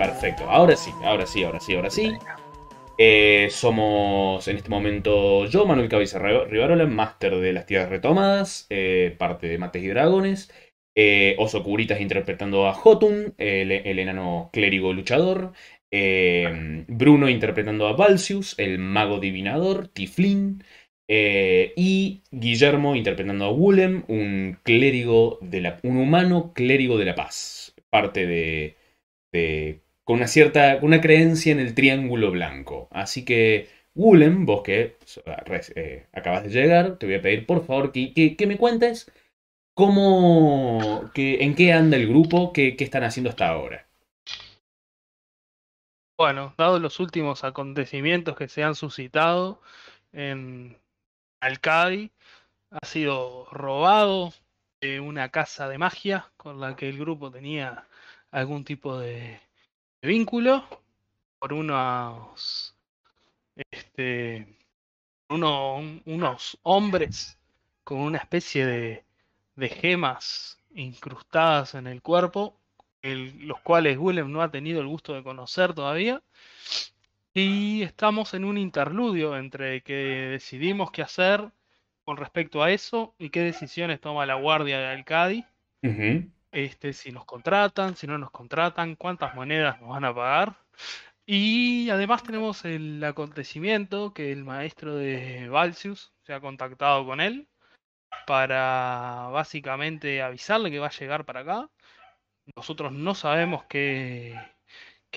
perfecto. Ahora sí, ahora sí, ahora sí, ahora sí. Eh, somos en este momento yo, Manuel Cabeza Rivarola, máster de las tierras retomadas, eh, parte de Mates y Dragones. Eh, Oso Curitas interpretando a Jotun, el, enano clérigo luchador. Bruno interpretando a Valsius, el mago divinador, Tiflin. y Guillermo interpretando a Wulem, un clérigo de la, un humano clérigo de la paz. Parte de, de con una cierta, una creencia en el triángulo blanco. Así que, Wulem, vos que eh, acabas de llegar, te voy a pedir por favor que, me cuentes cómo, que, en qué anda el grupo, qué, qué están haciendo hasta ahora. Bueno, dado los últimos acontecimientos que se han suscitado en Alcadi, ha sido robado de una casa de magia con la que el grupo tenía algún tipo de, vínculo por unos este unos hombres con una especie de, de gemas incrustadas en el cuerpo, los cuales Willem no ha tenido el gusto de conocer todavía. Y estamos en un interludio entre que decidimos qué hacer con respecto a eso y qué decisiones toma la guardia de Alcadi este, si nos contratan, si no nos contratan, cuántas monedas nos van a pagar. Y además tenemos el acontecimiento que el maestro de Valsius se ha contactado con él para básicamente avisarle que va a llegar para acá. Nosotros no sabemos qué,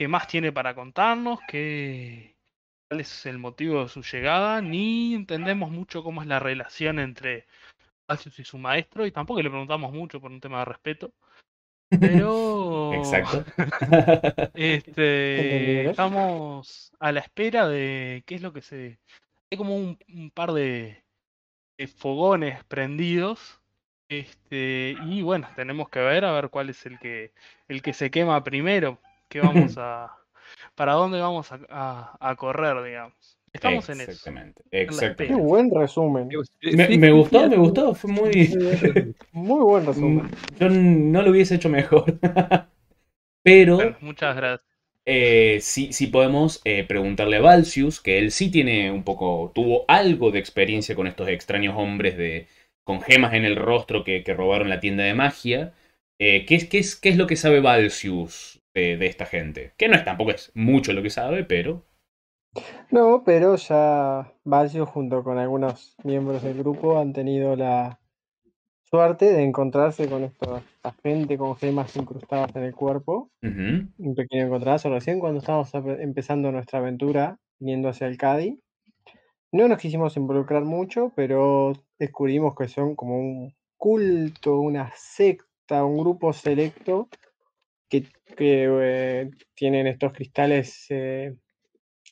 más tiene para contarnos, qué, cuál es el motivo de su llegada, ni entendemos mucho cómo es la relación entre Valsius y su maestro, y tampoco le preguntamos mucho por un tema de respeto. Pero. Exacto. este, estamos a la espera de qué es lo que se. Hay como un, par de, fogones prendidos. Este, y bueno, tenemos que ver a ver cuál es el que el que se quema primero. Que vamos a. para dónde vamos a correr, digamos. Estamos en eso. Exactamente. Exactamente. Qué buen resumen. Me, gustó, me gustó. Fue muy. muy buen resumen. Yo no lo hubiese hecho mejor. Pero. muchas gracias. Eh, sí, sí podemos eh, preguntarle a Valsius, que él sí tiene un poco. tuvo algo de experiencia con estos extraños hombres de. con gemas en el rostro que, que robaron la tienda de magia. Eh, ¿qué, es, qué, es, ¿Qué es lo que sabe Valsius de, de esta gente? Que no es tampoco es mucho lo que sabe, pero. No, pero ya Valsio junto con algunos miembros del grupo han tenido la suerte de encontrarse con esta gente con gemas incrustadas en el cuerpo. Un pequeño encontrazo recién cuando estábamos empezando nuestra aventura viniendo hacia el Cádiz. No nos quisimos involucrar mucho, pero descubrimos que son como un culto, una secta, un grupo selecto que, eh, tienen estos cristales eh,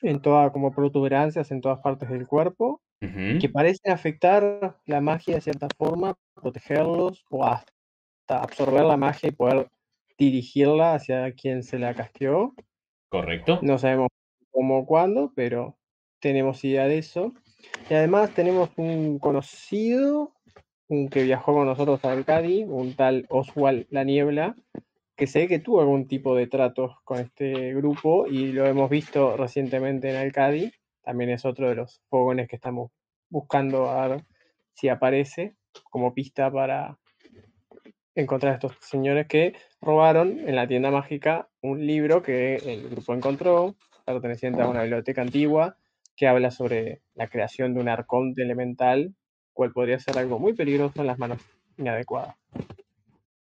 en todas como protuberancias en todas partes del cuerpo, que parecen afectar la magia de cierta forma, protegerlos o hasta absorber la magia y poder dirigirla hacia quien se la casteó. Correcto. No sabemos cómo o cuándo, pero tenemos idea de eso. Y además tenemos un conocido, un que viajó con nosotros a Arcadi, un tal Oswald La Niebla, que sé que tuvo algún tipo de tratos con este grupo y lo hemos visto recientemente en Alcadi. También es otro de los fogones que estamos buscando a ver si aparece como pista para encontrar a estos señores que robaron en la tienda mágica un libro que el grupo encontró, perteneciente a una biblioteca antigua, que habla sobre la creación de un arconte elemental, cual podría ser algo muy peligroso en las manos inadecuadas.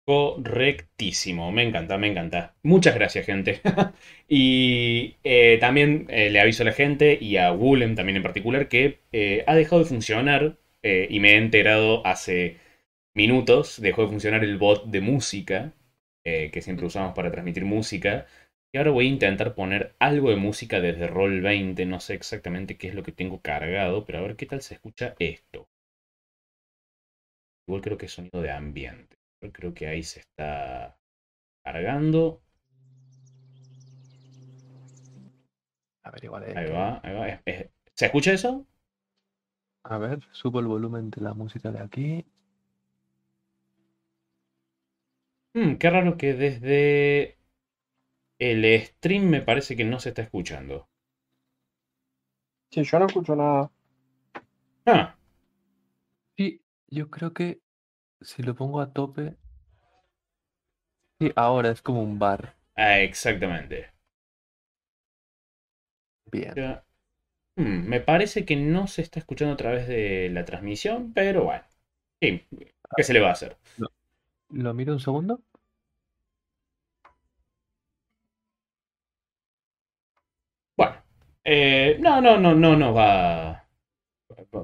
Correctísimo, me encanta, me encanta. Muchas gracias, gente. y eh, también eh, le aviso a la gente y a Wulem también en particular que eh, ha dejado de funcionar y me he enterado hace minutos, dejó de funcionar el bot de música que siempre usamos para transmitir música. Y ahora voy a intentar poner algo de música desde Roll20, no sé exactamente qué es lo que tengo cargado, pero a ver qué tal se escucha esto. Igual creo que es sonido de ambiente. Creo que ahí se está cargando. A ver, igual. Ahí va, ahí va. ¿Se escucha eso? A ver, subo el volumen de la música de aquí. Hmm, qué raro que desde. El stream me parece que no se está escuchando. Sí, yo no escucho nada. Ah, Sí, yo creo que si lo pongo a tope. Sí, ahora es como un bar. ah, exactamente. Bien. Ya. Hmm, me parece que no se está escuchando a través de la transmisión, pero bueno. Sí, ¿qué se le va a hacer? ¿Lo miro un segundo? Bueno, eh, no, no, no, no nos va.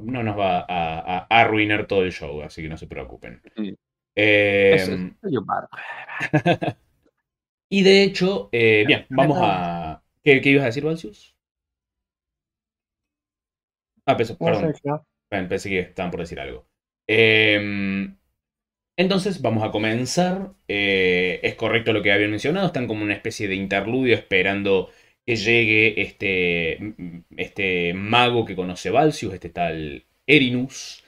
No nos va a, a- a arruinar todo el show, así que no se preocupen. Sí. Eh, Es- es y de hecho, eh, bien, vamos a. ¿Qué, qué ibas a decir, Valsius? Ah, pensé- perdón. pensé que estaban por decir algo. Em, entonces vamos a comenzar. Eh, es correcto lo que habían mencionado. Están como una especie de interludio esperando que llegue este, este mago que conoce Valsius, este tal Erinus.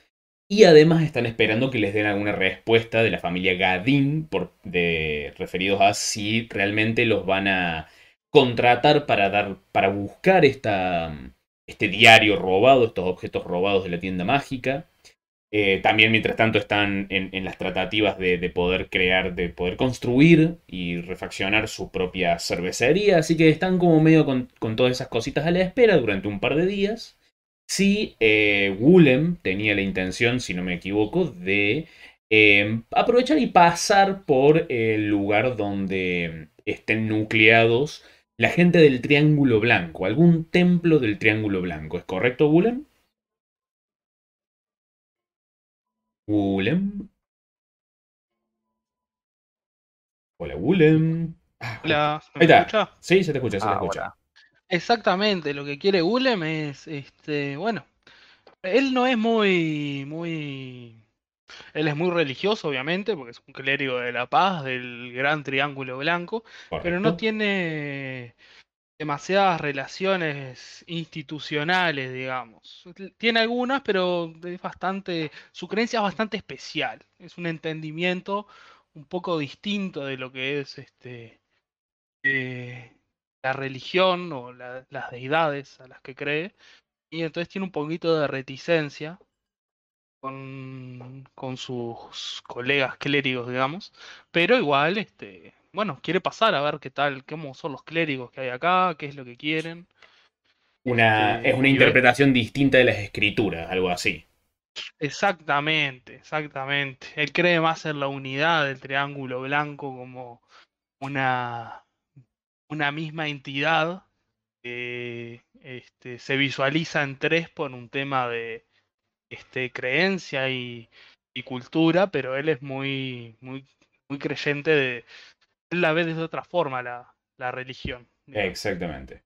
Y además están esperando que les den alguna respuesta de la familia Gadin por, de, referidos a si realmente los van a contratar para, dar, para buscar esta, este diario robado, estos objetos robados de la tienda mágica. Eh, también, mientras tanto, están en, las tratativas de, de poder crear, de poder construir y refaccionar su propia cervecería. Así que están como medio con, todas esas cositas a la espera durante un par de días. Sí, eh, Willem tenía la intención, si no me equivoco, de eh, aprovechar y pasar por el lugar donde estén nucleados la gente del Triángulo Blanco, algún templo del Triángulo Blanco. ¿Es correcto, Willem? Willem. Hola, Willem. Ah, Hola, ¿se Ahí me está. escucha? Sí, se te escucha, se te escucha. Ahora. Exactamente, lo que quiere Gulem es, este, bueno, él no es muy, muy, él es muy religioso, obviamente, porque es un clérigo de la paz, del Gran Triángulo Blanco, pero no tiene demasiadas relaciones institucionales, digamos. Tiene algunas, pero es bastante, su creencia es bastante especial. Es un entendimiento un poco distinto de lo que es este eh, la religión o la- las deidades a las que cree. Y entonces tiene un poquito de reticencia con, con sus colegas clérigos, digamos. Pero igual, este, bueno, quiere pasar a ver qué tal, cómo son los clérigos que hay acá, qué es lo que quieren. Una, Este, es una ve- interpretación distinta de las escrituras, algo así. Exactamente, exactamente. Él cree más en la unidad del triángulo blanco como una, una misma entidad que este, se visualiza en tres por un tema de este, creencia y, y cultura, pero él es muy, muy, muy creyente de. La ve de otra forma la, la religión. Exactamente.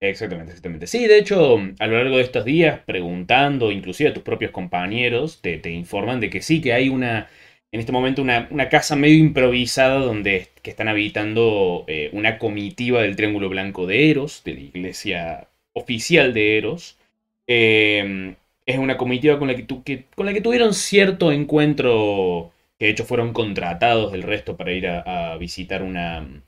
Exactamente, exactamente. Sí, de hecho, a lo largo de estos días, preguntando, inclusive a tus propios compañeros, te, te informan de que sí, que hay una, en este momento, una, una casa medio improvisada donde que están habitando eh, una comitiva del Triángulo Blanco de Eros, de la iglesia oficial de Eros. Eh, es una comitiva con la que, tu- que- con la que tuvieron cierto encuentro, que de hecho fueron contratados del resto para ir a, visitar una,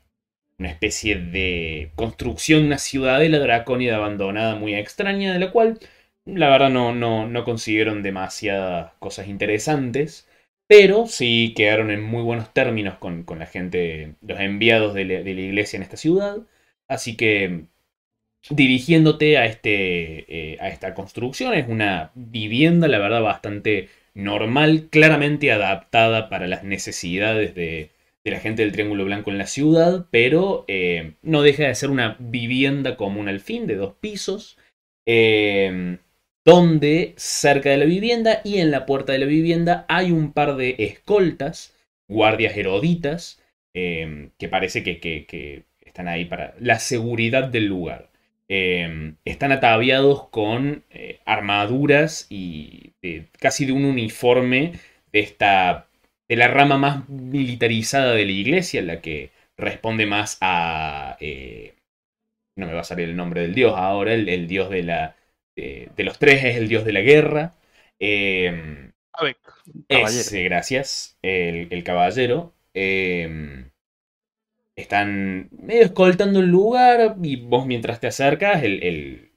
una especie de construcción, una ciudadela dracónida abandonada muy extraña, de la cual la verdad no, no, no consiguieron demasiadas cosas interesantes, pero sí quedaron en muy buenos términos con, con la gente, los enviados de la, de la iglesia en esta ciudad, así que dirigiéndote a, este, eh, a esta construcción, es una vivienda, la verdad, bastante normal, claramente adaptada para las necesidades de, de la gente del Triángulo Blanco en la ciudad, pero eh, no deja de ser una vivienda común al fin, de dos pisos, eh, donde cerca de la vivienda y en la puerta de la vivienda hay un par de escoltas, guardias eruditas, eh, que parece que- que están ahí para la seguridad del lugar. Eh, están ataviados con eh, armaduras y casi de un uniforme de esta de la rama más militarizada de la iglesia, la que responde más a... eh, no me va a salir el nombre del dios ahora, el, el dios de la... De, de los tres es el dios de la guerra. Abek. Caballero. ese, gracias, el, el caballero. Eh, están medio escoltando el lugar y vos mientras te acercas, el,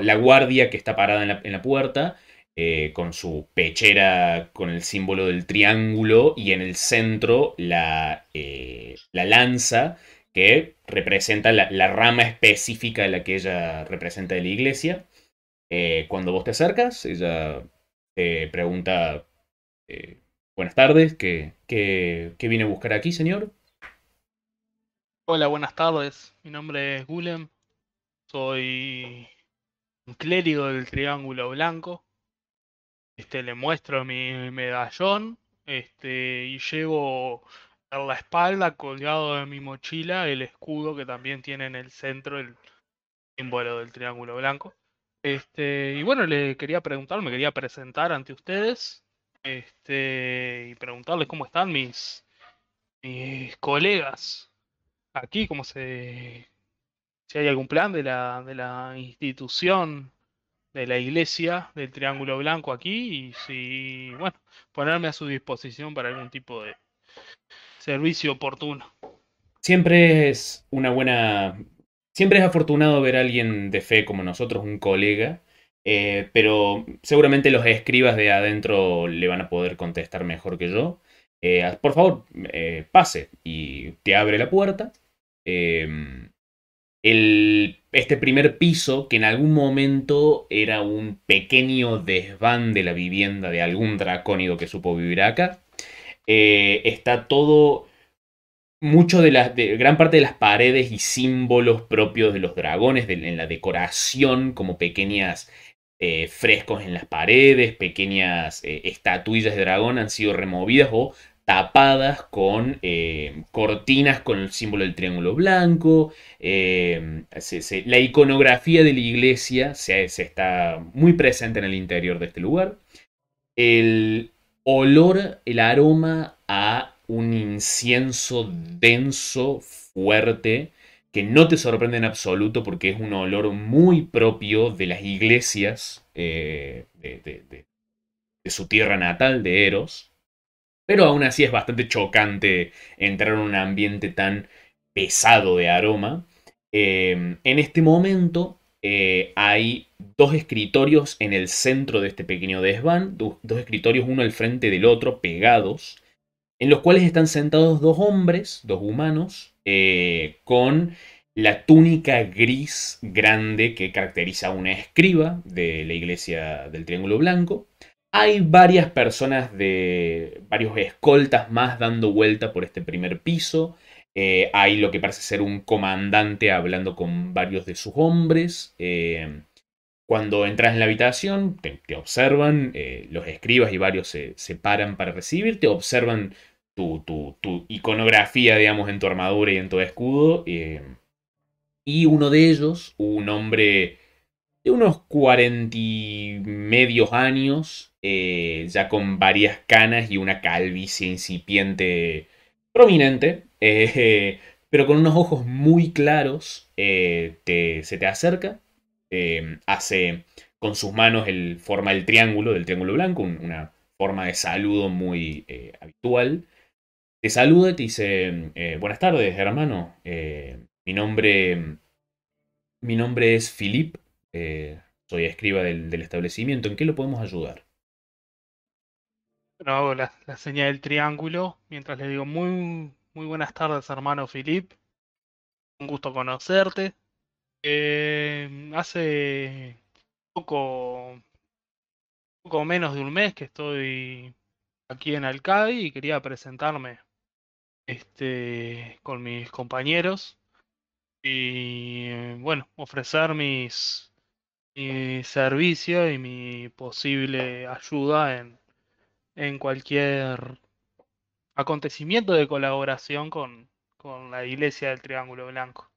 la guardia que está parada en la, en la puerta, eh, con su pechera con el símbolo del triángulo y en el centro la, eh, la lanza que representa la, la rama específica de la que ella representa de la iglesia. Eh, cuando vos te acercas, ella te pregunta, buenas tardes, ¿qué, qué, qué viene a buscar aquí, señor? Hola, buenas tardes. Mi nombre es Gulem. Soy un clérigo del Triángulo Blanco. Este, le muestro mi medallón. Este, y llevo en la espalda, colgado de mi mochila, el escudo que también tiene en el centro el símbolo del Triángulo Blanco. Este, y bueno, le quería preguntar, me quería presentar ante ustedes. Este, y preguntarles cómo están mis, mis colegas aquí, cómo se, si hay algún plan de la, de la institución de la iglesia del Triángulo Blanco aquí y si, bueno, ponerme a su disposición para algún tipo de servicio oportuno. Siempre es una buena. Siempre es afortunado ver a alguien de fe como nosotros, un colega. eh, pero seguramente los escribas de adentro le van a poder contestar mejor que yo. Eh, por favor, eh, pase y te abre la puerta. Eh, el, este primer piso, que en algún momento era un pequeño desván de la vivienda de algún dracónido que supo vivir acá, eh, está todo mucho de las, gran parte de las paredes y símbolos propios de los dragones, en la decoración, como pequeñas frescos en las paredes, pequeñas estatuillas de dragón han sido removidas o tapadas con eh, cortinas con el símbolo del triángulo blanco. eh, la iconografía de la iglesia se, está muy presente en el interior de este lugar. El olor, el aroma a un incienso denso, fuerte, que no te sorprende en absoluto porque es un olor muy propio de las iglesias eh, de su tierra natal, de Eros. Pero aún así es bastante chocante entrar en un ambiente tan pesado de aroma. Eh, en este momento eh, hay dos escritorios en el centro de este pequeño desván, do- dos escritorios uno al frente del otro, pegados, en los cuales están sentados dos hombres, dos humanos, eh, con la túnica gris grande que caracteriza a una escriba de la iglesia del Triángulo Blanco. Hay varias personas de varios escoltas más dando vuelta por este primer piso. Eh, hay lo que parece ser un comandante hablando con varios de sus hombres. Eh, cuando entras en la habitación, te, observan, eh, los escribas y varios se, se paran para recibirte, observan tu, tu- tu iconografía, digamos, en tu armadura y en tu escudo. y uno de ellos, un hombre de unos cuarenta y medios años, eh, ya con varias canas y una calvicie incipiente prominente, eh, pero con unos ojos muy claros, eh, te- se te acerca, hace con sus manos el, forma el triángulo del triángulo blanco, un- una forma de saludo muy habitual. Te saluda y te dice, buenas tardes, hermano. Mi nombre, mi nombre es Philip. Eh, soy escriba del, del establecimiento. ¿En qué lo podemos ayudar? Bueno, hago la, la señal del triángulo mientras le digo muy, muy buenas tardes, hermano Filip. Un gusto conocerte. Eh, hace poco, poco menos de un mes que estoy aquí en Alcadi y quería presentarme este, con mis compañeros y eh, bueno, ofrecer mis, mi servicio y mi posible ayuda en, en cualquier acontecimiento de colaboración con, con la iglesia del Triángulo Blanco.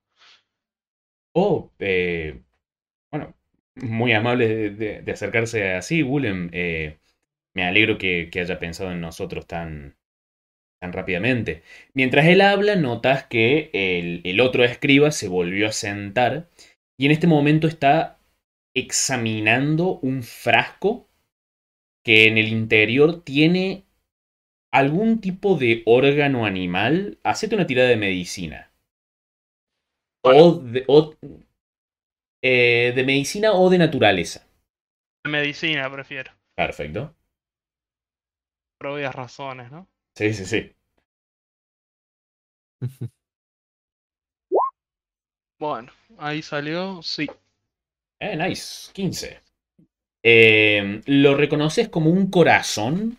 Oh, eh, bueno, muy amable de, de- acercarse así, Willem. Eh, me alegro que, que haya pensado en nosotros tan, tan rápidamente. Mientras él habla, notas que el, el otro escriba se volvió a sentar y en este momento está examinando un frasco que en el interior tiene algún tipo de órgano animal, hacete una tirada de medicina. O, de, o eh, de medicina o de naturaleza. Medicina prefiero. Perfecto. Por obvias razones, ¿no? Sí, sí, sí. Bueno, ahí salió, sí. Eh, nice. 15. Eh, lo reconoces como un corazón,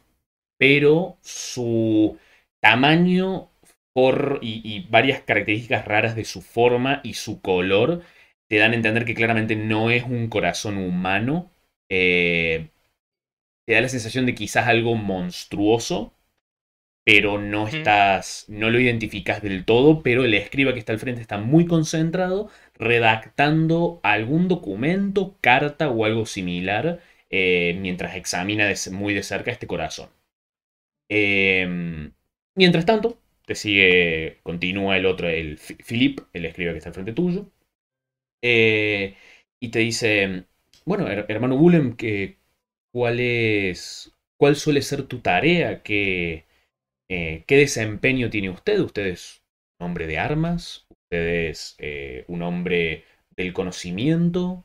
pero su tamaño por, y, y varias características raras de su forma y su color te dan a entender que claramente no es un corazón humano. Eh, te da la sensación de quizás algo monstruoso, pero no estás, no lo identificas del todo, pero el escriba que está al frente está muy concentrado redactando algún documento, carta o algo similar eh, mientras examina muy de cerca este corazón. Eh, mientras tanto, te sigue, continúa el otro, el Philip, el escriba que está al frente tuyo, eh, y te dice, bueno, her- hermano Bulem, que, ¿cuál es, cuál suele ser tu tarea? ¿Qué, eh, ¿Qué desempeño tiene usted? ¿Usted es hombre de armas? ¿Usted es eh, un hombre del conocimiento?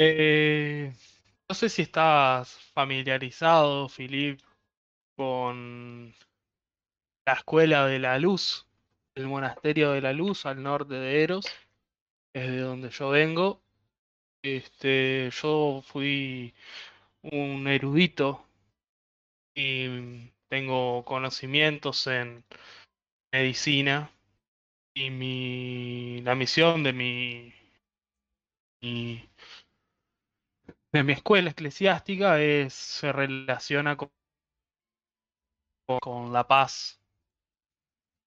Eh, no sé si estás familiarizado, Filip, con la Escuela de la Luz, el Monasterio de la Luz al norte de Eros, es de donde yo vengo. Este, yo fui un erudito y tengo conocimientos en medicina y mi la misión de mi, de mi escuela eclesiástica es se relaciona con, con la paz.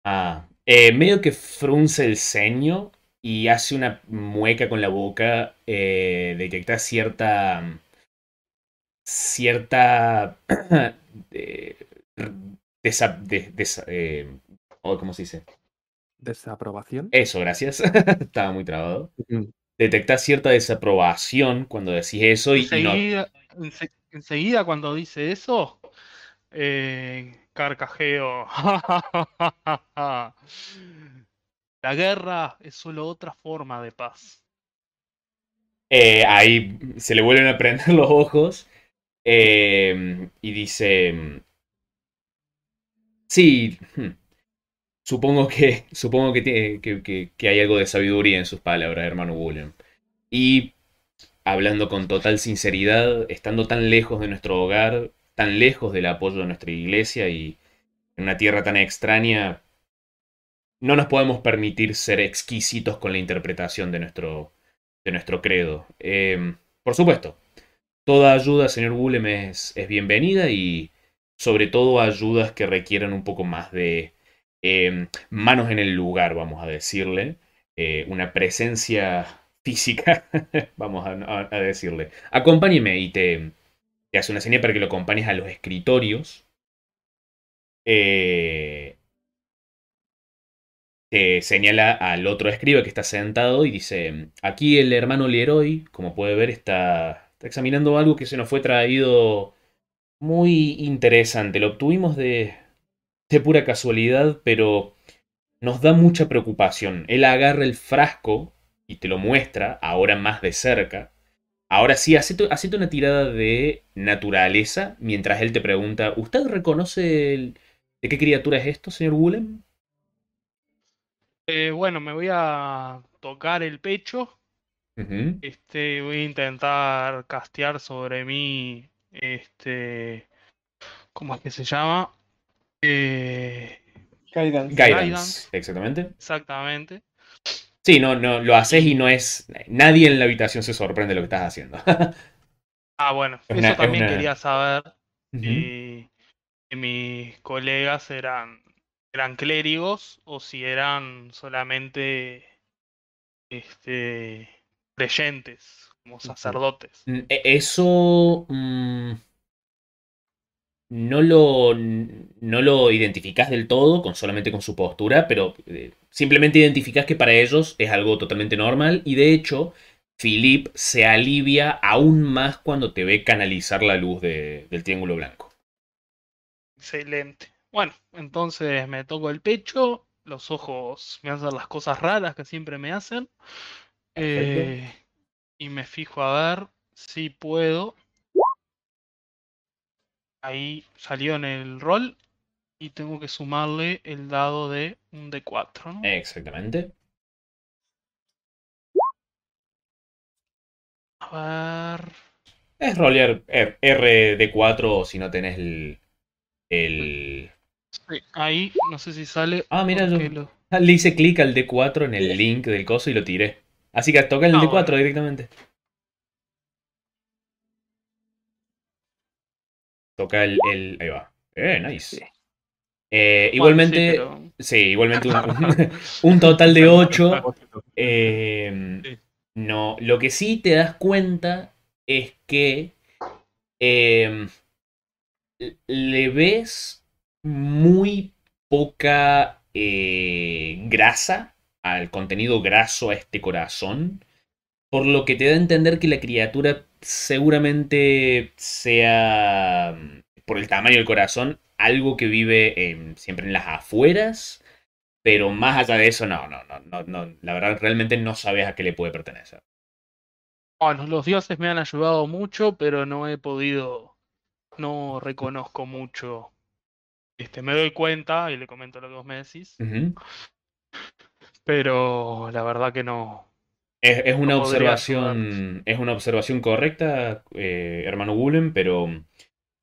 Ah, eh, medio que frunce el ceño y hace una mueca con la boca. Eh, detecta cierta. cierta. eh, eh, oh, ¿Cómo se dice? ¿Desaprobación? Eso, gracias. Estaba muy trabado. Mm. Detecta cierta desaprobación cuando decís eso y, y no. Enseguida, ense- enseguida cuando dice eso, eh, carcajeo. La guerra es solo otra forma de paz. Eh, ahí se le vuelven a prender los ojos eh, y dice, sí, hmm, supongo que supongo que, tiene- que, que- hay algo de sabiduría en sus palabras, hermano William. Y hablando con total sinceridad, estando tan lejos de nuestro hogar, tan lejos del apoyo de nuestra iglesia y en una tierra tan extraña, no nos podemos permitir ser exquisitos con la interpretación de nuestro, de nuestro credo. Eh, por supuesto, toda ayuda, señor Willem, es, es bienvenida y sobre todo ayudas que requieran un poco más de eh, manos en el lugar, vamos a decirle, eh, una presencia física, vamos a, decirle. Acompáñeme y te, hace una señal para que lo acompañes a los escritorios. Eh, te señala al otro escriba que está sentado y dice, aquí el hermano Leroy, como puede ver, está examinando algo que se nos fue traído muy interesante. Lo obtuvimos de, de pura casualidad, pero nos da mucha preocupación. Él agarra el frasco y te lo muestra, ahora más de cerca. Ahora sí, hacete, hacete una tirada de naturaleza mientras él te pregunta, ¿usted reconoce el- de qué criatura es esto, señor Willem? Eh, bueno, me voy a tocar el pecho. Este, voy a intentar castear sobre mí. Este. ¿Cómo es que se llama? Eh, Guidance. Guidance, Guidance. exactamente. exactamente. Sí, no, no, lo haces y no es. Nadie en la habitación se sorprende de lo que estás haciendo. Ah, bueno, Es eso es también una- quería saber. Si mis colegas eran, eran clérigos o si eran solamente este, creyentes, como sacerdotes. Mm, e- Eso. mm, no lo. No lo identificás del todo, con, solamente con su postura, pero eh, simplemente identificás que para ellos es algo totalmente normal. Y de hecho, Philip se alivia aún más cuando te ve canalizar la luz de- del triángulo blanco. Excelente. Bueno, entonces me toco el pecho, los ojos me hacen las cosas raras que siempre me hacen. Eh, y me fijo a ver si puedo. Ahí salió en el rol. Y tengo que sumarle el dado de un D4, ¿no? Exactamente. A ver. Es rolear R- RD4 si no tenés el. el... Sí, ahí no sé si sale. Ah, mira, yo- lo- Ah, Le hice clic al D4 en el link del coso y lo tiré. Así que toca el Ah, D4 bueno. directamente. Toca el, el- Ahí va. Eh, nice. Sí. Eh, Bueno, igualmente. sí, pero- Sí, igualmente un, un total de 8. Eh, Sí. no, lo que sí te das cuenta es que eh, le ves muy poca eh, grasa al contenido graso a este corazón, por lo que te da a entender que la criatura seguramente sea, por el tamaño del corazón, algo que vive en- siempre en las afueras, pero más allá de eso, no, no, no, no, no, la verdad realmente no sabes a qué le puede pertenecer. Bueno, los dioses me han ayudado mucho, pero no he podido, no reconozco mucho. Este, me doy cuenta y le comento lo que vos me decís, pero la verdad que no. Es, es una observación, es una observación correcta, eh, hermano Gulen, pero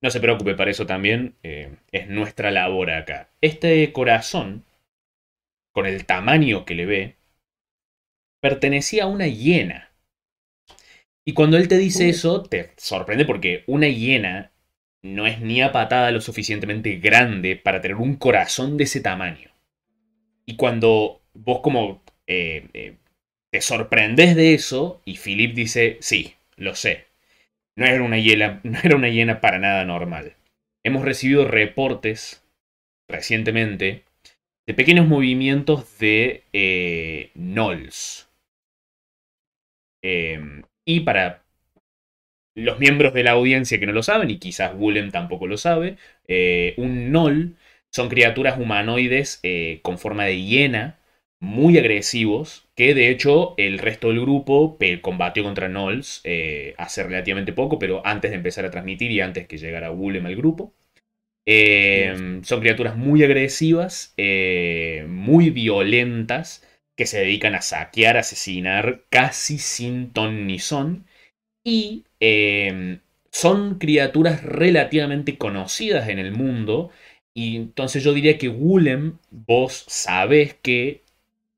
no se preocupe, para eso también eh, es nuestra labor acá. Este corazón, con el tamaño que le ve, pertenecía a una hiena. Y cuando él te dice Uh. eso, te sorprende porque una hiena no es ni a patada lo suficientemente grande para tener un corazón de ese tamaño. Y cuando vos como eh, eh, te sorprendes de eso y Philip dice, sí, lo sé. No era una hiena, no era una hiena para nada normal. Hemos recibido reportes recientemente de pequeños movimientos de eh. Eh, y para los miembros de la audiencia que no lo saben, y quizás Willem tampoco lo sabe, eh, un Gnoll son criaturas humanoides eh, con forma de hiena, muy agresivos, que de hecho el resto del grupo combatió contra Knolls eh, hace relativamente poco, pero antes de empezar a transmitir y antes que llegara Willem al grupo. Eh, son criaturas muy agresivas, eh, muy violentas, que se dedican a saquear, asesinar casi sin ton ni son. Y son criaturas relativamente conocidas en el mundo. Y entonces yo diría que Wulem, vos sabés que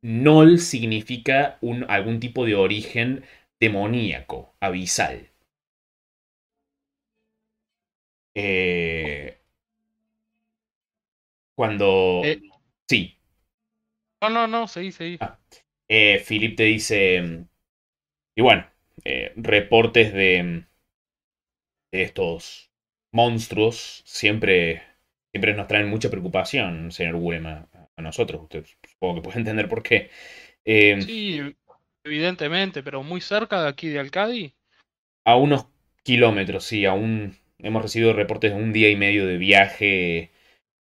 Nol significa un, algún tipo de origen demoníaco, abisal. Eh, cuando... Eh. Sí, No, no, no, seguí, seguí. Ah. eh, Philip te dice... Y bueno, eh, reportes de, de estos monstruos siempre, siempre nos traen mucha preocupación, señor Willem, a, a nosotros. Usted supongo que puede entender por qué. Eh, Sí, evidentemente, pero muy cerca de aquí de Alcadi. A unos kilómetros, sí, aún hemos recibido reportes de un día y medio de viaje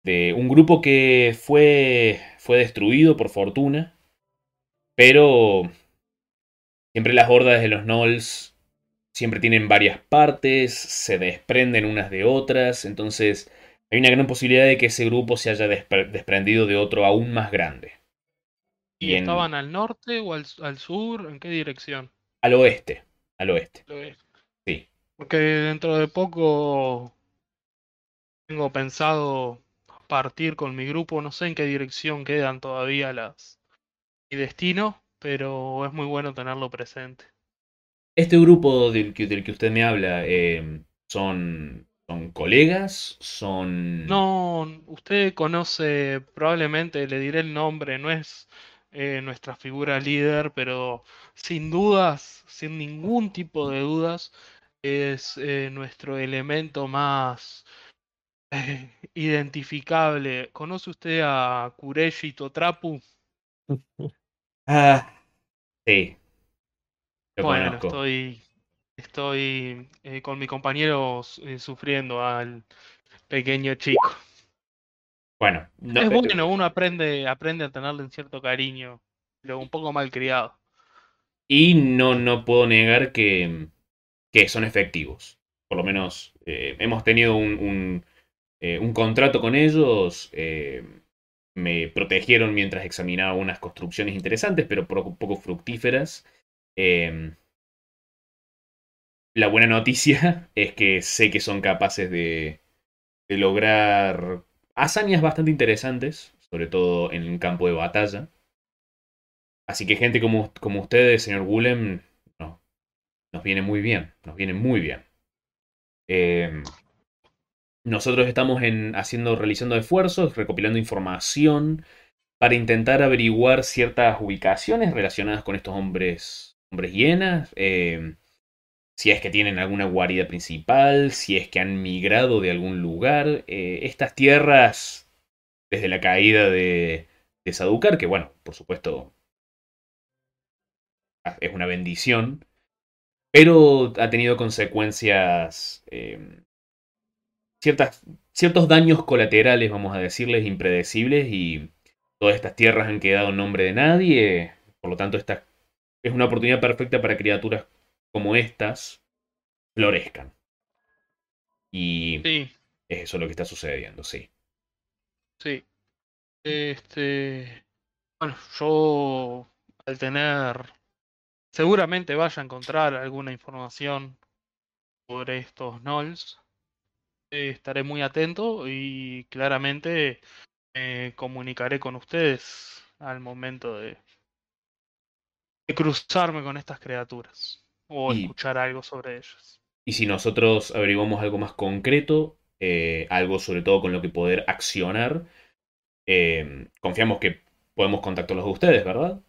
de un grupo que fue, fue destruido por fortuna, pero siempre las hordas de los Knolls siempre tienen varias partes, se desprenden unas de otras, entonces hay una gran posibilidad de que ese grupo se haya despre- desprendido de otro aún más grande. ¿Y Y en- estaban al norte o al, al sur? ¿En qué dirección? Al oeste, al oeste, Lo es. sí. Porque dentro de poco tengo pensado partir con mi grupo, no sé en qué dirección quedan todavía las mi destino, pero es muy bueno tenerlo presente. Este grupo del que, del que usted me habla, eh, son, son colegas, son... No, usted conoce, probablemente le diré el nombre, no es eh, nuestra figura líder, pero sin dudas, sin ningún tipo de dudas, es eh, nuestro elemento más eh, identificable. ¿Conoce usted a Kureshi Totrapu? Ah, sí. Lo Bueno, conozco. estoy, estoy eh, con mi compañero eh, sufriendo al pequeño chico. Bueno, no- es bueno, uno aprende, aprende a tenerle un cierto cariño, pero un poco mal criado. y no, no puedo negar que, que son efectivos. Por lo menos eh, hemos tenido un, un, un contrato con ellos. me protegieron mientras examinaba unas construcciones interesantes, pero poco, poco fructíferas. Eh, la buena noticia es que sé que son capaces de, lograr hazañas bastante interesantes, sobre todo en el campo de batalla. Así que gente como, ustedes, señor Willem, no, nos viene muy bien, nos viene muy bien. Eh, nosotros estamos en, haciendo, realizando esfuerzos, recopilando información para intentar averiguar ciertas ubicaciones relacionadas con estos hombres, hombres hienas. eh, si es que tienen alguna guarida principal, si es que han migrado de algún lugar. Eh, estas tierras, desde la caída de, de que bueno, por supuesto es una bendición, pero ha tenido consecuencias, eh, ciertas, ciertos daños colaterales, vamos a decirles, impredecibles, y todas estas tierras han quedado en nombre de nadie, por lo tanto esta es una oportunidad perfecta para criaturas como estas florezcan. Y Sí, es eso lo que está sucediendo, sí. sí. Este. Bueno, yo al tener. Seguramente vaya a encontrar alguna información sobre estos Knolls. eh, estaré muy atento y claramente me comunicaré con ustedes al momento de, de cruzarme con estas criaturas o Y- escuchar algo sobre ellas. Y si nosotros averiguamos algo más concreto, eh, algo sobre todo con lo que poder accionar, eh, confiamos que podemos contactarlos a ustedes, ¿verdad?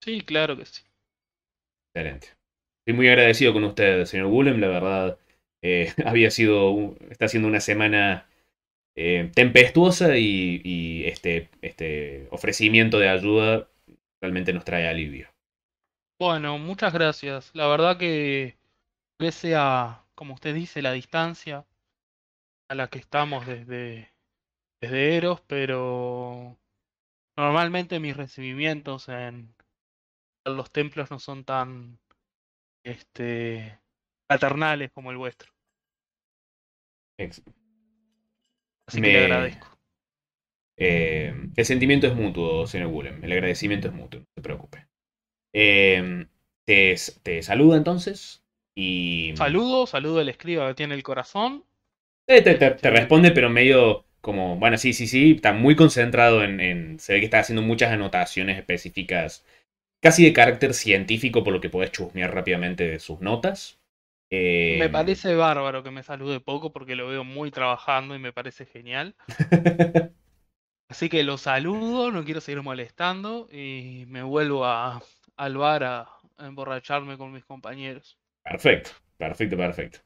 Sí, claro que sí. Excelente. Estoy muy agradecido con usted, señor Willem, la verdad. eh, había sido, está siendo una semana eh, tempestuosa y, y este, este ofrecimiento de ayuda realmente nos trae alivio. Bueno, muchas gracias. La verdad que pese a, como usted dice, la distancia a la que estamos desde, desde Eros, pero normalmente mis recibimientos en los templos no son tan este paternales como el vuestro. Así que le Me- agradezco. Eh, el sentimiento es mutuo, señor Willem. El agradecimiento es mutuo, no se preocupe. Eh, te, te saluda entonces y... Saludo, saludo al escriba que tiene el corazón. Eh, te, te- te responde, pero medio como, bueno, sí, sí, sí, está muy concentrado en, en- Se ve que está haciendo muchas anotaciones específicas, casi de carácter científico, por lo que podés chusmear rápidamente de sus notas. Eh, Me parece bárbaro que me salude poco porque lo veo muy trabajando y me parece genial. Así que lo saludo, no quiero seguir molestando y me vuelvo a, al bar a, a emborracharme con mis compañeros. Perfecto, perfecto, perfecto.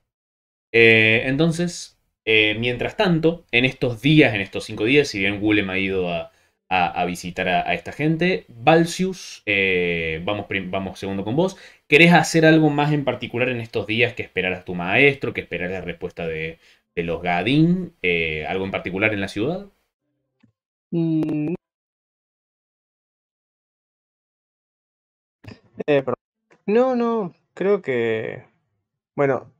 Eh, entonces, eh, mientras tanto, en estos días, en estos cinco días, si bien Willem ha ido a, a- a visitar a, a esta gente, Valsius, eh, vamos, vamos segundo con vos. ¿Querés hacer algo más en particular en estos días que esperar a tu maestro, que esperar la respuesta de, de los Gadín? Eh, ¿Algo en particular en la ciudad? Mm, eh. No, no, creo que. Bueno,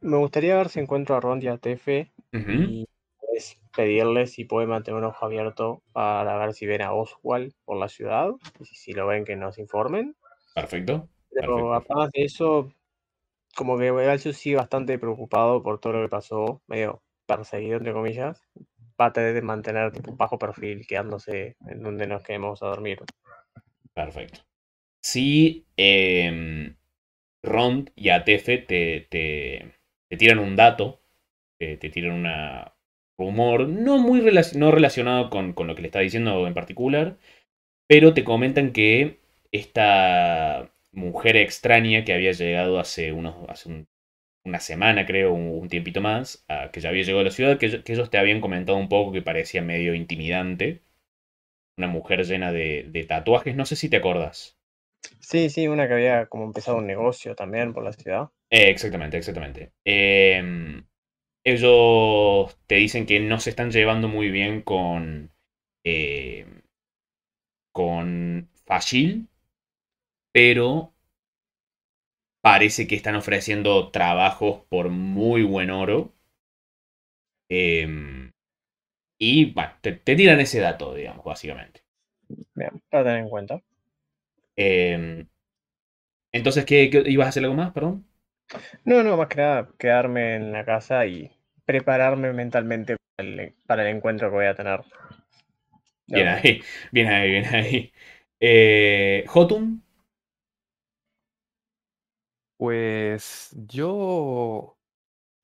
me gustaría ver si encuentro a Ron y a Tefe Ujú, y pues, pedirles si puede mantener un ojo abierto para ver si ven a Oswald por la ciudad y si, si lo ven que nos informen. Perfecto. Pero Perfecto. aparte de eso, como que Galcius sigue bastante preocupado por todo lo que pasó, medio perseguido, entre comillas. Va a tener que mantener tipo bajo perfil, quedándose en donde nos quedemos a dormir. Perfecto. Si eh, Rond y Atefe te, te, te tiran un dato, te, tiran un rumor, no muy no relacionado con, con lo que le está diciendo en particular, pero te comentan que esta mujer extraña que había llegado hace, unos, hace un- una semana, creo, un, tiempito más, que ya había llegado a la ciudad, que, que ellos te habían comentado un poco que parecía medio intimidante. Una mujer llena de, de tatuajes, no sé si te acordás. Sí, sí, una que había como empezado un negocio también por la ciudad. Eh, exactamente, exactamente. Eh, ellos te dicen que no se están llevando muy bien con. eh, con Fashil, pero parece que están ofreciendo trabajos por muy buen oro. Em, y bueno, te, te tiran ese dato, digamos, básicamente. Bien, para tener en cuenta. Em, entonces, ¿qué, qué- ibas a hacer algo más? Perdón. No, no, más que nada quedarme en la casa y prepararme mentalmente para el, para el encuentro que voy a tener. Bien ahí, bien ahí, bien ahí. Eh, Jotun, Pues yo,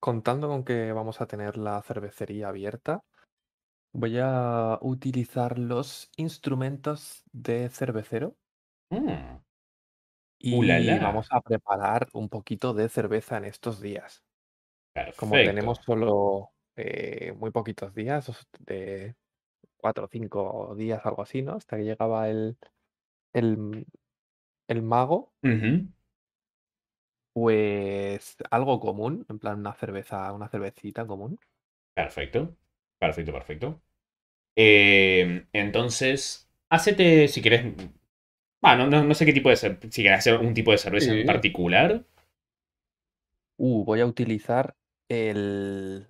contando con que vamos a tener la cervecería abierta, voy a utilizar los instrumentos de cervecero mm, y Ulala. vamos a preparar un poquito de cerveza en estos días. Como perfecto. tenemos solo eh, muy poquitos días, de cuatro o cinco días, algo así, ¿no? Hasta que llegaba el, el, el mago, pues algo común, en plan una cerveza, una cervecita común. Perfecto, perfecto, perfecto. Em, entonces, hacete, si querés. Bueno, no, no sé qué tipo de cer- Si querés hacer un tipo de cerveza en particular. Uh, voy a utilizar el,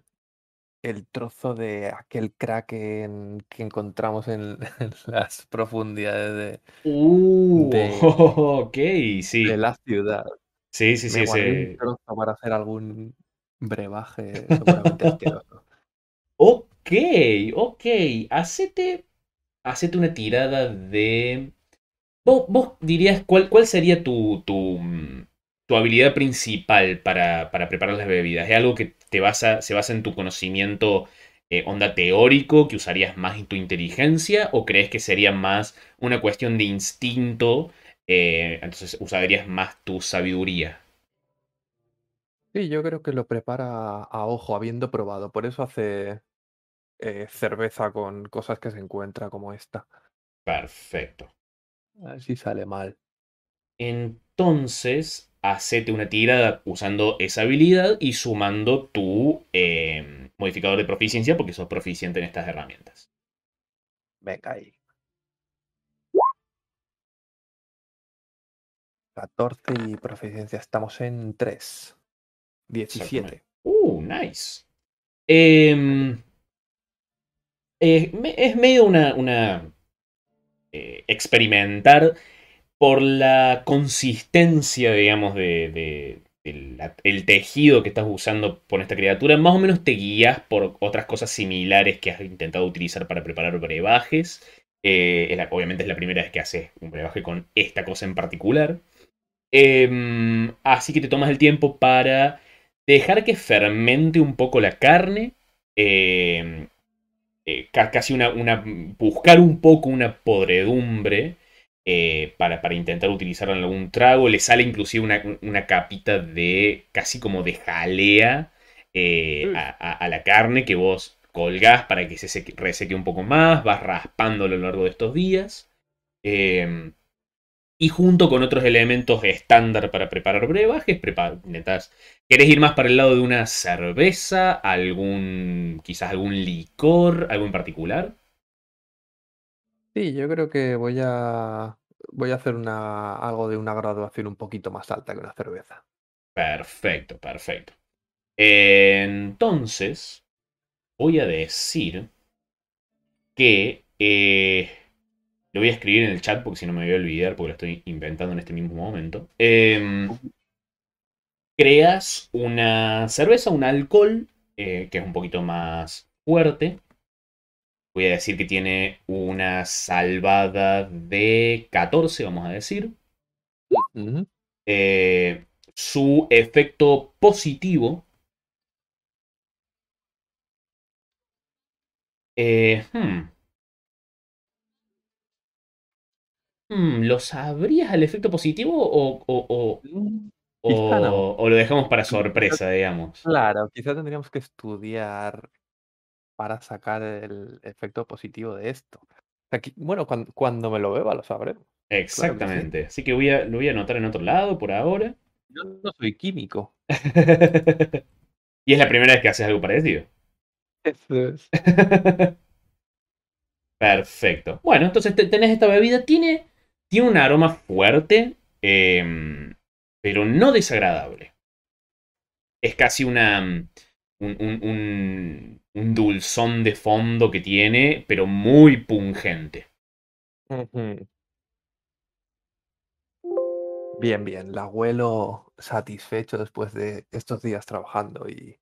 el trozo de aquel kraken que encontramos en, en las profundidades de, Uh, De- ok, sí. de la ciudad. Sí, sí, sí, Me un trozo para hacer algún brebaje seguramente asqueroso. Ok, ok. Hacete, hacete una tirada de. Vos, vos dirías cuál, cuál sería tu, tu, tu habilidad principal para, para preparar las bebidas. ¿Es algo que te basa, se basa en tu conocimiento eh, onda teórico, que usarías más en tu inteligencia? ¿O crees que sería más una cuestión de instinto? eh, entonces usarías más tu sabiduría. Sí, yo creo que lo prepara a ojo, habiendo probado. Por eso hace eh, cerveza con cosas que se encuentra como esta. Perfecto. A ver si sale mal. Entonces, hacete una tirada usando esa habilidad y sumando tu eh, modificador de proficiencia porque sos proficiente en estas herramientas. Venga ahí. 14 y proficiencia. Estamos en 3. 17. Uh, nice. Em, eh, me- es medio una, una eh, experimentar por la consistencia, digamos, de, el tejido que estás usando por esta criatura. Más o menos te guías por otras cosas similares que has intentado utilizar para preparar brebajes. Eh, obviamente es la primera vez que haces un brebaje con esta cosa en particular. Em, así que te tomas el tiempo para dejar que fermente un poco la carne. em, eh, ca- casi una, una- buscar un poco una podredumbre eh, para, para intentar utilizarlo en algún trago. Le sale inclusive una, una capita de casi como de jalea eh, Mm. a, a- a la carne que vos colgás para que se seque- reseque un poco más. Vas raspándolo a lo largo de estos días. Em, y junto con otros elementos estándar para preparar brebajes, prepa- intentás ¿Querés ir más para el lado de una cerveza? ¿Algún. quizás algún licor? ¿Algo en particular? Sí, yo creo que voy a voy a hacer una algo de una graduación un poquito más alta que una cerveza. Perfecto, perfecto. Entonces, voy a decir que. eh, lo voy a escribir en el chat porque si no me voy a olvidar porque lo estoy inventando en este mismo momento. Em, creas una cerveza, un alcohol, eh, que es un poquito más fuerte. Voy a decir que tiene una salvada de 14, vamos a decir. Eh, su efecto positivo. eh, hmm. Hmm, ¿Lo sabrías el efecto positivo o, o- o- Mm, o- o lo dejamos para sorpresa, digamos? Claro, quizá tendríamos que estudiar para sacar el efecto positivo de esto. Bueno, cuando, cuando me lo beba lo sabremos. Exactamente. Así que voy a, lo voy a anotar en otro lado por ahora. Yo no soy químico. Y es la primera vez que haces algo parecido. Eso es. Perfecto. Bueno, entonces te- tenés esta bebida. Tiene, tiene un aroma fuerte, em, pero no desagradable. Es casi una, mm, un, dulzón de fondo que tiene, pero muy pungente. Bien, bien. La abuelo satisfecho después de estos días trabajando y,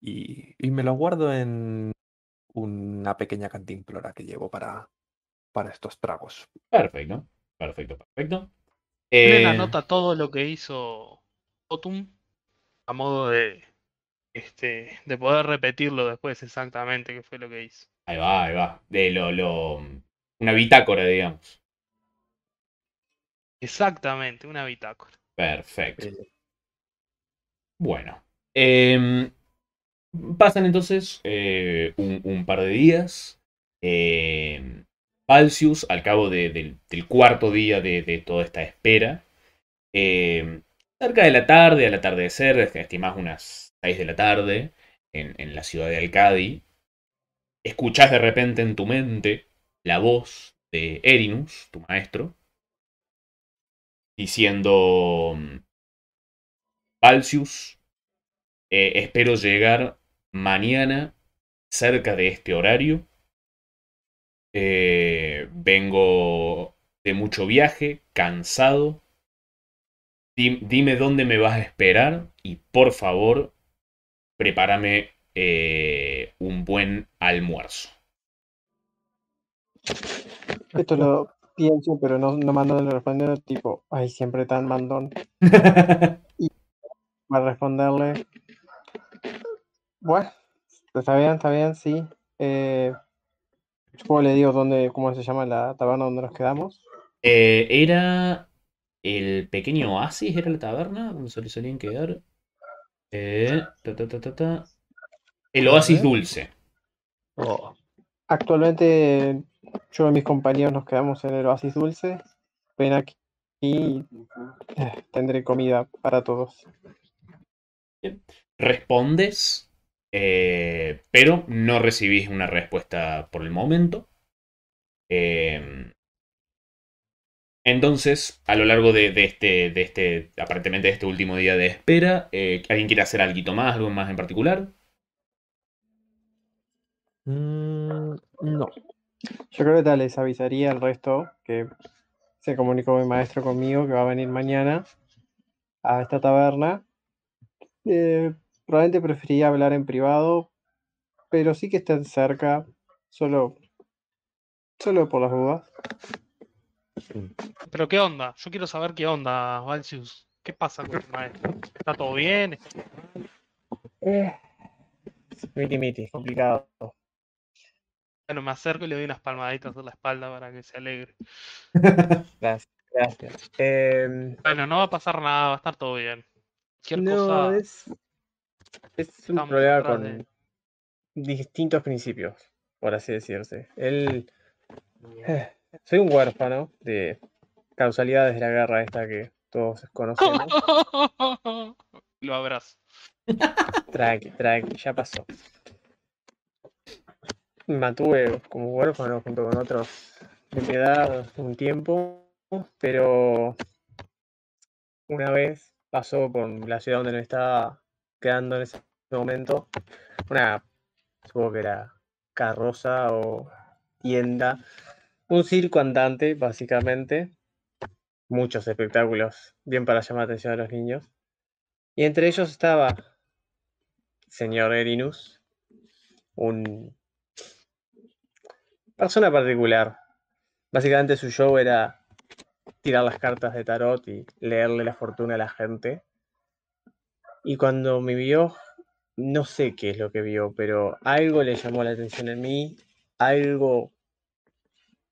y, y me lo guardo en una pequeña cantimplora que llevo para, para estos tragos. Perfecto, perfecto, perfecto. Eh, anota todo lo que hizo Otum a modo de este de poder repetirlo después exactamente qué fue lo que hizo. ahí va, ahí va. De lo, lo, una bitácora, digamos. Exactamente, una bitácora. Perfecto. Eh, Bueno. em, pasan entonces eh, un, un par de días. em, Palcius, al cabo de- del, cuarto día de, toda esta espera, em, cerca de la tarde, al atardecer, estimás unas 6 de la tarde, en, la ciudad de Alcadi, escuchás de repente en tu mente la voz de Erinus, tu maestro, diciendo... Palcius, eh, espero llegar mañana cerca de este horario. Eh, vengo de mucho viaje, cansado. Di- dime dónde me vas a esperar y por favor, prepárame eh, un buen almuerzo. Esto lo pienso, pero no, no mando de responder, tipo, ay, siempre tan mandón. Va a responderle. Bueno, está bien, está bien, sí. Eh, supongo le digo dónde, cómo se llama la taberna donde nos quedamos. Eh, era el pequeño oasis, era la taberna donde se solían quedar. Eh, ta, ta, ta, ta, ta. El oasis dulce. oh, Actualmente yo y mis compañeros nos quedamos en el Oasis Dulce. Ven aquí y eh, tendré comida para todos. respondes, eh, pero no recibís una respuesta por el momento. Eh, entonces, a lo largo de, de este, de este, aparentemente de este último día de espera, eh, ¿alguien quiere hacer algo más, algo más en particular? mm, no. Yo creo que tal, les avisaría al resto que se comunicó mi maestro conmigo que va a venir mañana a esta taberna. Eh, probablemente preferiría hablar en privado, pero sí que estén cerca, solo, solo por las dudas. Pero qué onda, yo quiero saber qué onda, Valsius. ¿Qué pasa con tu maestro? ¿Está todo bien? Eh, miti miti, complicado. Bueno, me acerco y le doy unas palmaditas en la espalda para que se alegre. Gracias, gracias. Em, Bueno, no va a pasar nada, va a estar todo bien. Cualquier no, cosa. es, es un estamos problema con de- distintos principios, por así decirse. Él, eh, soy un huérfano de causalidades de la guerra esta que todos conocemos. Lo abrazo. Tranqui, tranqui, ya pasó. Me mantuve como huérfano junto con otros de edad un tiempo, pero una vez pasó por la ciudad donde me estaba quedando en ese momento, una, supongo que era carroza o tienda, un circo andante, básicamente, muchos espectáculos, bien para llamar la atención a los niños, y entre ellos estaba señor Erinus, un persona particular. Básicamente su show era tirar las cartas de tarot y leerle la fortuna a la gente. Y cuando me vio, no sé qué es lo que vio, pero algo le llamó la atención en mí, algo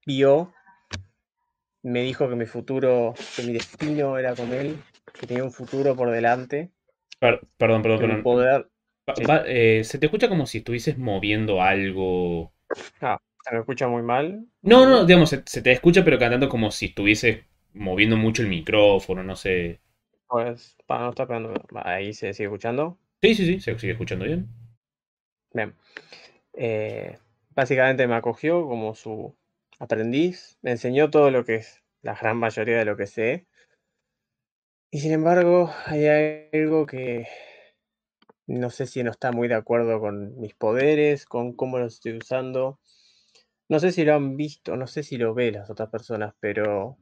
vio, me dijo que mi futuro, que mi destino era con él, que tenía un futuro por delante, Per- perdón, perdón, perdón. poder... Sí. eh, se te escucha como si estuvieses moviendo algo. Se me escucha muy mal. No, no, digamos, se, se te escucha, pero cantando como si estuvieses moviendo mucho el micrófono, no sé. Pues, para no estar pegando. Ahí se sigue escuchando. Sí, sí, sí, se sigue escuchando bien. Bien. Eh, básicamente me acogió como su aprendiz, me enseñó todo lo que es la gran mayoría de lo que sé. Y sin embargo, hay algo que no sé si no está muy de acuerdo con mis poderes, con cómo los estoy usando. No sé si lo han visto, no sé si lo ve las otras personas, pero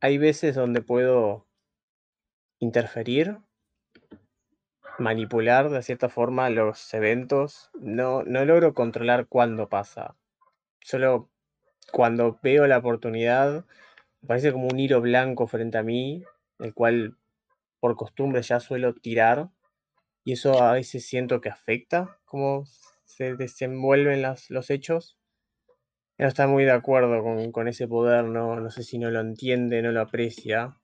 hay veces donde puedo interferir, manipular de cierta forma los eventos. No, no logro controlar cuándo pasa. Solo cuando veo la oportunidad, parece como un hilo blanco frente a mí, el cual por costumbre ya suelo tirar. Y eso a veces siento que afecta cómo se desenvuelven los hechos. No está muy de acuerdo con, con ese poder, no, no sé si no lo entiende, no lo aprecia.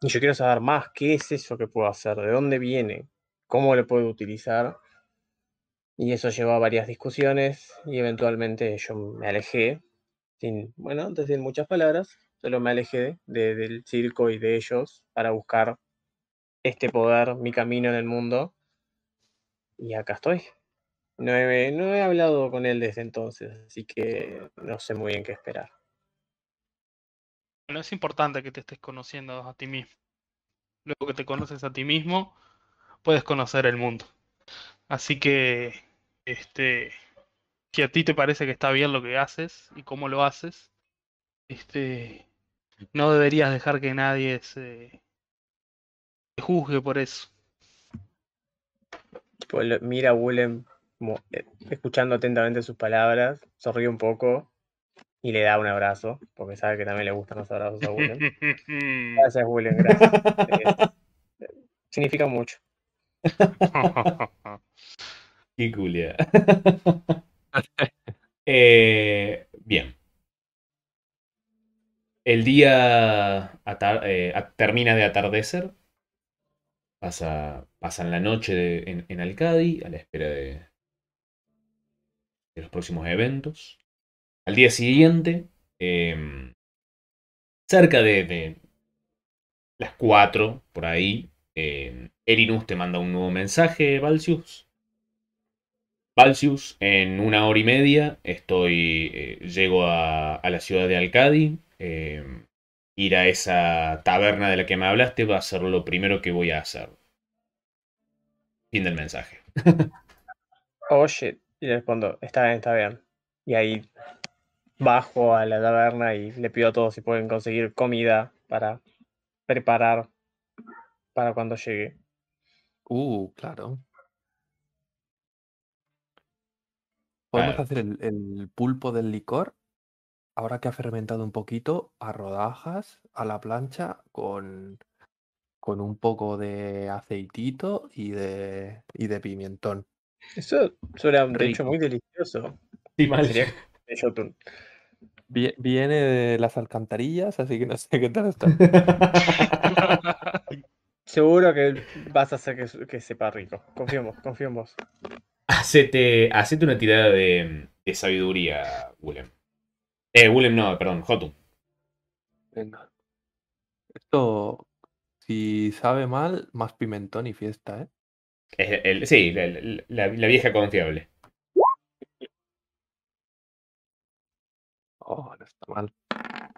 Y yo quiero saber más, ¿qué es eso que puedo hacer? ¿De dónde viene? ¿Cómo lo puedo utilizar? Y eso llevó a varias discusiones y eventualmente yo me alejé, sin, bueno, decir muchas palabras, solo me alejé de- del circo y de ellos para buscar este poder, mi camino en el mundo. Y acá estoy. No he, no he hablado con él desde entonces, así que no sé muy bien qué esperar. Bueno, es importante que te estés conociendo a ti mismo. Luego que te conoces a ti mismo, puedes conocer el mundo. Así que, este, si a ti te parece que está bien lo que haces y cómo lo haces, este, no deberías dejar que nadie se juzgue por eso. Lo- mira Willem eh, escuchando atentamente sus palabras, sonríe un poco y le da un abrazo, porque sabe que también le gustan los abrazos a Willem. Gracias, Willem, gracias. Eh, significa mucho. Qué culia. Eh, bien. El día eh, termina de atardecer. Pasa, pasan la noche de- en, en Alcadi a la espera de, de los próximos eventos. Al día siguiente, em, cerca de, las 4, por ahí, em, Erinus te manda un nuevo mensaje, Valsius. Valsius, en una hora y media estoy, eh, llego a, la ciudad de Alcadi. eh, ir a esa taberna de la que me hablaste va a ser lo primero que voy a hacer. Fin del mensaje. Oh shit. Y le respondo, está bien, está bien. Y ahí bajo a la taberna y le pido a todos si pueden conseguir comida para preparar para cuando llegue. Uh, claro. Podemos Claro. hacer el, el pulpo del licor, ahora que ha fermentado un poquito, a rodajas, a la plancha, con, con un poco de aceitito y de, y de pimentón. Eso suena de hecho muy delicioso. Sí, mal. Sería Vie- Viene de las alcantarillas, así que no sé qué tal está. Seguro que vas a hacer que, que sepa rico. Confío en vos, confío en vos. Hacete, hacete una tirada de, de sabiduría, Willem. Eh, Willem no, perdón, Jotun. Venga. Esto, si sabe mal, más pimentón y fiesta, ¿eh? El- sí, la- la vieja confiable. Oh, no está mal.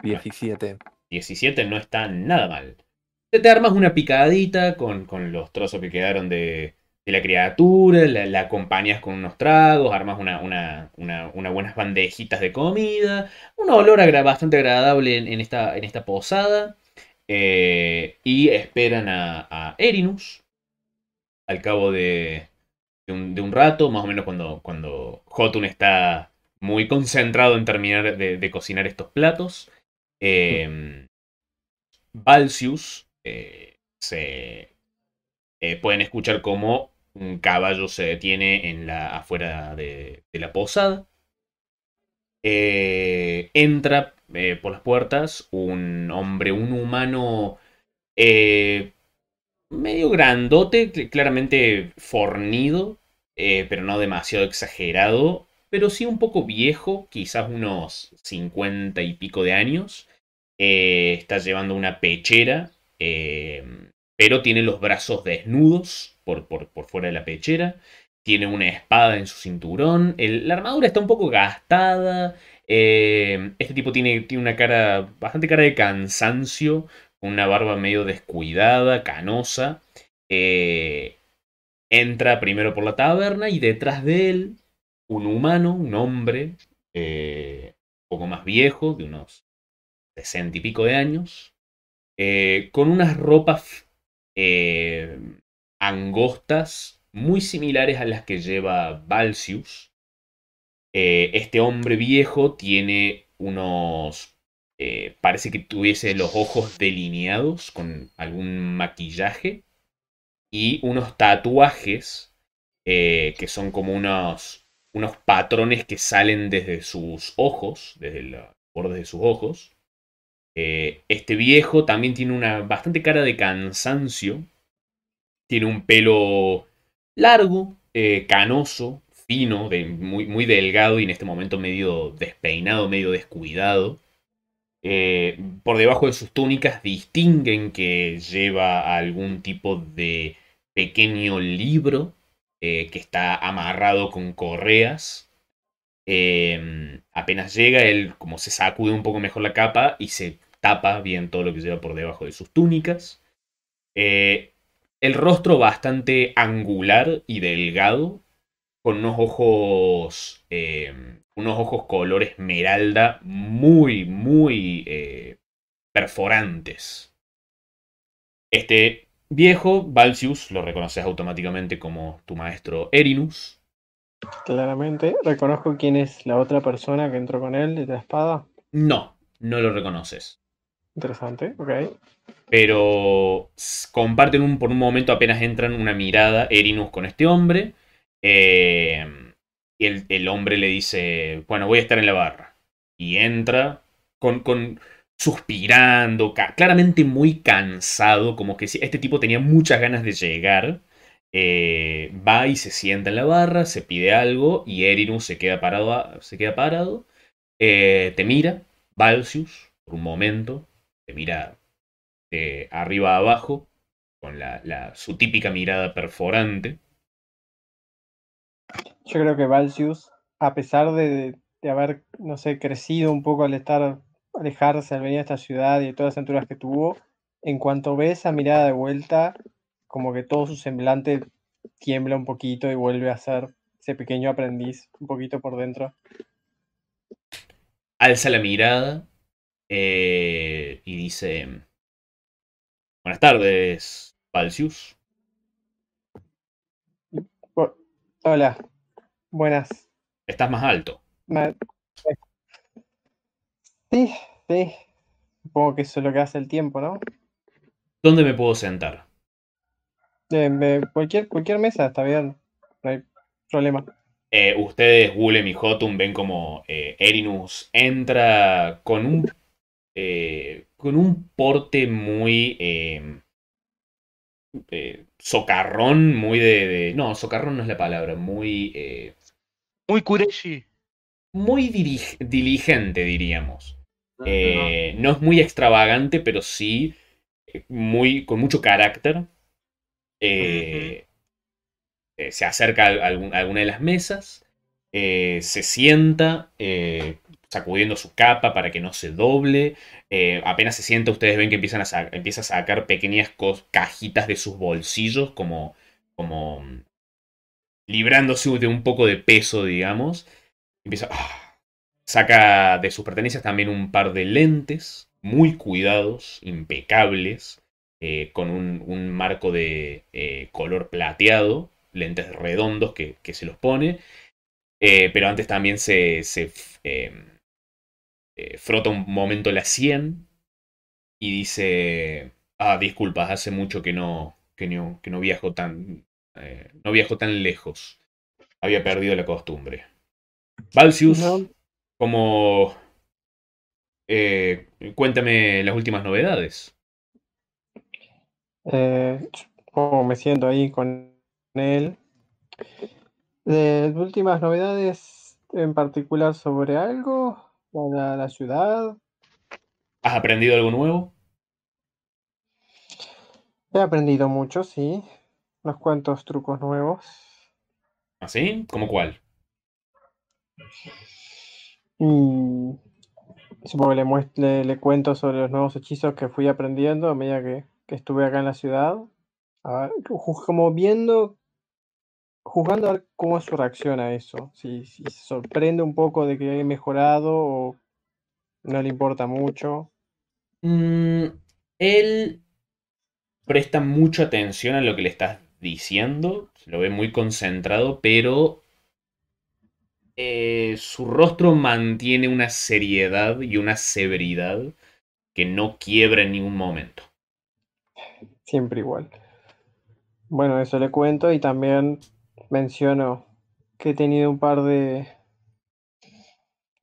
17. 17 no está nada mal. Te, te armas una picadita con, con los trozos que quedaron de, de la criatura, la, la acompañas con unos tragos, armas una, una, una- unas buenas bandejitas de comida, un olor agra- bastante agradable en, en esta, en esta posada, eh, y esperan a, a Erinus al cabo de, de un, de un rato, más o menos cuando, cuando Jotun está muy concentrado en terminar de, cocinar estos platos. Valsius eh, se eh, pueden escuchar cómo un caballo se detiene en la afuera de, de la posada. Eh, entra eh, por las puertas un hombre, un humano medio grandote, cl- claramente fornido, pero no demasiado exagerado, pero sí un poco viejo, quizás unos 50 y pico de años. Eh, está llevando una pechera eh, pero tiene los brazos desnudos por, por, por fuera de la pechera. Tiene una espada en su cinturón. la armadura está un poco gastada. Eh, este tipo tiene, tiene una cara, bastante cara de cansancio, una barba medio descuidada, canosa. Entra primero por la taberna y detrás de él un humano, un hombre, eh, un poco más viejo, de unos sesenta y pico de años, con unas ropas angostas muy similares a las que lleva Balsius. Eh, este hombre viejo tiene unos... Eh, parece que tuviese los ojos delineados con algún maquillaje y unos tatuajes eh, que son como unos, unos patrones que salen desde sus ojos, desde los bordes de sus ojos. este viejo también tiene una bastante cara de cansancio. Tiene un pelo largo, canoso, fino, muy, muy delgado y en este momento medio despeinado, medio descuidado. Eh, por debajo de sus túnicas distinguen que lleva algún tipo de pequeño libro eh, que está amarrado con correas. Em, apenas llega, él como se sacude un poco mejor la capa y se tapa bien todo lo que lleva por debajo de sus túnicas. Eh, el rostro bastante angular y delgado, con unos ojos, eh, unos ojos color esmeralda muy, muy eh, perforantes. Este viejo, Balsius, lo reconoces automáticamente como tu maestro Erinus. Claramente. ¿Reconozco quién es la otra persona que entró con él de la espada? No, no lo reconoces. Interesante, ok. Pero comparten un, por un momento apenas entran una mirada Erinus con este hombre eh, y el, hombre le dice, bueno, voy a estar en la barra. Y entra con, con suspirando, claramente muy cansado, como que este tipo tenía muchas ganas de llegar. Eh, va y se sienta en la barra, se pide algo y Erinus se queda parado. Se queda parado eh, te mira, Balsius, por un momento, te mira de arriba a abajo, con la, su típica mirada perforante. Yo creo que Valsius, a pesar de, haber, no sé, crecido un poco al estar, alejarse al venir a esta ciudad y todas las aventuras que tuvo, en cuanto ve esa mirada de vuelta, como que todo su semblante tiembla un poquito y vuelve a ser ese pequeño aprendiz, un poquito por dentro. Alza la mirada eh, y dice: Buenas tardes, Valsius. Hola, buenas. Estás más alto. Sí, sí. Supongo que eso es lo que hace el tiempo, ¿no? ¿Dónde me puedo sentar? Eh, cualquier, cualquier mesa está bien. No hay problema. Eh, ustedes, Gulem y Hotun, ven como eh, Erinus entra con un, con un porte muy socarrón, muy de, No, socarrón no es la palabra, muy... Eh, muy Kureshi. Muy diligente, diríamos. Eh, no es muy extravagante, pero sí eh, muy, con mucho carácter. se acerca a, alguna de las mesas, se sienta, sacudiendo su capa para que no se doble. Eh, apenas se sienta, ustedes ven que empiezan a empieza a sacar pequeñas cajitas de sus bolsillos, como, como mm, librándose de un poco de peso, digamos. Empieza. Ah, saca de sus pertenencias también un par de lentes, muy cuidados, impecables, eh, con un, marco de eh, color plateado, lentes redondos que, se los pone. pero antes también se, se em, eh, frota un momento la 100 y dice, ah, disculpas, hace mucho que no, que no, que no viajo tan, eh, no viajo tan lejos. Había perdido la costumbre. Valsius, como... Eh, cuéntame las últimas novedades. ¿Cómo me siento ahí con él? ¿De últimas novedades en particular sobre algo? para la ciudad. ¿Has aprendido algo nuevo? He aprendido mucho, sí. Unos cuantos trucos nuevos. ¿Así? ¿Cómo cuál? Y supongo que le, le, cuento sobre los nuevos hechizos que fui aprendiendo a medida que, estuve acá en la ciudad. A ver, como viendo, juzgando a ver cómo es su reacción a eso. Si, se sorprende un poco de que he mejorado o no le importa mucho. Mm, él presta mucha atención a lo que le estás diciendo, se lo ve muy concentrado, pero eh, su rostro mantiene una seriedad y una severidad que no quiebra en ningún momento. Siempre igual. Bueno, eso le cuento y también menciono que he tenido un par de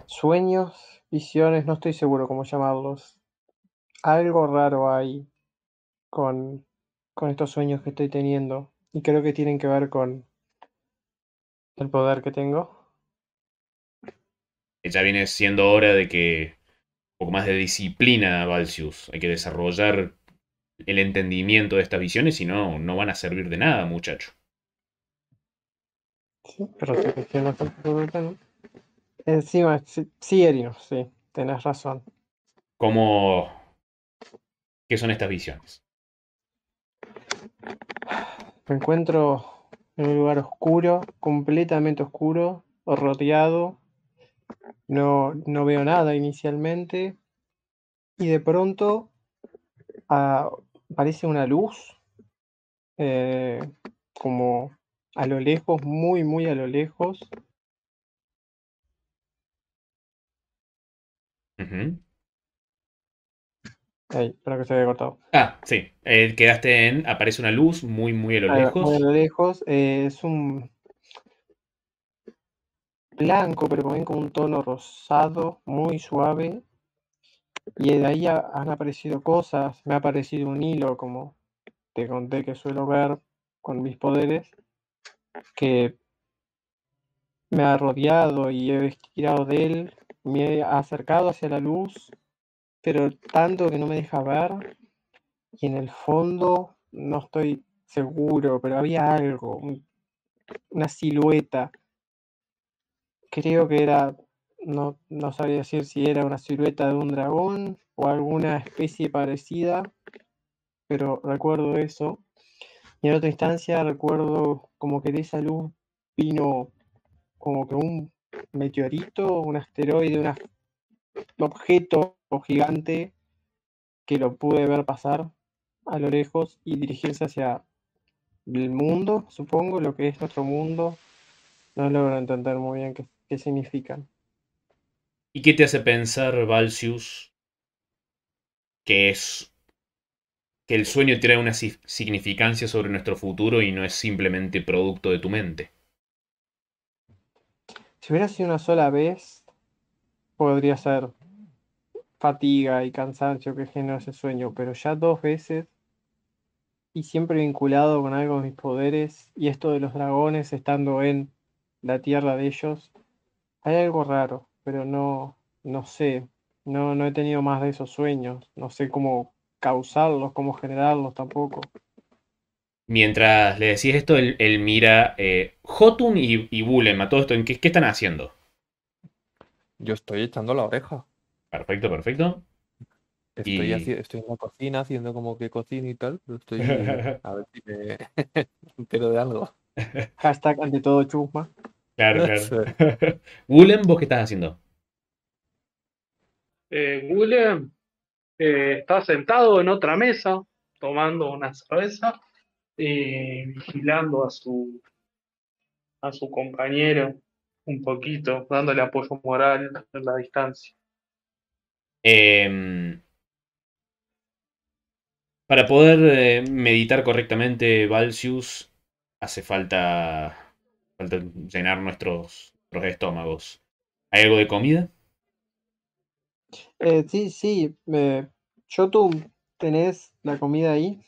sueños, visiones, no estoy seguro cómo llamarlos. Algo raro hay con, con estos sueños que estoy teniendo y creo que tienen que ver con el poder que tengo. Ya viene siendo hora de que un poco más de disciplina, Valsius. Hay que desarrollar el entendimiento de estas visiones, si no, no van a servir de nada, muchacho. Sí, pero seguro, ¿no? Encima, sí, sí, Erinos, sí, tenés razón. ¿Cómo... ¿Qué son estas visiones? Me encuentro en un lugar oscuro, completamente oscuro, rodeado. No, no veo nada inicialmente. Y de pronto ah, aparece una luz, eh, como a lo lejos, muy, muy a lo lejos. Ahí, espero que se haya cortado. Ah, sí. Eh, quedaste en. Aparece una luz muy, muy a lo lejos. muy a lo lejos. eh, es un blanco, pero también con un tono rosado, muy suave. Y de ahí ha- han aparecido cosas. Me ha aparecido un hilo, como te conté que suelo ver con mis poderes, que me ha rodeado y he estirado de él. Me he acercado hacia la luz, pero tanto que no me deja ver. Y en el fondo no estoy seguro, pero había algo, un- una silueta. Creo que era, no, no sabría decir si era una silueta de un dragón o alguna especie parecida, pero recuerdo eso. Y en otra instancia recuerdo como que de esa luz vino como que un meteorito, un asteroide, un objeto gigante que lo pude ver pasar a lo lejos y dirigirse hacia el mundo, supongo, lo que es nuestro mundo. No logro entender muy bien qué, qué significan. ¿Y qué te hace pensar, Valsius, que es. que el sueño tiene una si- significancia sobre nuestro futuro y no es simplemente producto de tu mente? Si hubiera sido una sola vez, podría ser fatiga y cansancio que genera ese sueño, pero ya dos veces y siempre vinculado con algo de mis poderes y esto de los dragones estando en la tierra de ellos, hay algo raro, pero no, no sé, no, no he tenido más de esos sueños, no sé cómo causarlos, cómo generarlos tampoco. Mientras le decís esto, él, él mira. Eh, Jotun y, y Bulem, a todo esto, ¿en qué, qué están haciendo? Yo estoy echando la oreja. Perfecto, perfecto. Estoy, Y- haci- estoy en la cocina haciendo como que cocina y tal, pero estoy a ver si me entero de algo. Hashtag ante todo chusma. Claro, claro. Bulem, ¿vos qué estás haciendo? Eh, William eh, está sentado en otra mesa, tomando una cerveza y vigilando a su, a su compañero un poquito, dándole apoyo moral en la distancia. Em, para poder eh, meditar correctamente, Valsius, hace falta, falta llenar nuestros, nuestros estómagos. ¿Hay algo de comida? Eh, sí, sí, eh, Shotum, ¿tenés la comida ahí?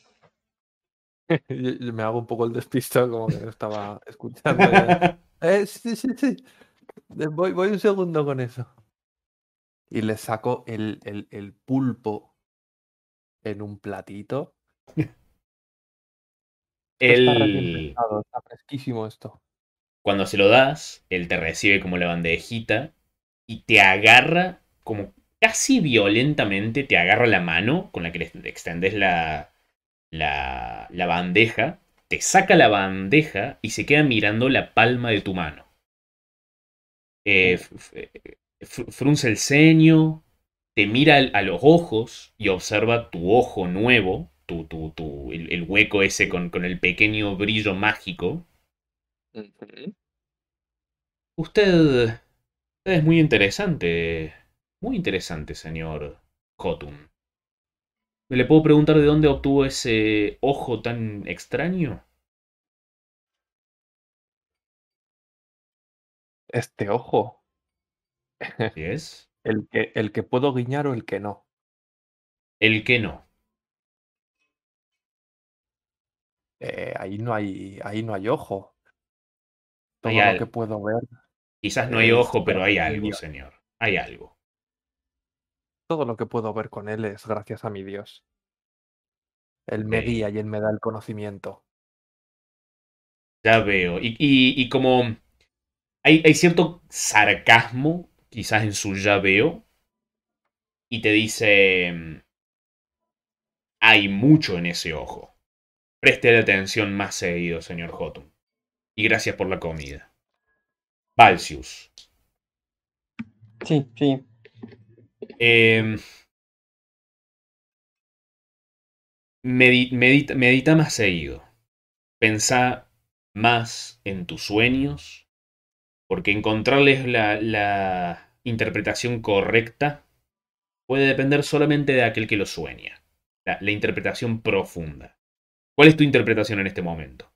Yo, yo me hago un poco el despistado, como que no estaba escuchando. Eh, sí, sí, sí. Eh, Voy, voy un segundo con eso. Y le saco el, el, el pulpo en un platito Está Él, pescado, está fresquísimo esto. Cuando se lo das, él te recibe como la bandejita y te agarra como casi violentamente, te agarra la mano con la que le extendes la, la, la bandeja, te saca la bandeja y se queda mirando la palma de tu mano. Eh, fr- frunce el ceño, te mira a los ojos y observa tu ojo nuevo, tu, tu, tu- el, el hueco ese con, con el pequeño brillo mágico. Usted, usted es muy interesante, muy interesante, señor Hotun. ¿Le puedo preguntar de dónde obtuvo ese ojo tan extraño? Este ojo, ¿Sí es? el que, el que puedo guiñar o el que no. El que no. Eh, ahí no hay, ahí no hay ojo. Todo Hay lo que puedo ver, Quizás no hay Es ojo, pero hay algo, Dios. señor. Hay algo. todo lo que puedo ver con él es gracias a mi Dios. Él me guía y él me da el conocimiento. Ya veo. Y, y- y como hay, hay cierto sarcasmo, quizás en su ya veo, y te dice, hay mucho en ese ojo. Preste atención más seguido, señor Hotun. Y gracias por la comida. Valsius. Sí, sí. eh, medi- medita, medita más seguido. Pensá más en tus sueños, porque encontrarles la, la interpretación correcta puede depender solamente de aquel que lo sueña. La, la interpretación profunda. ¿Cuál es tu interpretación en este momento?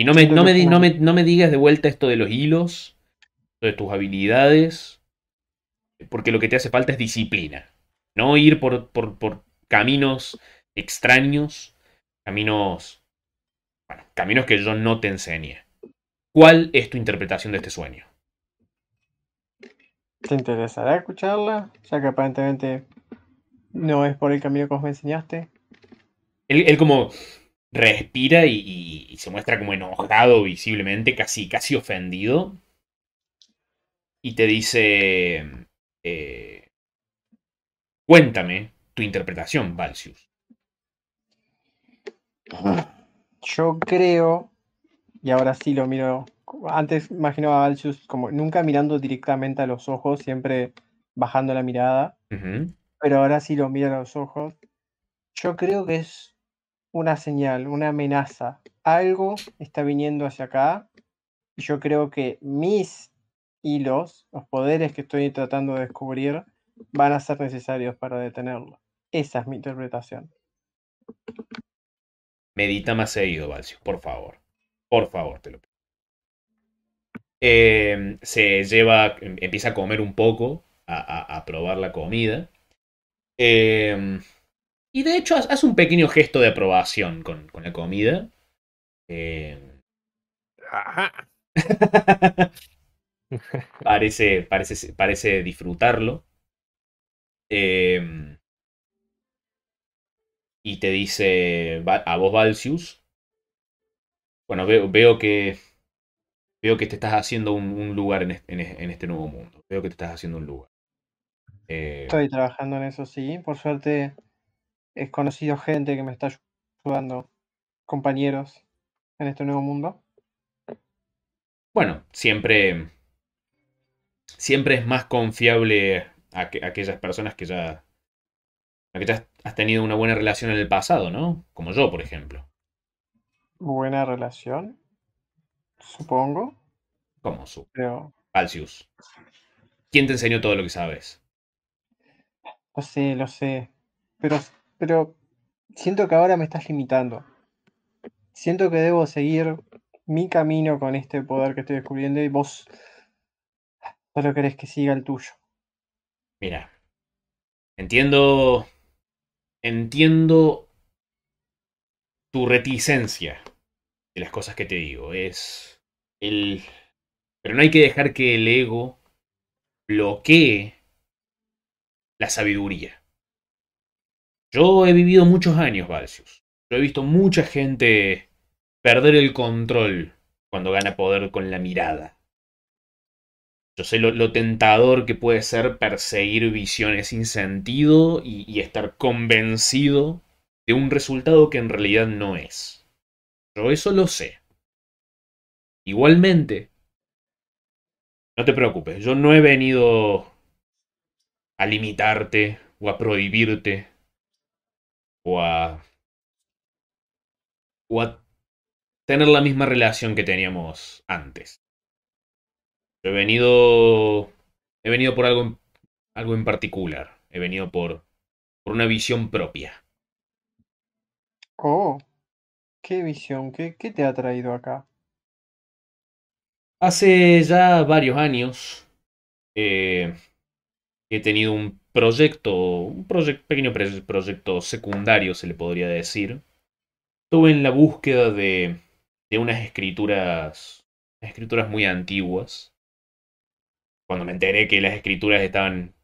Y no me, no me, no me- no me digas de vuelta esto de los hilos, de tus habilidades, porque lo que te hace falta es disciplina. No ir por, por, por caminos extraños, caminos, bueno, caminos que yo no te enseñe. ¿Cuál es tu interpretación de este sueño? ¿Te interesará escucharla? Ya que aparentemente no es por el camino que vos me enseñaste. Él, él como respira y, se muestra como enojado visiblemente, casi, casi ofendido. Y te dice, eh, cuéntame tu interpretación, Valsius. Yo creo, y ahora sí lo miro, antes imaginaba a Valsius como nunca mirando directamente a los ojos, siempre bajando la mirada, pero ahora sí lo miro a los ojos. Yo creo que es una señal, una amenaza. Algo está viniendo hacia acá y yo creo que mis hilos, los poderes que estoy tratando de descubrir, van a ser necesarios para detenerlo. Esa es mi interpretación. Medita más seguido, Valsius, por favor. Por favor, te lo pido. Eh, se lleva, em- empieza a comer un poco, a, a- a probar la comida. Eh, y de hecho hace un pequeño gesto de aprobación con, con la comida. Eh, Ajá. parece, parece, parece disfrutarlo. Eh, y te dice a vos, Valsius. Bueno, veo, veo que. Veo que te estás haciendo un, un lugar en este, en es- en este nuevo mundo. Veo que te estás haciendo un lugar. Eh, Estoy trabajando en eso, sí. Por suerte he conocido gente que me está ayudando, compañeros, en este nuevo mundo. bueno, siempre. Siempre es más confiable aqu- aquellas personas que ya. que ya has tenido una buena relación en el pasado, ¿no? Como yo, por ejemplo. Buena relación, supongo, Como su. pero. ¿Quién te enseñó todo lo que sabes? lo sé, lo sé. Pero, pero siento que ahora me estás limitando. Siento que debo seguir mi camino con este poder que estoy descubriendo y vos solo querés que siga el tuyo. Mira, entiendo. Entiendo tu reticencia de las cosas que te digo. Es el. Pero no hay que dejar que el ego bloquee la sabiduría. Yo he vivido muchos años, Valsius. Yo he visto mucha gente perder el control cuando gana poder con la mirada. Yo sé lo, tentador que puede ser perseguir visiones sin sentido y, estar convencido de un resultado que en realidad no es. Yo eso lo sé. Igualmente, no te preocupes, yo no he venido a limitarte o a prohibirte o a o a tener la misma relación que teníamos antes. He venido. He venido por algo, algo en particular. He venido por, por una visión propia. Oh, ¿qué visión? ¿Qué, qué te ha traído acá? Hace ya varios años eh, he tenido un proyecto, un pequeño proyecto secundario, se le podría decir. Estuve en la búsqueda de, de unas escrituras, escrituras muy antiguas cuando me enteré que las escrituras estaban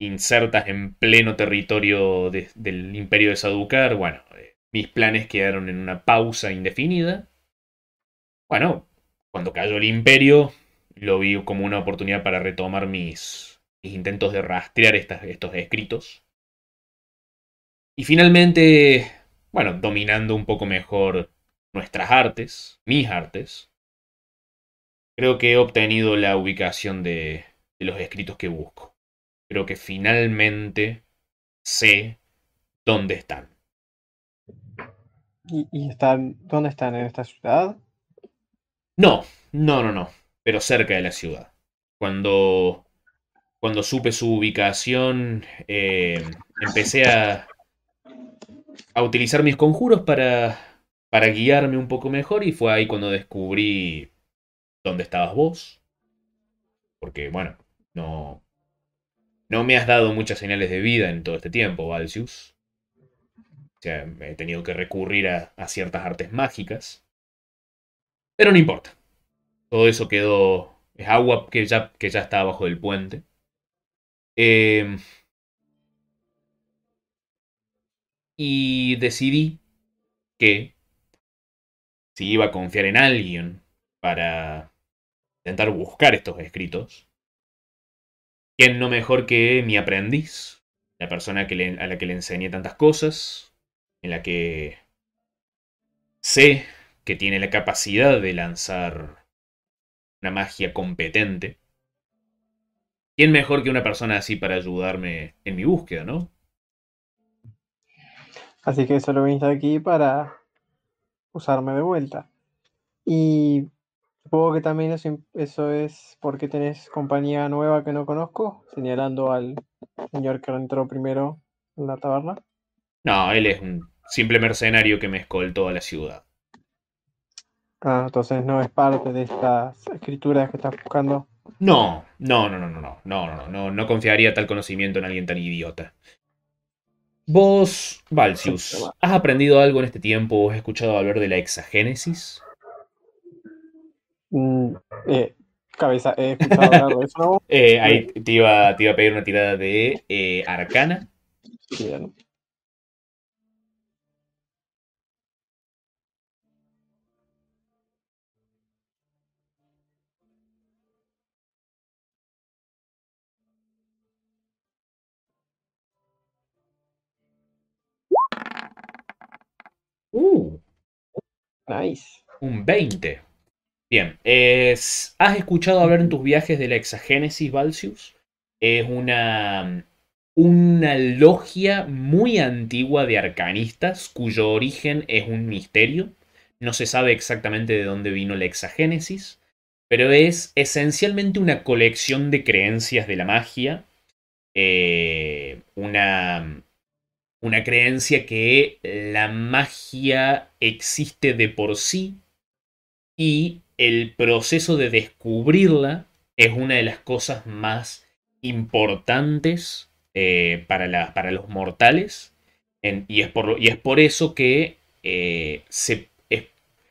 insertas en pleno territorio del imperio de Saducar, bueno, eh, mis planes quedaron en una pausa indefinida. Bueno, cuando cayó el imperio, lo vi como una oportunidad para retomar mis, intentos de rastrear estos escritos. Y finalmente, bueno, dominando un poco mejor nuestras artes, mis artes, Creo que he obtenido la ubicación de, los escritos que busco. Creo que finalmente sé dónde están. ¿Y, están, dónde están? ¿En esta ciudad? No, no, no, no. Pero cerca de la ciudad. Cuando, cuando supe su ubicación, eh, empecé a, utilizar mis conjuros para, para guiarme un poco mejor y fue ahí cuando descubrí dónde estabas vos. Porque, bueno, no. No me has dado muchas señales de vida en todo este tiempo, Valsius. O sea, he tenido que recurrir a, ciertas artes mágicas. Pero no importa. Todo eso quedó. Es agua que ya, que ya está abajo del puente. Em, y decidí que si iba a confiar en alguien para intentar buscar estos escritos. ¿Quién no mejor que mi aprendiz? La persona a la que le enseñé tantas cosas, en la que sé que tiene la capacidad de lanzar una magia competente. ¿Quién mejor que una persona así para ayudarme en mi búsqueda, no? Así que solo viniste aquí para usarme de vuelta. Y Supongo que también eso, es porque tenés compañía nueva que no conozco, señalando al señor que entró primero en la taberna. No, él es un simple mercenario que me escoltó a la ciudad. Ah, entonces no es parte de estas escrituras que estás buscando. No, no, no, no, no, no, no, no, no, no confiaría tal conocimiento en alguien tan idiota. Vos, Valsius, ¿has aprendido algo en este tiempo o has escuchado hablar de la exagénesis? Mm, eh, cabeza, he escuchado hablar de eso. Eh, ahí te iba, te iba, a pedir una tirada de eh, arcana. Bien. Uh. Nice. Un 20. Bien, ¿has escuchado hablar en tus viajes de la exagénesis Valsius? Es una, una logia muy antigua de arcanistas cuyo origen es un misterio. No se sabe exactamente de dónde vino la exagénesis, pero es esencialmente una colección de creencias de la magia. Eh, una, una creencia que la magia existe de por sí y el proceso de descubrirla es una de las cosas más importantes eh, para, para, los mortales. y, es por, y, es por, eso que eh, se,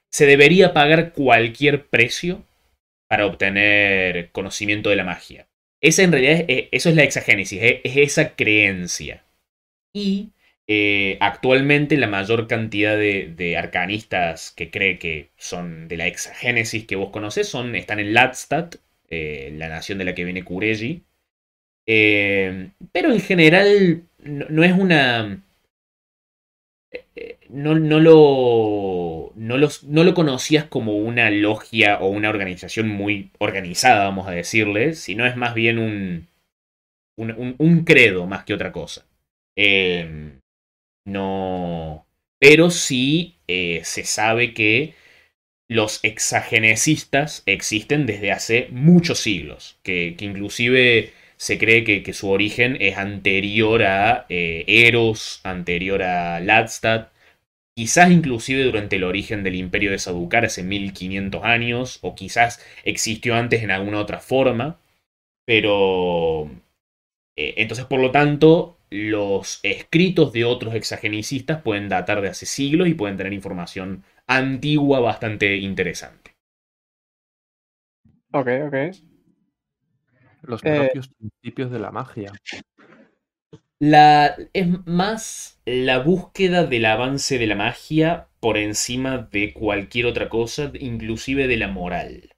se, debería pagar cualquier precio para obtener conocimiento de la magia. Esa en realidad es, eso es la exagénesis, es, esa creencia. Y Eh, actualmente la mayor cantidad de, arcanistas que cree que son de la exagénesis que vos conocés son, están en Ladstad, eh, la nación de la que viene Kureji. Eh, pero en general no, es una... No, no, lo, no, los- no lo conocías como una logia o una organización muy organizada, vamos a decirle, sino es más bien un, un, un- un credo más que otra cosa. Eh, no. Pero sí eh, se sabe que los exagenecistas existen desde hace muchos siglos. Que, que inclusive se cree que, que su origen es anterior a eh, Eros, anterior a Ladstad. Quizás inclusive durante el origen del imperio de Sadukar hace 1500 años. O quizás existió antes en alguna otra forma. Pero eh, entonces, por lo tanto, los escritos de otros exagenicistas pueden datar de hace siglos y pueden tener información antigua bastante interesante. Ok, ok. Los Eh, propios principios de la magia. La, es más la búsqueda del avance de la magia por encima de cualquier otra cosa, inclusive de la moral.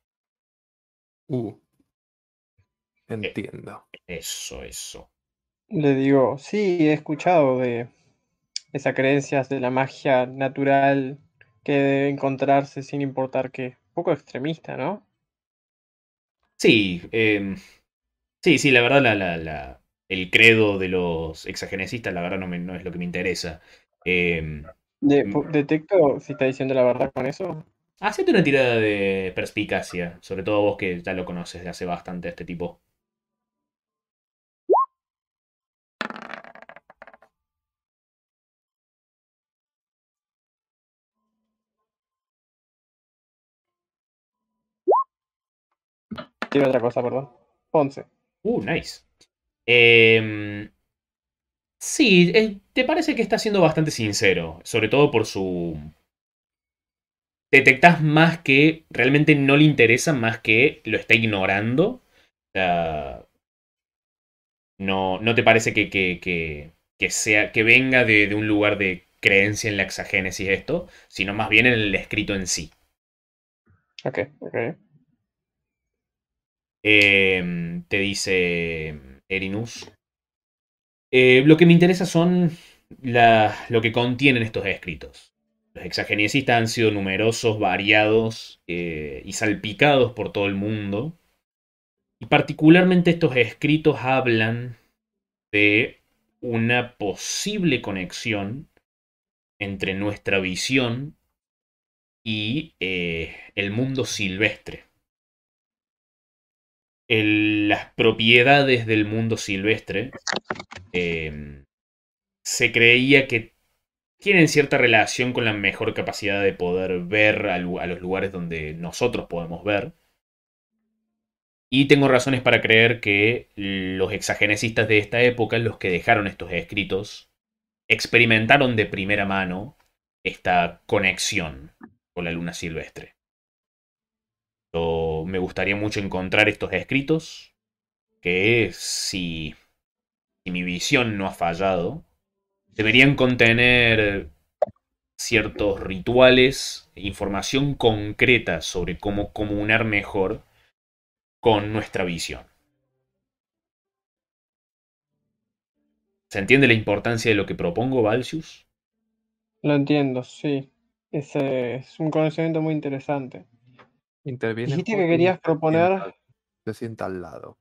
Uh. Entiendo. Eso, eso. Le digo, sí, he escuchado de esas creencias de la magia natural que debe encontrarse sin importar qué. Un poco extremista, ¿no? Sí, eh, sí, sí, la verdad, la, la, la- el credo de los exagenecistas, la verdad, no, me- no es lo que me interesa. Eh, De- Mm. detecto si está diciendo la verdad con eso. Hacete una tirada de perspicacia, sobre todo vos que ya lo conoces de hace bastante a este tipo. Tiene otra cosa, perdón. 11. Uh, nice. Em, sí, eh, te parece que está siendo bastante sincero, sobre todo por su... Detectás más que realmente no le interesa, más que lo está ignorando. No, no te parece que, que, que, que sea, que venga de, de un lugar de creencia en la exagénesis esto, sino más bien en el escrito en sí. Ok, ok. Eh, te dice Erinus. Eh, lo que me interesa son lo que contienen estos escritos. Los exagenecistas han sido numerosos, variados eh, y salpicados por todo el mundo. Y particularmente estos escritos hablan de una posible conexión entre nuestra visión y eh, el mundo silvestre las propiedades del mundo silvestre eh, se creía que tienen cierta relación con la mejor capacidad de poder ver a, a los lugares donde nosotros podemos ver. Y tengo razones para creer que los exagenecistas de esta época, los que dejaron estos escritos, experimentaron de primera mano esta conexión con la luna silvestre. Me gustaría mucho encontrar estos escritos, que si, mi visión no ha fallado, deberían contener ciertos rituales, e información concreta sobre cómo comunar mejor con nuestra visión. ¿Se entiende la importancia de lo que propongo, Valsius? Lo entiendo, sí. Es un conocimiento muy interesante. Interviene Dijiste que querías proponer. Se sienta al lado.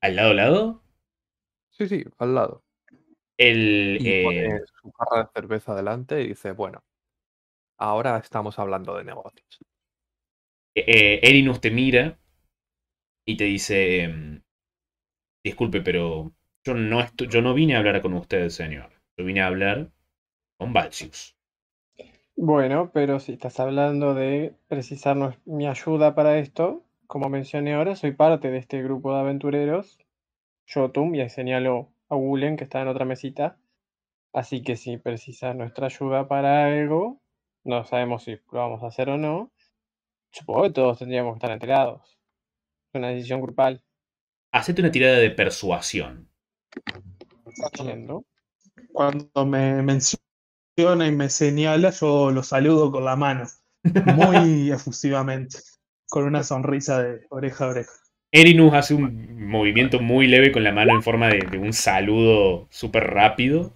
¿Al lado lado? Sí, sí, al lado. El, Y eh, pone su jarra de cerveza delante y dice, bueno, ahora estamos hablando de negocios. eh, Erinus te mira y te dice, em, disculpe, pero yo no, estu- yo no vine a hablar con usted, señor. Yo vine a hablar con Valsius. Bueno, pero si estás hablando de precisar mi ayuda para esto, como mencioné ahora, soy parte de este grupo de aventureros, Jotun, y ahí señalo a Gulen que está en otra mesita. Así que si precisas nuestra ayuda para algo, no sabemos si lo vamos a hacer o no. Supongo que todos tendríamos que estar enterados. Es una decisión grupal. Hacete una tirada de persuasión. Cuando me menciona y me señala, yo lo saludo con la mano, muy efusivamente, con una sonrisa de oreja a oreja. Erinus hace un movimiento muy leve con la mano en forma de, de un saludo súper rápido.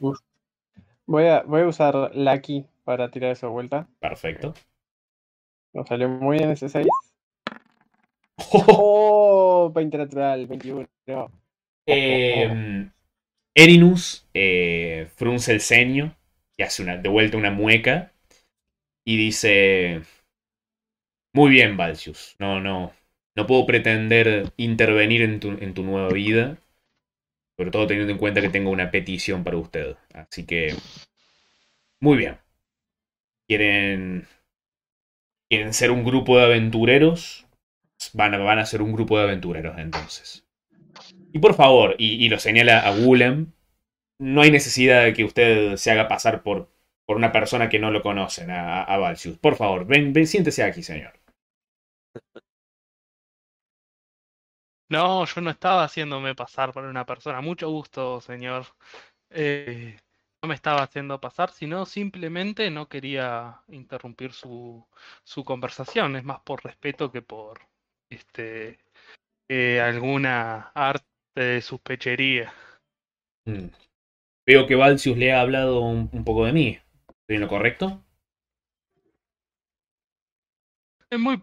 Voy a, voy a usar Lucky para tirar esa vuelta. Perfecto. Nos salió muy bien ese 6. Oh, 20 natural, 21. No. Eh, Erinus eh, frunce el ceño y hace una, de vuelta una mueca y dice: Muy bien, Valsius. No, no. No puedo pretender intervenir en tu, en tu nueva vida. Sobre todo teniendo en cuenta que tengo una petición para usted. Así que. Muy bien. ¿Quieren. ¿Quieren ser un grupo de aventureros? Van a, van a ser un grupo de aventureros entonces. Y por favor, y, lo señala a Willem, no hay necesidad de que usted se haga pasar por, por una persona que no lo conocen, a, a Valsius. Por favor, ven, ven, siéntese aquí, señor. No, yo no estaba haciéndome pasar por una persona. Mucho gusto, señor. Eh, no me estaba haciendo pasar, sino simplemente no quería interrumpir su, su conversación. Es más por respeto que por este eh, alguna arte de sospechería. Mm. Veo que Valsius le ha hablado un, un poco de mí. ¿Estoy en lo correcto? Es muy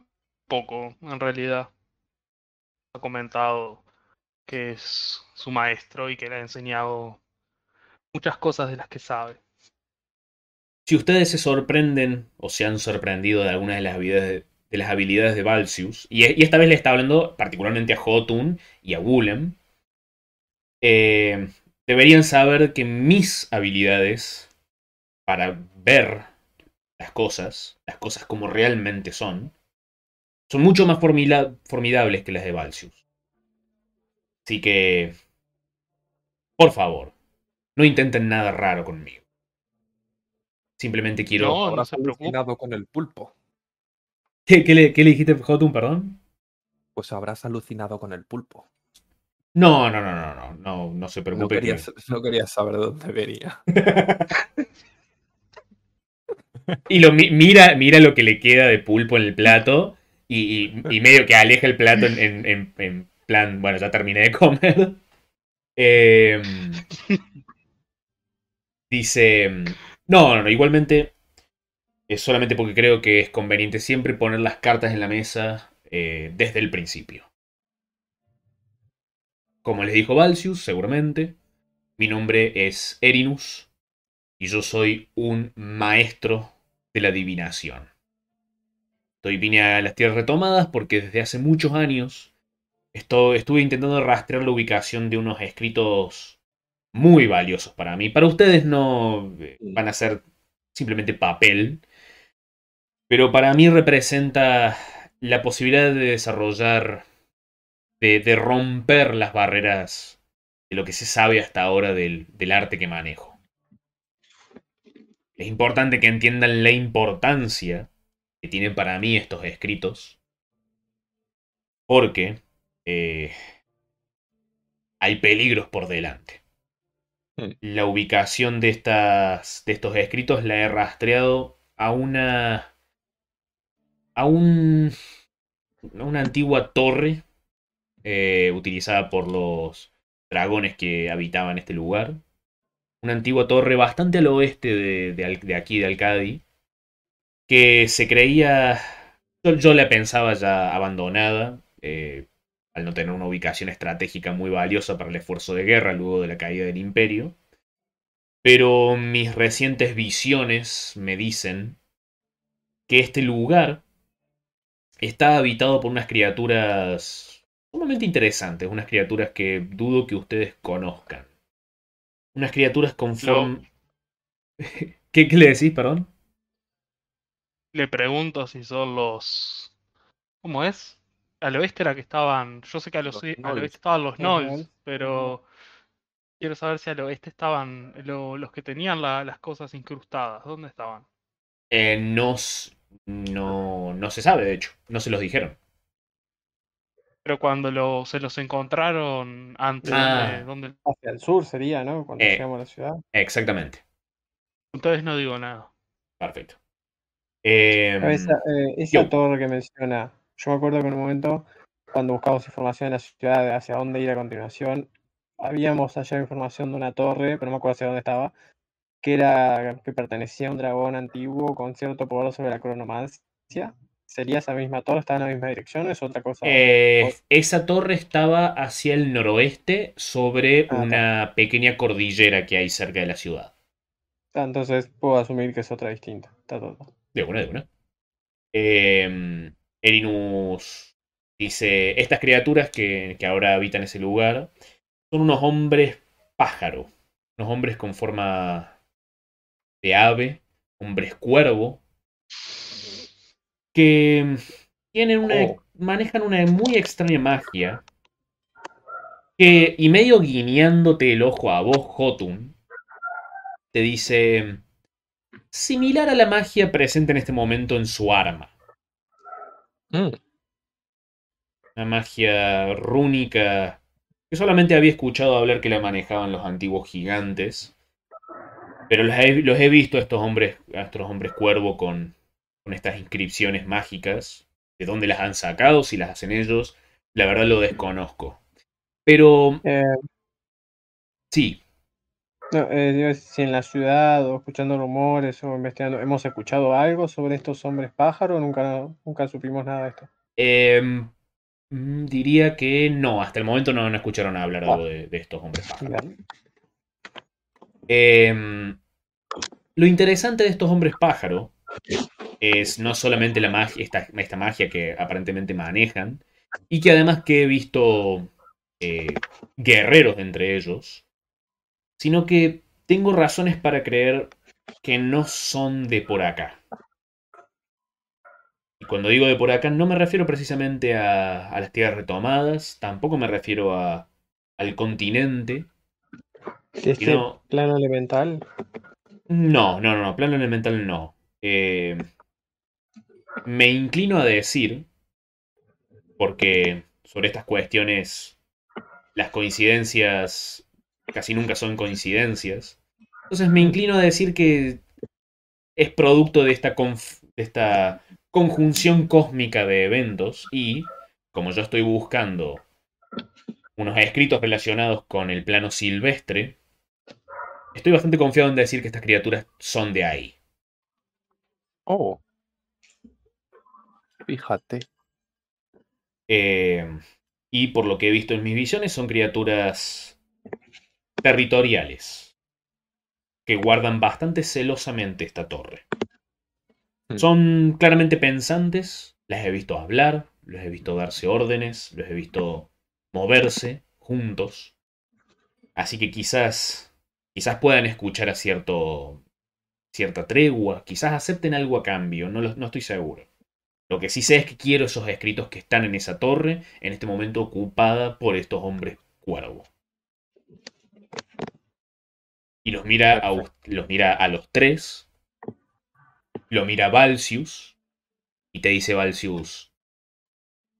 poco, en realidad. Ha comentado que es su maestro y que le ha enseñado muchas cosas de las que sabe. Si ustedes se sorprenden o se han sorprendido de algunas de las habilidades de, las habilidades de Valsius, y, y esta vez le está hablando particularmente a Jotun y a Willem, eh, deberían saber que mis habilidades para ver las cosas, las cosas como realmente son, son mucho más formila- formidables que las de Valsius. Así que, por favor, no intenten nada raro conmigo. Simplemente quiero... No, no Habrás se con el pulpo. ¿Qué, qué le, qué le dijiste, Jotun, perdón? Pues habrás alucinado con el pulpo. No, no, no, no, no, no, no se No preocupe. que- no saber de dónde venía. Y lo mi- mira, mira lo que le queda de pulpo en el plato y, y- y medio que aleja el plato en, en- en- en plan, bueno, ya terminé de comer. Em, dice, no, no, no, igualmente es solamente porque creo que es conveniente siempre poner las cartas en la mesa eh, desde el principio. Como les dijo Valsius, seguramente, mi nombre es Erinus y yo soy un maestro de la adivinación. Estoy vine a las tierras retomadas porque desde hace muchos años estuve intentando rastrear la ubicación de unos escritos muy valiosos para mí. Para ustedes no van a ser simplemente papel, pero para mí representa la posibilidad de desarrollar, de, de romper las barreras de lo que se sabe hasta ahora del, del arte que manejo. Es importante que entiendan la importancia que tienen para mí estos escritos. Porque eh, hay peligros por delante. Hmm. La ubicación de, estas, de estos escritos la he rastreado a una. a un. a una antigua torre eh, utilizada por los dragones que habitaban este lugar una antigua torre bastante al oeste de, aquí, de Alcadi, que se creía, yo, yo la pensaba ya abandonada, eh, al no tener una ubicación estratégica muy valiosa para el esfuerzo de guerra luego de la caída del imperio. Pero mis recientes visiones me dicen que este lugar está habitado por unas criaturas sumamente interesantes, unas criaturas que dudo que ustedes conozcan. Unas criaturas con forma... ¿Qué, ¿Qué le decís, perdón? Le pregunto si son los. ¿Cómo es? Al oeste era que estaban. Yo sé que al, oce- al oeste estaban los Knolls, pero. Quiero saber si al oeste estaban lo- los que tenían la- las cosas incrustadas. ¿Dónde estaban? Eh, no, no, no se sabe, de hecho. No se los dijeron. Pero cuando lo- se los encontraron antes, Ah. ¿dónde- dónde- Hacia el sur sería, ¿no? Cuando Eh. llegamos a la ciudad. Exactamente. entonces no digo nada. Perfecto. Em, esa, eh, esa yo. torre que menciona, yo me acuerdo que en un momento, cuando buscamos información en la ciudad de hacia dónde ir a continuación, habíamos hallado información de una torre, pero no me acuerdo hacia dónde estaba, que era que pertenecía a un dragón antiguo con cierto poder sobre la cronomancia. ¿Sería esa misma torre? ¿Está en la misma dirección? ¿o ¿Es otra cosa? eh, esa torre estaba hacia el noroeste sobre Ah, está. una pequeña cordillera que hay cerca de la ciudad. Ah, entonces puedo asumir que es otra distinta. Está todo. De una, de una. Eh, Erinus dice, estas criaturas que, que ahora habitan ese lugar son unos hombres pájaro, unos hombres con forma de ave, hombres cuervo, que tienen una, Oh. manejan una muy extraña magia, que, y medio guiñándote el ojo a vos, Jotun, te dice, similar a la magia presente en este momento en su arma. Mm, Una magia rúnica que solamente había escuchado hablar que la manejaban los antiguos gigantes. Pero los he, los he visto a estos hombres, a estos hombres cuervo con, con estas inscripciones mágicas. ¿De dónde las han sacado? Si las hacen ellos. La verdad lo desconozco. Pero Eh, sí, no, eh, si en la ciudad o escuchando rumores o investigando, ¿hemos escuchado algo sobre estos hombres pájaros? Nunca, nunca supimos nada de esto. em, mm, diría que no. Hasta el momento no, no escucharon hablar algo de, de estos hombres pájaros. Em, lo interesante de estos hombres pájaro es no solamente la magia, esta, esta magia que aparentemente manejan, y que además que he visto eh, guerreros entre ellos, sino que tengo razones para creer que no son de por acá. Y cuando digo de por acá, no me refiero precisamente a, a las tierras retomadas, tampoco me refiero a, al continente, este sino plano elemental, No, no, no, plano elemental no. Eh, me inclino a decir, porque sobre estas cuestiones las coincidencias casi nunca son coincidencias, entonces me inclino a decir que es producto de esta, de esta conjunción cósmica de eventos y, como yo estoy buscando unos escritos relacionados con el plano silvestre, Estoy bastante confiado en decir que estas criaturas son de ahí. Oh. Fíjate. Eh, y por lo que he visto en mis visiones, son criaturas territoriales que guardan bastante celosamente esta torre. Hmm. Son claramente pensantes, las he visto hablar, los he visto darse órdenes, los he visto moverse juntos. Así que quizás, quizás puedan escuchar a cierto, cierta tregua, quizás acepten algo a cambio, no, lo- no estoy seguro. Lo que sí sé es que quiero esos escritos que están en esa torre, en este momento ocupada por estos hombres cuervo. Y los mira a, los mira a los tres, lo mira Valsius, y te dice Valsius,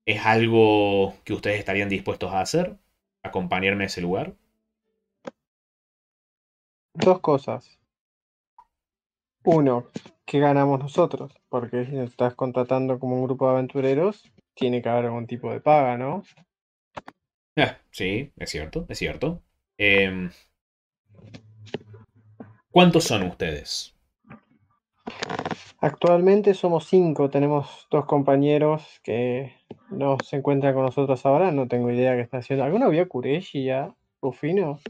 ¿es algo que ustedes estarían dispuestos a hacer? ¿Acompañarme a ese lugar? dos cosas. Uno, ¿qué ganamos nosotros? Porque si nos estás contratando como un grupo de aventureros, tiene que haber algún tipo de paga, ¿no? Ah, sí, es cierto, es cierto. Em, ¿Cuántos son ustedes? Actualmente somos cinco, tenemos dos compañeros que no se encuentran con nosotros ahora, no tengo idea qué está haciendo. ¿Alguno vio a Kureshi ya? ¿Rufino?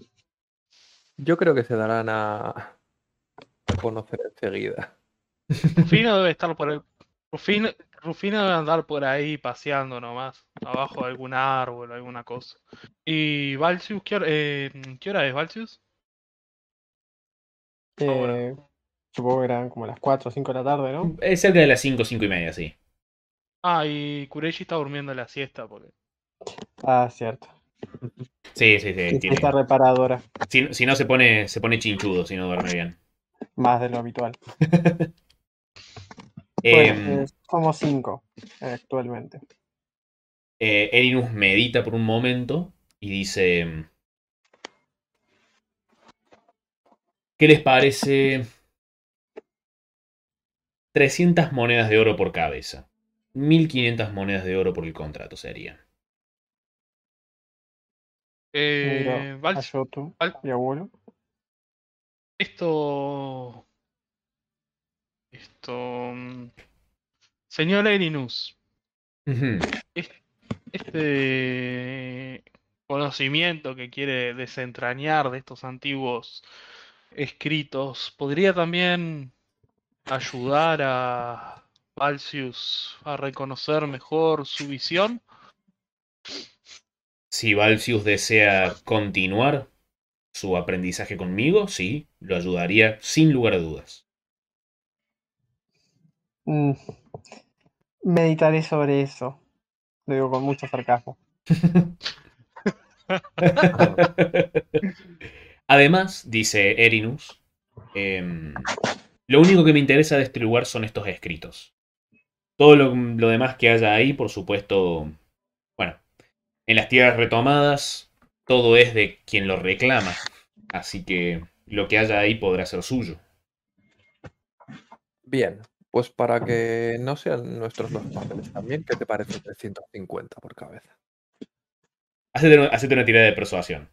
Yo creo que se darán a conocer enseguida. Rufino debe estar por el. Rufino, Rufino debe andar por ahí paseando nomás, abajo de algún árbol, alguna cosa. Y Valsius, ¿qué hora, eh, ¿qué hora es Valsius? Ahora. Eh, supongo que eran como las 4 o 5 de la tarde, ¿no? Es cerca de las 5, 5 y media, sí. Ah, y Kureishi está durmiendo la siesta porque. Ah, cierto. Sí, sí, sí. Sí, tiene- Está reparadora, Si, si no se pone, se pone chinchudo, si no duerme bien. Más de lo habitual. Em, Bueno, eh, somos cinco eh, actualmente. Eh, Erinus medita por un momento y dice: ¿Qué les parece 300 monedas de oro por cabeza? 1500 monedas de oro por el contrato serían. Eh, Miro Val- a Yotu, Val- mi abuelo. Esto. Esto. mm, Señor Erinus, este conocimiento que quiere desentrañar de estos antiguos escritos, ¿podría también ayudar a Valsius a reconocer mejor su visión? Si Valsius desea continuar su aprendizaje conmigo, sí, lo ayudaría sin lugar a dudas. Mm, Meditaré sobre eso. Lo digo con mucho sarcasmo. Además, dice Erinus, em, lo único que me interesa de este lugar son estos escritos. Todo lo, lo demás que haya ahí, por supuesto, bueno, en las tierras retomadas, todo es de quien lo reclama. Así que lo que haya ahí podrá ser suyo. Bien, pues para que no sean nuestros los papeles también, ¿qué te parece 350 por cabeza? Hacete, una- hacete una tirada de persuasión.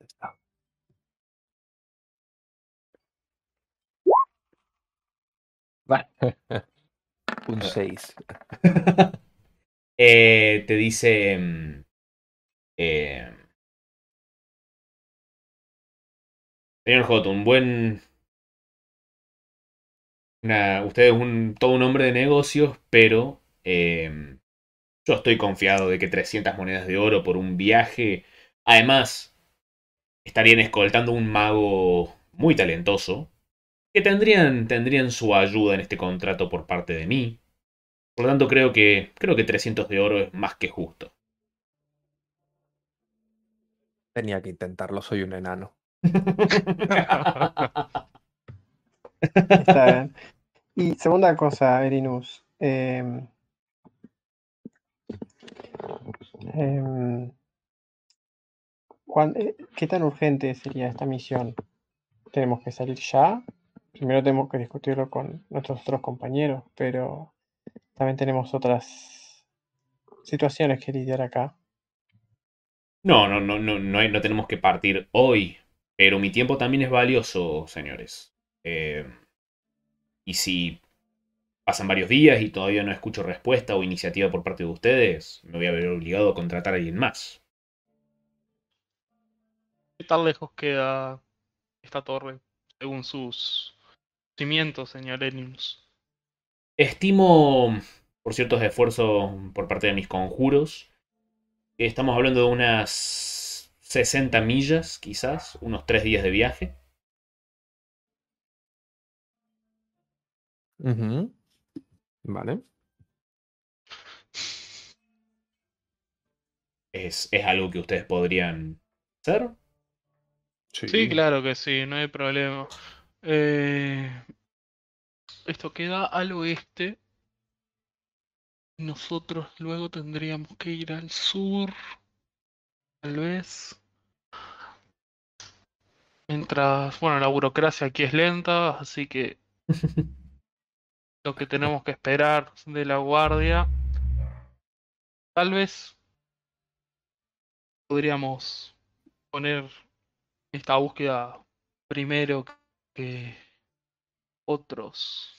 Está. Un 6. Eh, te dice. mm, eh, señor J, un buen. usted es un, todo un hombre de negocios, pero. eh, yo estoy confiado de que 300 monedas de oro por un viaje. Además, estarían escoltando un mago muy talentoso. Que tendrían, tendrían su ayuda en este contrato por parte de mí. Por lo tanto, creo que, creo que 300 de oro es más que justo. Tenía que intentarlo, soy un enano. Está bien. Y segunda cosa, Erinus. em, em, eh, ¿Qué tan urgente sería esta misión? ¿Tenemos que salir ya? Primero tenemos que discutirlo con nuestros otros compañeros, pero también tenemos otras situaciones que lidiar acá. No, no, no, no, no, hay- no tenemos que partir hoy. Pero mi tiempo también es valioso, señores. Eh, y si pasan varios días y todavía no escucho respuesta o iniciativa por parte de ustedes, me voy a ver obligado a contratar a alguien más. ¿Qué tan lejos queda esta torre según sus cimientos, señor Erinus? Estimo, por ciertos esfuerzos por parte de mis conjuros, que estamos hablando de unas 60 millas, quizás, unos 3 días de viaje. Ujú. Vale. ¿Es, es algo que ustedes podrían hacer? Sí, claro que sí, no hay problema. Eh, esto queda al oeste. Nosotros luego tendríamos que ir al sur. Tal vez. Mientras, bueno, la burocracia aquí es lenta, así que lo que tenemos que esperar de la guardia. Tal vez podríamos poner esta búsqueda primero que otros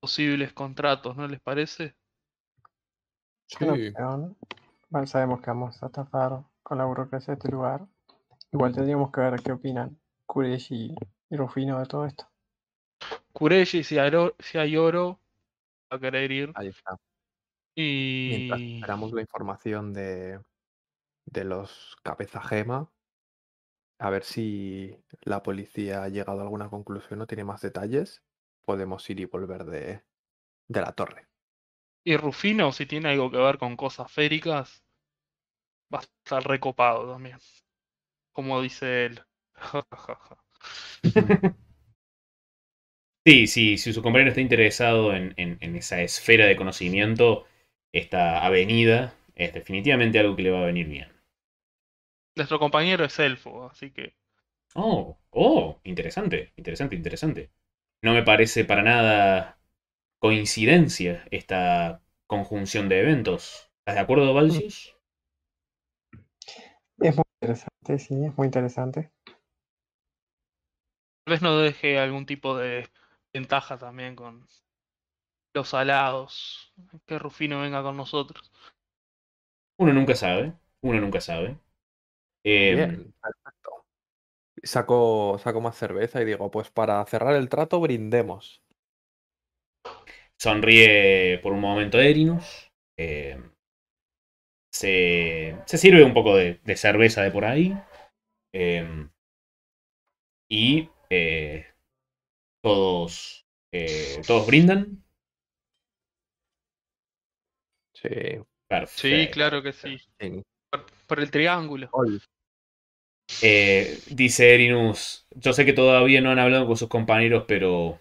posibles contratos, ¿no les parece? Sí. opción. Bueno, sabemos que vamos a estafar con la burocracia de este lugar. Igual tendríamos que ver qué opinan Kureshi y Rufino de todo esto. Kureshi, si hay oro, si hay oro va a querer ir. Ahí está. Mientras Y esperamos la información de, de los cabeza gema, a ver si la policía ha llegado a alguna conclusión o tiene más detalles, podemos ir y volver de, de la torre. Y Rufino, si tiene algo que ver con cosas féricas, va a estar recopado también. Como dice él. Sí, sí, si su compañero está interesado en, en- en esa esfera de conocimiento, esta avenida es definitivamente algo que le va a venir bien. Nuestro compañero es elfo, así que Oh, oh, interesante, interesante, interesante. No me parece para nada coincidencia esta conjunción de eventos. ¿Estás de acuerdo, Valsius? Es muy interesante, sí, es muy interesante. tal vez nos deje algún tipo de ventaja también con los alados. Que Rufino venga con nosotros. Uno nunca sabe, uno nunca sabe. Em, Bien. Saco, saco más cerveza y digo, pues para cerrar el trato, brindemos. Sonríe por un momento Erinus. eh, se, se sirve un poco de, de cerveza de por ahí. eh, y eh, todos, eh, todos brindan. Sí. Sí, claro que sí. sí. Por, por el triángulo. Eh, dice Erinus, yo sé que todavía no han hablado con sus compañeros, pero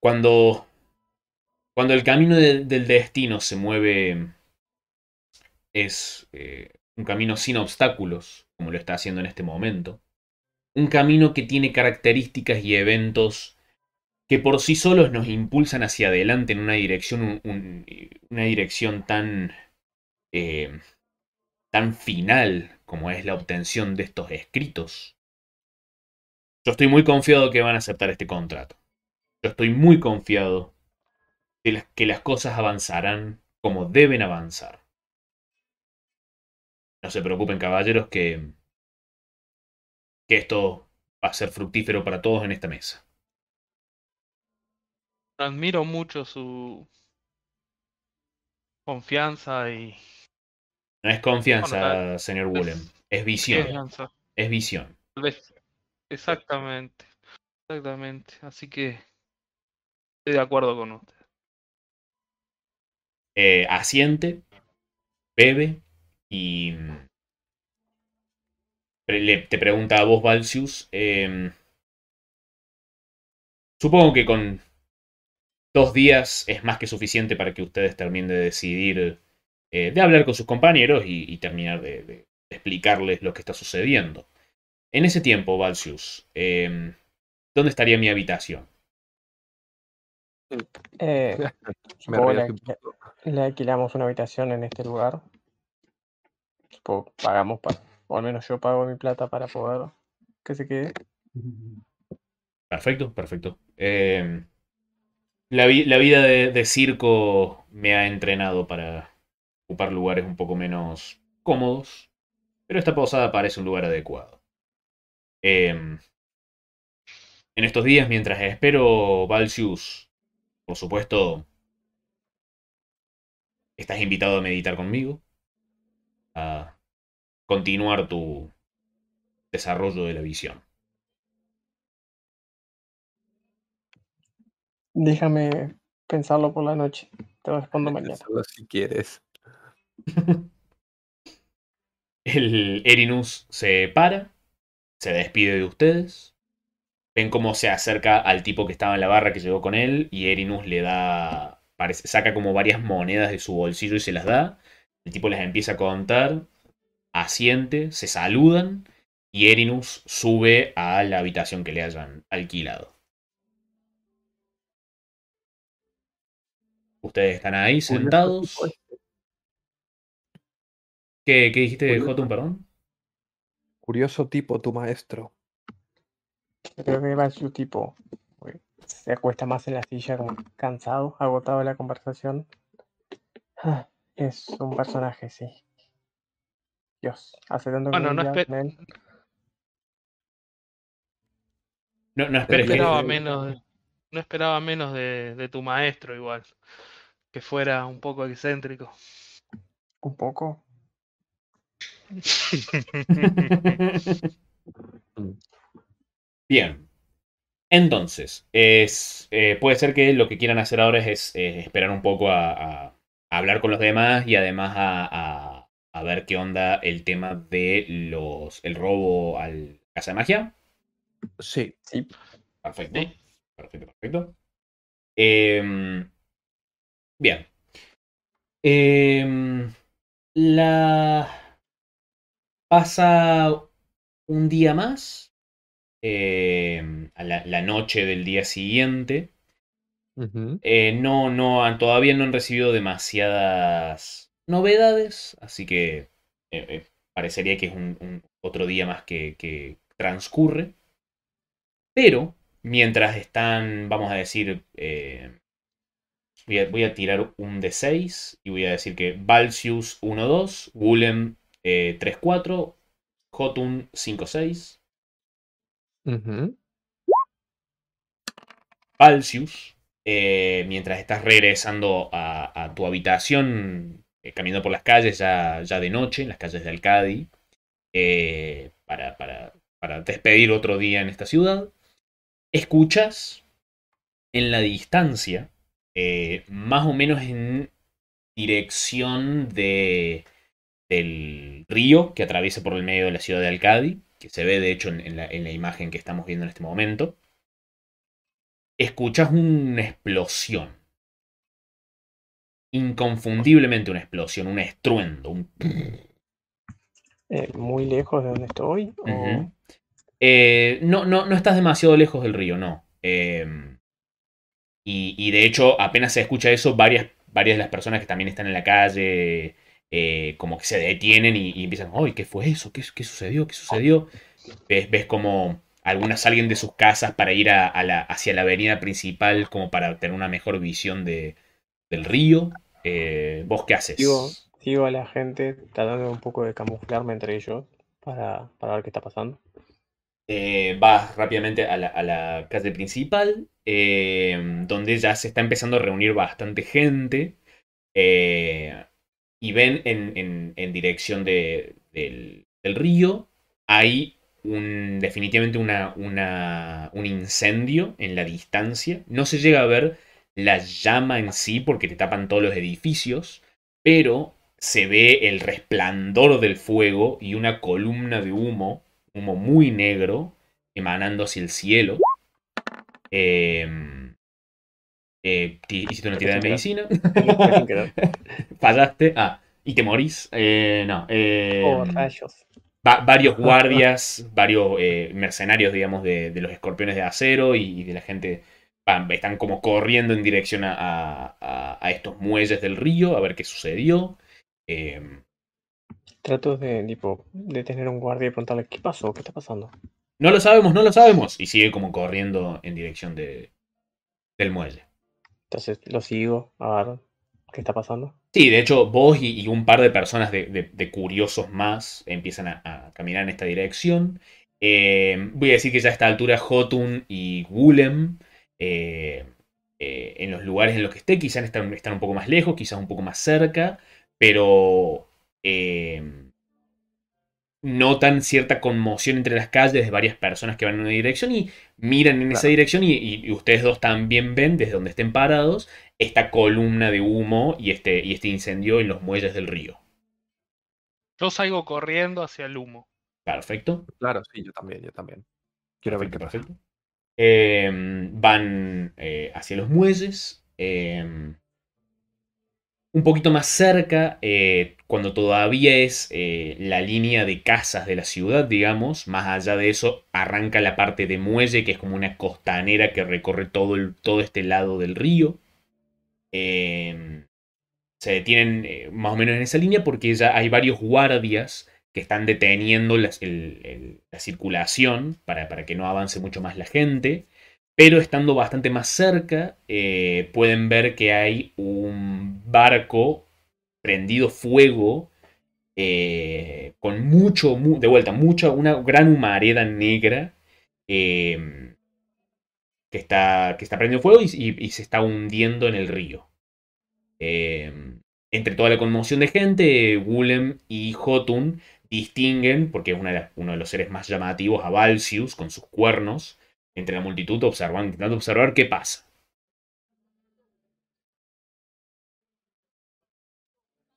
cuando, cuando el camino de- del destino se mueve es eh, un camino sin obstáculos, como lo está haciendo en este momento. Un camino que tiene características y eventos que por sí solos nos impulsan hacia adelante en una dirección, un- un- una dirección tan, eh, tan final como es la obtención de estos escritos. Yo estoy muy confiado que van a aceptar este contrato. Yo estoy muy confiado de que las cosas avanzarán como deben avanzar. No se preocupen, caballeros, que, que esto va a ser fructífero para todos en esta mesa. Admiro mucho su confianza y No es confianza, Bueno, señor es- Willem. Es visión. confianza. Es visión. Tal vez. Exactamente. Exactamente. Así que estoy de acuerdo con usted. Eh, asiente, bebe y mm, te pregunta a vos, Valsius. em, supongo que con dos días es más que suficiente para que ustedes terminen de decidir, eh, de hablar con sus compañeros y, y terminar de, de explicarles lo que está sucediendo. En ese tiempo, Valsius, em, ¿dónde estaría mi habitación? Eh, supongo le, alquilamos una habitación en este lugar. Supongo pagamos para, o al menos yo pago mi plata para poder que se quede. Perfecto, perfecto. Eh, la, vi- la vida de, de circo me ha entrenado para ocupar lugares un poco menos cómodos, pero esta posada parece un lugar adecuado. Eh, en estos días, mientras espero, Valsius, por supuesto, estás invitado a meditar conmigo, a continuar tu desarrollo de la visión. Déjame pensarlo por la noche. Te respondo mañana. Solo si quieres. El Erinus se para, se despide de ustedes. Ven cómo se acerca al tipo que estaba en la barra que llegó con él y Erinus le da, parece, saca como varias monedas de su bolsillo y se las da. El tipo les empieza a contar, asiente, se saludan y Erinus sube a la habitación que le hayan alquilado. Ustedes están ahí sentados. ¿Qué, qué dijiste, Curioso. Jotun, perdón? Curioso tipo, tu maestro. Creo que va su tipo. Se acuesta más en la silla como cansado, agotado de la conversación. Ah, Es un personaje, sí. Dios, hace tanto que Bueno, no, ya espe- con él. No, no no esperes que... esperaba Eh, menos no esperaba menos de, de tu maestro igual. Que fuera un poco excéntrico. Un poco. Bien. Entonces, es, eh, puede ser que lo que quieran hacer ahora es, eh, esperar un poco a, a- a hablar con los demás y además a, a- a ver qué onda el tema de los el robo al casa de magia. Sí. Sí, Perfecto. Sí. Perfecto, perfecto. Em, bien. Em, la. Pasa un día más. em, a la, la noche del día siguiente. Eh, no, no, todavía no han recibido demasiadas novedades, así que eh, eh, parecería que es un, un otro día más que, que transcurre. Pero mientras están, vamos a decir, voy, a, voy a tirar un de 6 y voy a decir que Valsius 1-2, Gulem eh, 3-4, Jotun 5-6, Ujú. Valsius, eh, mientras estás regresando a, a tu habitación, eh, caminando por las calles ya, ya de noche, en las calles de Alcadi, eh, para, para, para despedir otro día en esta ciudad, escuchas en la distancia, eh, más o menos en dirección de, del río que atraviesa por el medio de la ciudad de Alcadi, que se ve de hecho en, en la, en la imagen que estamos viendo en este momento escuchas una explosión. Inconfundiblemente una explosión, un estruendo. Un... Eh, muy lejos de donde estoy. o-. Eh, no, no, no estás demasiado lejos del río, no. Eh, y, y de hecho, apenas se escucha eso, varias, varias de las personas que también están en la calle, eh, como que se detienen y, y empiezan, ¡ay, qué fue eso! ¿Qué, qué sucedió? ¿Qué sucedió? Ves, ves como algunas salen de sus casas para ir a, a la, hacia la avenida principal, como para tener una mejor visión de, del río. Eh, ¿Vos qué haces? Sigo, sigo a la gente tratando un poco de camuflarme entre ellos para, para ver qué está pasando. Eh, vas rápidamente a la, a la calle principal, eh, donde ya se está empezando a reunir bastante gente. eh, y ven en, en- dirección de- del, del río, hay un, definitivamente una, una- un incendio en la distancia. No se llega a ver la llama en sí porque te tapan todos los edificios, pero se ve el resplandor del fuego y una columna de humo humo muy negro emanando hacia el cielo. Eh, eh, hiciste una tirada de medicina. Fallaste. Ah, y te morís. Eh, no. eh, Oh, rayos. va- varios guardias, varios eh, mercenarios, digamos, de, de los escorpiones de acero y, y de la gente. van- están como corriendo en dirección a, a- a- a estos muelles del río a ver qué sucedió. Eh, Trato de, tipo, de tener un guardia y preguntarle, ¿qué pasó? ¿Qué está pasando? no lo sabemos, no lo sabemos. Y sigue como corriendo en dirección de, del muelle. Entonces lo sigo a ver qué está pasando. Sí, de hecho, vos y, un par de personas de, de- curiosos más empiezan a, caminar en esta dirección. Eh, voy a decir que ya a esta altura Jotun y Gulem, eh, eh, en los lugares en los que esté, quizás están, un poco más lejos, quizás un poco más cerca, pero notan cierta conmoción entre las calles de varias personas que van en una dirección y miran en esa dirección y, y- y ustedes dos también ven desde donde estén parados esta columna de humo y este, y este incendio en los muelles del río. Yo salgo corriendo hacia el humo. Perfecto. Claro, sí, yo también, yo también. Quiero ver qué Perfecto, pasa. perfecto. Eh, van eh, hacia los muelles. eh, un poquito más cerca, eh, cuando todavía es eh, la línea de casas de la ciudad, digamos, más allá de eso, arranca la parte de muelle, que es como una costanera que recorre todo, todo este lado del río. Eh, se detienen eh, más o menos en esa línea porque ya hay varios guardias que están deteniendo el- la circulación para, para que no avance mucho más la gente. Pero estando bastante más cerca, eh, pueden ver que hay un barco prendido fuego eh, con mucho, mu- de vuelta, mucha, una gran humareda negra eh, que, está, que está prendiendo fuego y, se está hundiendo en el río. Eh, entre toda la conmoción de gente, Gulem y Jotun distinguen, porque es uno de los seres más llamativos, a Valsius con sus cuernos, entre la multitud observando, intentando observar qué pasa.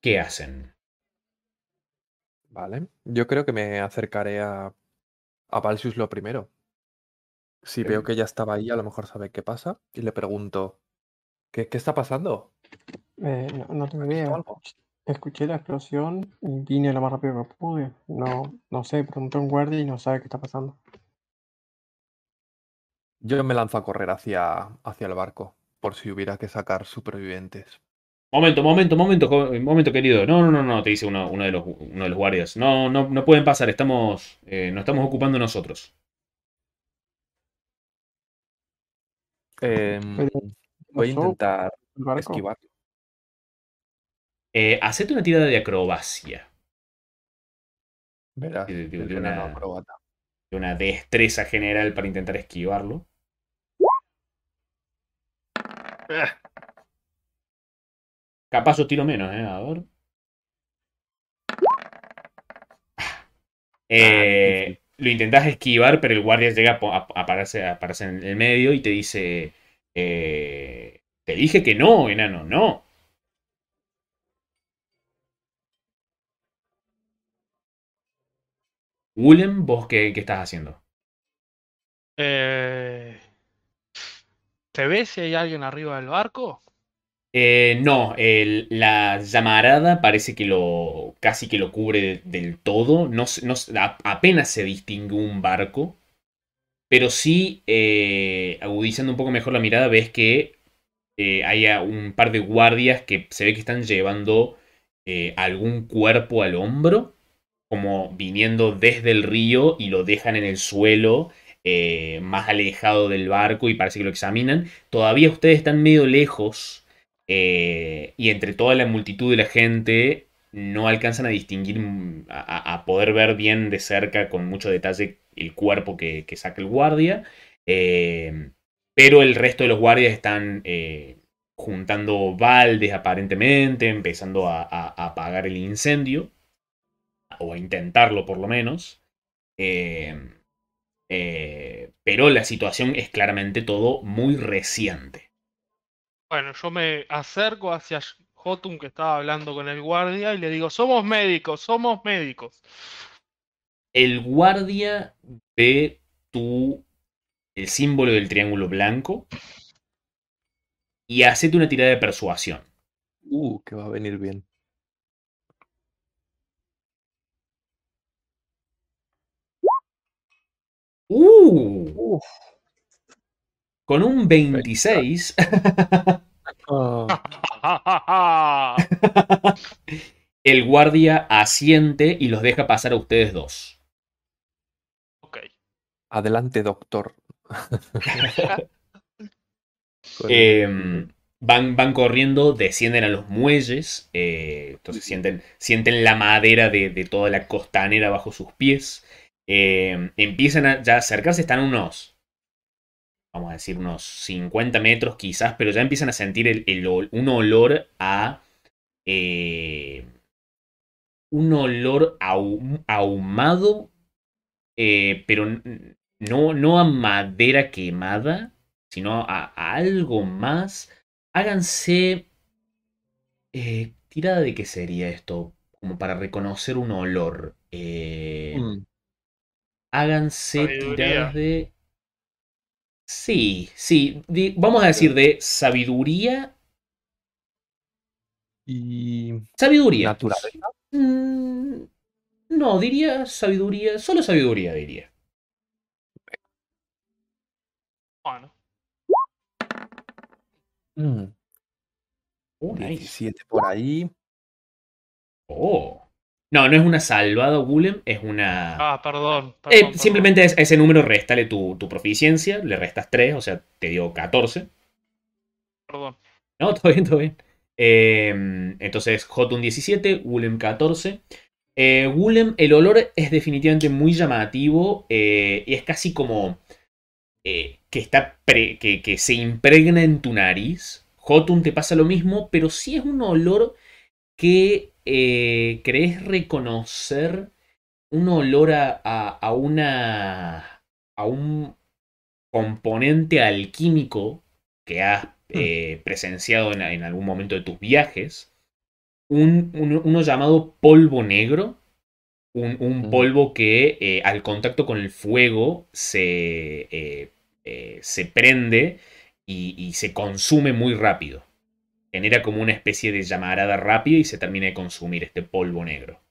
¿Qué hacen? Vale. Yo creo que me acercaré a, a Valsius lo primero. Si veo que ya estaba ahí, a lo mejor sabe qué pasa. Y le pregunto, ¿qué, qué está pasando? Eh, no, no tengo ¿Has visto idea. algo? Escuché la explosión y vine lo más rápido que pude. No, no sé, pregunté a un guardia y no sabe qué está pasando. Yo me lanzo a correr hacia, hacia el barco, por si hubiera que sacar supervivientes. Momento, momento, momento, jo- momento, querido. No, no, no, no, te dice uno, uno de, los, uno de los guardias. No, no, no pueden pasar, estamos. Eh, nos estamos ocupando nosotros. Em, voy a intentar esquivar. Eh, hacete una tirada de acrobacia. Verás, De- de- el de enano una- acróbata. De una destreza general para intentar esquivarlo. Capaz yo tiro menos, ¿eh? A ver. Eh, difícil. lo intentás esquivar, pero el guardia llega a, a- a pararse, a pararse en el medio y te dice: eh, Te dije que no, enano, no. Willem, ¿vos qué, qué estás haciendo? Eh, ¿Se ve si hay alguien arriba del barco? Eh, no, la llamarada parece que lo casi que lo cubre del todo. No, apenas se distingue un barco. Pero sí, eh, agudizando un poco mejor la mirada, ves que eh, hay un par de guardias que se ve que están llevando algún cuerpo al hombro, como viniendo desde el río y lo dejan en el suelo, eh, más alejado del barco y parece que lo examinan. Todavía ustedes están medio lejos eh, y entre toda la multitud de la gente no alcanzan a distinguir, mm, a, poder ver bien de cerca con mucho detalle el cuerpo que, saca el guardia. Eh, pero el resto de los guardias están juntando baldes aparentemente, empezando a, apagar el incendio, o a intentarlo por lo menos. Eh, pero la situación es claramente todo muy reciente. Bueno, yo me acerco hacia Jotun que estaba hablando con el guardia y le digo, somos médicos, somos médicos. El guardia ve tu, el símbolo del triángulo blanco y hacete una tirada de persuasión. Uh, que va a venir bien. ¡Uh! Uf, Con un 26, Ah, el guardia asiente y los deja pasar a ustedes dos. ok. adelante, doctor. Eh, van, van corriendo, descienden a los muelles, eh, entonces sienten, sienten la madera de, de toda la costanera bajo sus pies. Eh, empiezan a acercarse, están unos, vamos a decir, unos 50 metros quizás, pero ya empiezan a sentir el, un olor a... eh, un olor ahum- ahumado, eh, pero no, no a madera quemada, sino a, algo más. Háganse... tirada de qué sería esto, como para reconocer un olor. Eh, Mm, háganse tiradas de... Sí, sí, vamos a decir de sabiduría. Y Sabiduría. naturaleza. Mm, no, diría sabiduría, solo sabiduría diría. Bueno, Mm, Oh, nice. 17 por ahí. Oh. No, no es una salvada, Willem, es una... ah, perdón. Eh, perdón, simplemente a ese número réstale tu, tu proficiencia, le restas 3, o sea, te dio 14. Perdón. No, todo bien, todo bien. Eh, entonces, Jotun 17, Willem 14. Eh, Willem, el olor es definitivamente muy llamativo eh, y es casi como eh, que, está pre- que, que se impregna en tu nariz. Jotun te pasa lo mismo, pero sí es un olor que eh, crees reconocer un olor a, a, a una. a un componente alquímico que has eh, presenciado en, en algún momento de tus viajes. Un, un- uno llamado polvo negro. Un, un Mm. polvo que eh, al contacto con el fuego se, se prende y, y se consume muy rápido. Genera como una especie de llamarada rápida y se termina de consumir este polvo negro.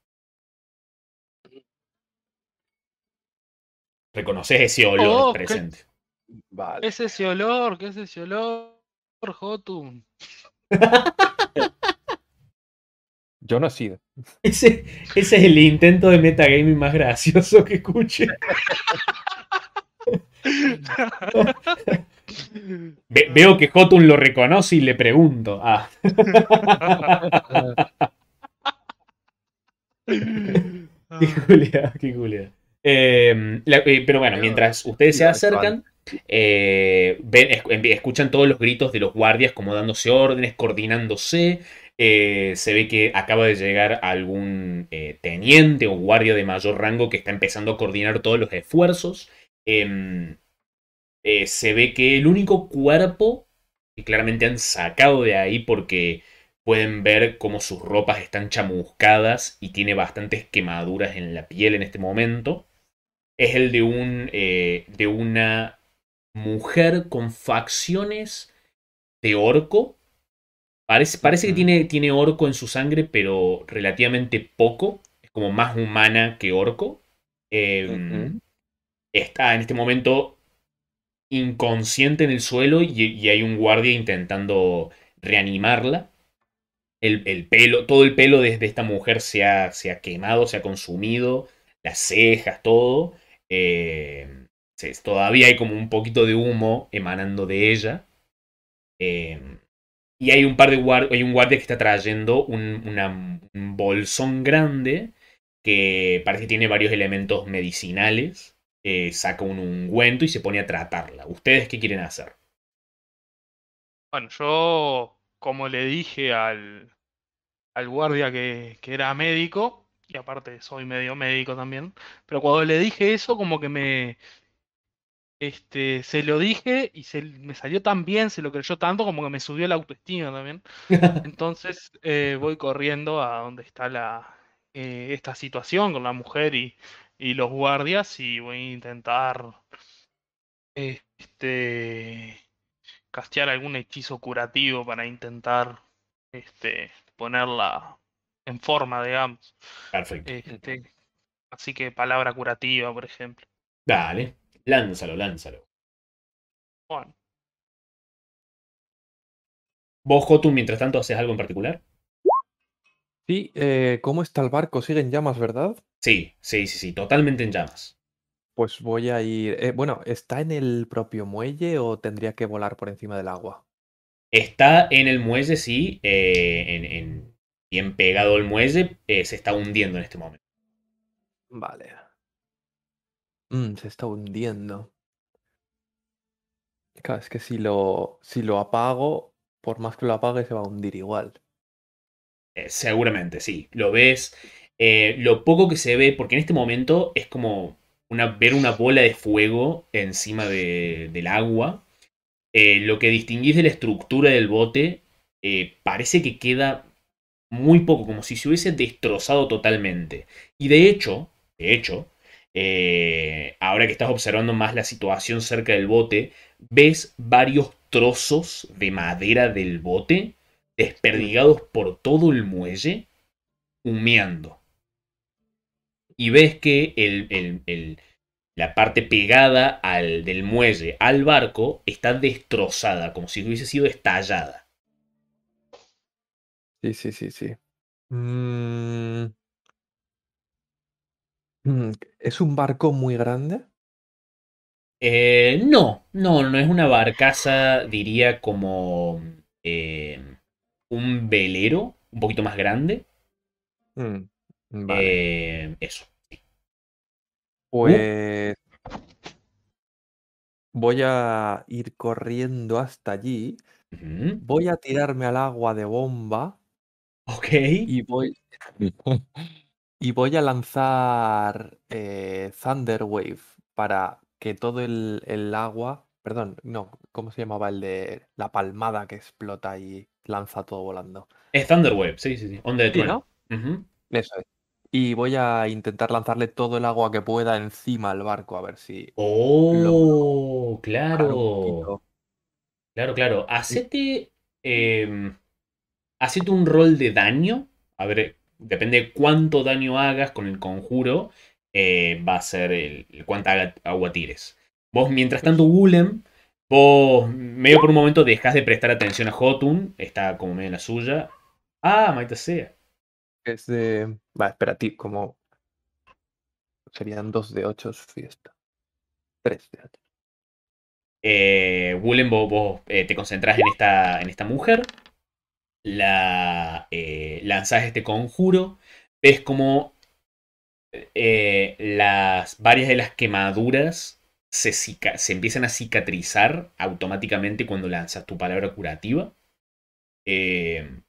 Reconoces ese olor Oh, presente. ¿Qué Vale. es ese olor? ¿Qué es ese olor, Jotun? Yo no he sido. Ese, ese es el intento de metagaming más gracioso que escuché. Ve- veo que Jotun lo reconoce y le pregunto. Ah, qué culiao, qué culiao. Eh, la- eh, pero bueno, mientras ustedes se acercan, eh, ven- escuchan todos los gritos de los guardias como dándose órdenes, coordinándose. Eh, se ve que acaba de llegar algún eh, teniente o guardia de mayor rango que está empezando a coordinar todos los esfuerzos. Em, eh, se ve que el único cuerpo que claramente han sacado de ahí porque pueden ver cómo sus ropas están chamuscadas y tiene bastantes quemaduras en la piel en este momento. Es el de un eh, de una mujer con facciones de orco. Parece, parece que tiene, tiene orco en su sangre, pero relativamente poco. Es como más humana que orco. Em. Está en este momento inconsciente en el suelo y, hay un guardia intentando reanimarla. El, el pelo, todo el pelo de, esta mujer se ha, se ha quemado, se ha consumido, las cejas, todo. Eh, se- todavía hay como un poquito de humo emanando de ella. Eh, y hay un par de guardias, hay un guardia que está trayendo un, un bolsón grande que parece que tiene varios elementos medicinales. Eh, saca un ungüento y se pone a tratarla. ¿Ustedes qué quieren hacer? Bueno, yo, como le dije al, al guardia que, que era médico, y aparte soy medio médico también, pero cuando le dije eso, como que me, este, se lo dije y se, me salió tan bien, se lo creyó tanto, como que me subió la autoestima también. Entonces eh, voy corriendo a donde está la, eh, esta situación con la mujer y, y los guardias y voy a intentar este, castear algún hechizo curativo para intentar este, ponerla en forma, digamos. Perfecto. Este, así que palabra curativa, por ejemplo. Dale, lánzalo, lánzalo. Bueno, ¿Vos, Jotun, mientras tanto, haces algo en particular? Sí, eh, ¿cómo está el barco? Sigue en llamas, ¿verdad? Sí, sí, sí, sí, totalmente en llamas. Pues voy a ir. eh, bueno, ¿está en el propio muelle o tendría que volar por encima del agua? Está en el muelle, sí, eh, en, en- bien pegado al muelle, eh, se está hundiendo en este momento. Vale. Mm, se está hundiendo. Claro, es que si lo, si lo apago, por más que lo apague, se va a hundir igual. Eh, seguramente, sí. Lo ves. eh, lo poco que se ve, porque en este momento es como ver una bola de fuego encima de- del agua. Eh, lo que distinguís de la estructura del bote parece que queda muy poco, como si se hubiese destrozado totalmente. Y de hecho, de hecho, ahora que estás observando más la situación cerca del bote, ves varios trozos de madera del bote desperdigados por todo el muelle, humeando. Y ves que el- el- el- la parte pegada al, del muelle al barco está destrozada, como si hubiese sido estallada. Sí, sí, sí, sí. Mm. Mm, ¿Es un barco muy grande? Eh, no, no, no es una barcaza, diría como eh, un velero, un poquito más grande. Mm, Vale. Eh, eso. Pues voy a ir corriendo hasta allí. Voy a tirarme al agua de bomba Ok. y voy. Y voy a lanzar eh, Thunder Wave para que todo el, el agua. Perdón, no, ¿cómo se llamaba el de la palmada que explota y lanza todo volando? Es Thunderweb, sí, sí, sí. Onda de Sí. Eso es. Y voy a intentar lanzarle todo el agua que pueda encima al barco a ver si. Oh, Oh, claro. Claro, claro. Hacete. em, hacete un rol de daño. A ver, depende de cuánto daño hagas con el conjuro. eh, va a ser el, el cuánta agua tires. Vos, mientras tanto, Gulem, vos medio por un momento dejas de prestar atención a Jotun. Está como medio en la suya. Ah, Maita sea. Es de. Va, espera, ti, como. Serían dos de ocho su fiesta. Tres de ocho. Eh, Gulem, vos, vos, eh, te concentras en esta, en esta mujer. La eh, lanzás este conjuro. Ves como eh, las, varias de las quemaduras se, se empiezan a cicatrizar automáticamente cuando lanzas tu palabra curativa. Eh,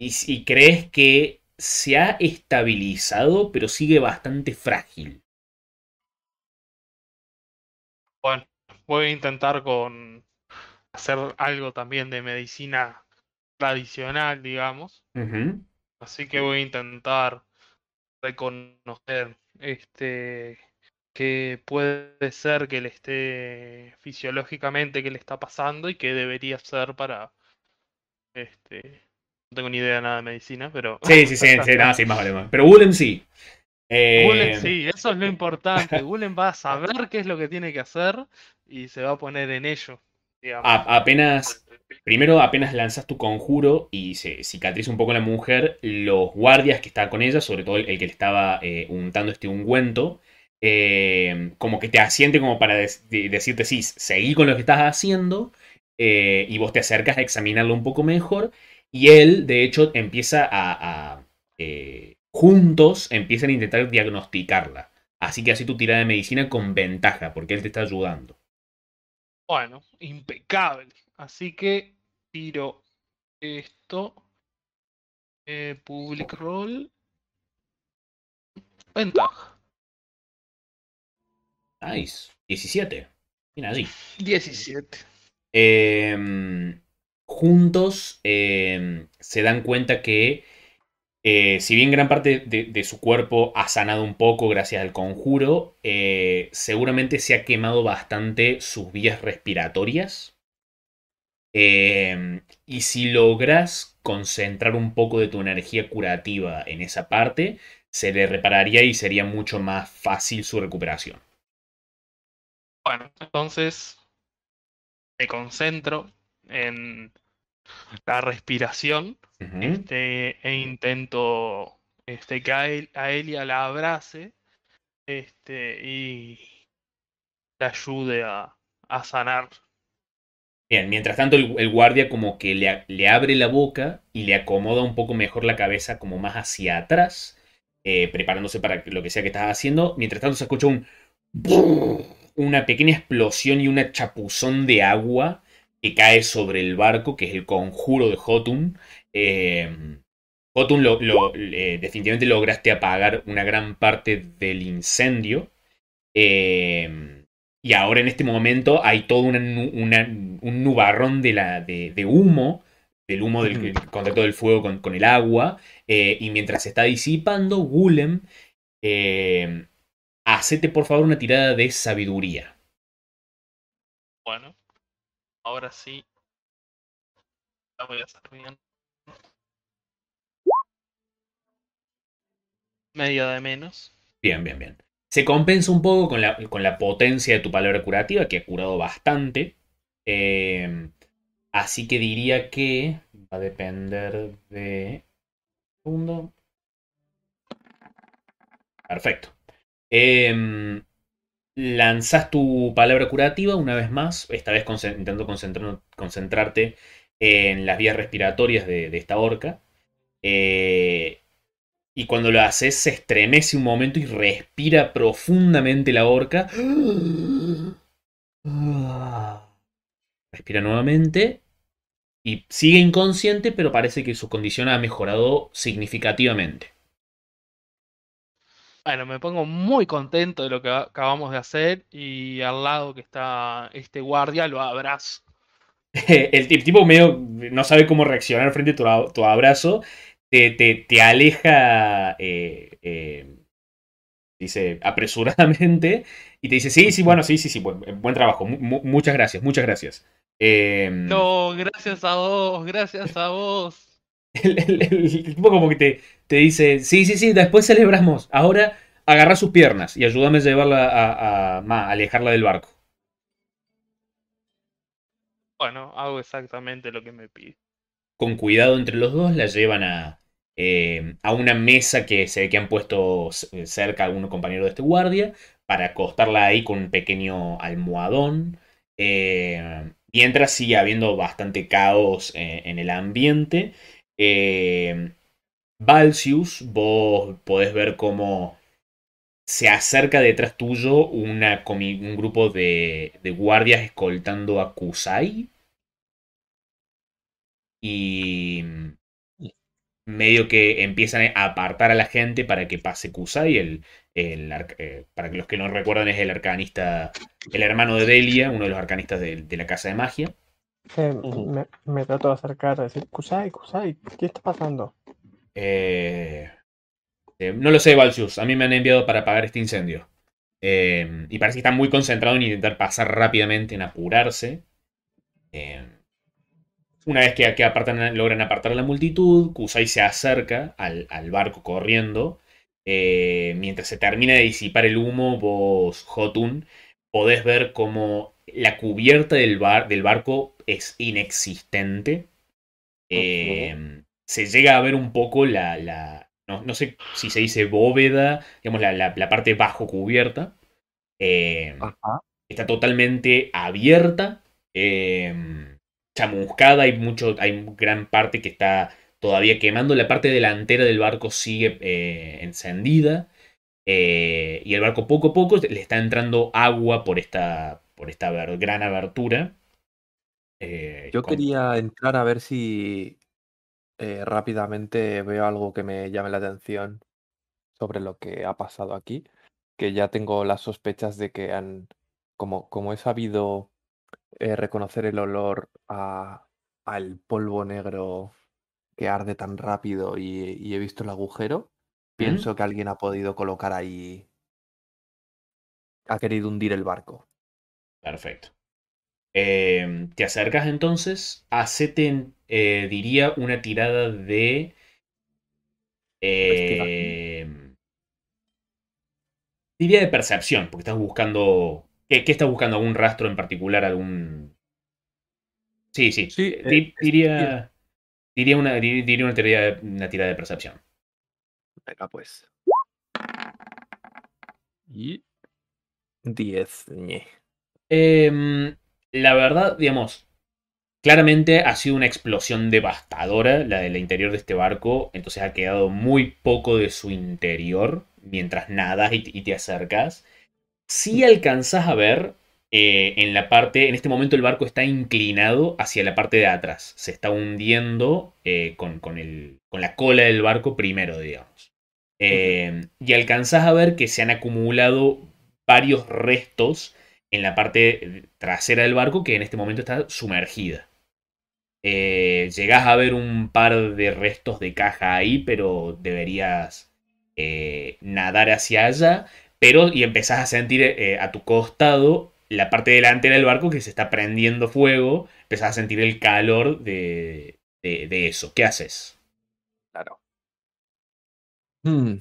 y, crees que se ha estabilizado, pero sigue bastante frágil. Bueno, voy a intentar con hacer algo también de medicina tradicional, digamos. Así que voy a intentar reconocer este que puede ser que le esté fisiológicamente que le está pasando y que debería ser para este no tengo ni idea nada de medicina, pero Sí, sí, sí, sí, no, sí, más vale más. Pero Gulem sí. Eh, Gulen, sí, eso es lo importante. Gulen va a saber qué es lo que tiene que hacer y se va a poner en ello. digamos. a- apenas, primero apenas lanzas tu conjuro y se cicatriza un poco la mujer, los guardias que estaban con ella, sobre todo el, el que le estaba eh, untando este ungüento, eh, como que te asiente como para decirte, sí, seguí con lo que estás haciendo, eh, y vos te acercas a examinarlo un poco mejor, y él, de hecho, empieza a... eh, juntos empiezan a intentar diagnosticarla. Así que así tu tirada de medicina con ventaja, porque él te está ayudando. Bueno, impecable. Así que tiro esto. Public roll. Ventaja. Nice. 17. Mira allí. 17. Eh, juntos eh, se dan cuenta que eh, si bien gran parte de, de su cuerpo ha sanado un poco gracias al conjuro, eh, seguramente se ha quemado bastante sus vías respiratorias. Eh, y si logras concentrar un poco de tu energía curativa en esa parte, se le repararía y sería mucho más fácil su recuperación. Bueno, entonces me concentro en la respiración este, e intento este, que a, él, a Elia la abrace este, y la ayude a, a sanar. Bien, mientras tanto el, el guardia como que le, le abre la boca y le acomoda un poco mejor la cabeza como más hacia atrás, eh, preparándose para lo que sea que estás haciendo. Mientras tanto se escucha un... una pequeña explosión y una chapuzón de agua que cae sobre el barco, que es el conjuro de Jotun. Eh, Jotun lo, lo- eh, definitivamente lograste apagar una gran parte del incendio. Eh, y ahora en este momento hay todo una nu- una- un nubarrón de, la, de, de humo, del humo del, del contacto del fuego con, con el agua. eh, y mientras se está disipando, Gulem, eh, hacete por favor una tirada de sabiduría. Bueno, ahora sí. La voy a hacer bien. Media de menos. Bien, bien, bien. Se compensa un poco con la, con la potencia de tu palabra curativa, que ha curado bastante. Eh, así que diría que va a depender de... Segundo. Perfecto. Em, lanzas tu palabra curativa una vez más, esta vez intentando concentrar- concentrarte en las vías respiratorias de, de esta orca. Eh, y cuando lo haces, se estremece un momento y respira profundamente la orca. Respira nuevamente. Y sigue inconsciente, pero parece que su condición ha mejorado significativamente. Bueno, me pongo muy contento de lo que acabamos de hacer y al lado que está este guardia lo abrazo. El, tip- tipo medio no sabe cómo reaccionar frente a tu, abrazo. Te, te- te aleja eh, eh, Dice apresuradamente y te dice, sí, sí, bueno, sí, sí, sí, buen, buen trabajo, mu- muchas gracias, muchas gracias. Em, No, gracias a vos, gracias a vos. El, el- tipo como que te, te dice, sí, sí, sí, después celebramos. Ahora agarra sus piernas y ayúdame a llevarla a, a- ma, a alejarla del barco. Bueno, hago exactamente lo que me pide. Con cuidado entre los dos la llevan a, eh, a una mesa que se ve que han puesto cerca a algún compañero de este guardia para acostarla ahí con un pequeño almohadón. Eh, mientras sigue habiendo bastante caos eh, en el ambiente. Eh, Valsius, vos podés ver cómo se acerca detrás tuyo un grupo de, guardias escoltando a Kusai. Y medio que empiezan a apartar a la gente para que pase Kusai. El, eh, para los que no recuerdan, es el arcanista, el hermano de Delia, uno de los arcanistas de la Casa de Magia. Eh, me, me trato de acercar a decir, Kusai, Kusai, ¿qué está pasando? Eh, eh, no lo sé, Valsius. A mí me han enviado para apagar este incendio. Eh, y parece que están muy concentrados en intentar pasar rápidamente, en apurarse. Una vez que, que apartan- logran apartar a la multitud, Kusai se acerca al, al barco corriendo. Mientras se termina de disipar el humo, vos, Jotun, podés ver como la cubierta del, bar- del barco es inexistente. Eh, se llega a ver un poco la. la- no, no sé si se dice bóveda, digamos, la, la- la parte bajo cubierta. Eh, Ajá. está totalmente abierta, eh, chamuscada, hay mucho, hay gran parte que está todavía quemando, la parte delantera del barco sigue eh, encendida, eh, y el barco poco a poco le está entrando agua por esta, por esta gran abertura. Eh, Yo con- quería entrar a ver si eh, rápidamente veo algo que me llame la atención sobre lo que ha pasado aquí, que ya tengo las sospechas de que han, como, como he sabido eh, reconocer el olor a, al polvo negro que arde tan rápido y, y he visto el agujero, pienso que alguien ha podido colocar ahí, ha querido hundir el barco. Perfecto. Eh, te acercas entonces, hacete, eh, diría, una tirada de... eh, diría de percepción, porque estás buscando... ¿Qué, qué estás buscando? ¿Algún rastro en particular? ¿Algún...? Sí, sí. Sí, eh, diría, diría, una, di- diría una, tirada, de- una tirada de percepción. Venga, pues. Y 10. ñe. La verdad, digamos, claramente ha sido una explosión devastadora la del interior de este barco, entonces ha quedado muy poco de su interior mientras nadas y, y te acercas. Si alcanzas a ver eh, en la parte, en este momento el barco está inclinado hacia la parte de atrás, se está hundiendo eh, con, con el- con la cola del barco primero, digamos. Eh, y alcanzás a ver que se han acumulado varios restos en la parte trasera del barco que en este momento está sumergida. Eh, llegás a ver un par de restos de caja ahí, pero deberías eh, nadar hacia allá. Pero y empezás a sentir eh, a tu costado la parte delantera del barco que se está prendiendo fuego. Empezás a sentir el calor de, de, de eso. ¿Qué haces? Claro. Hmm.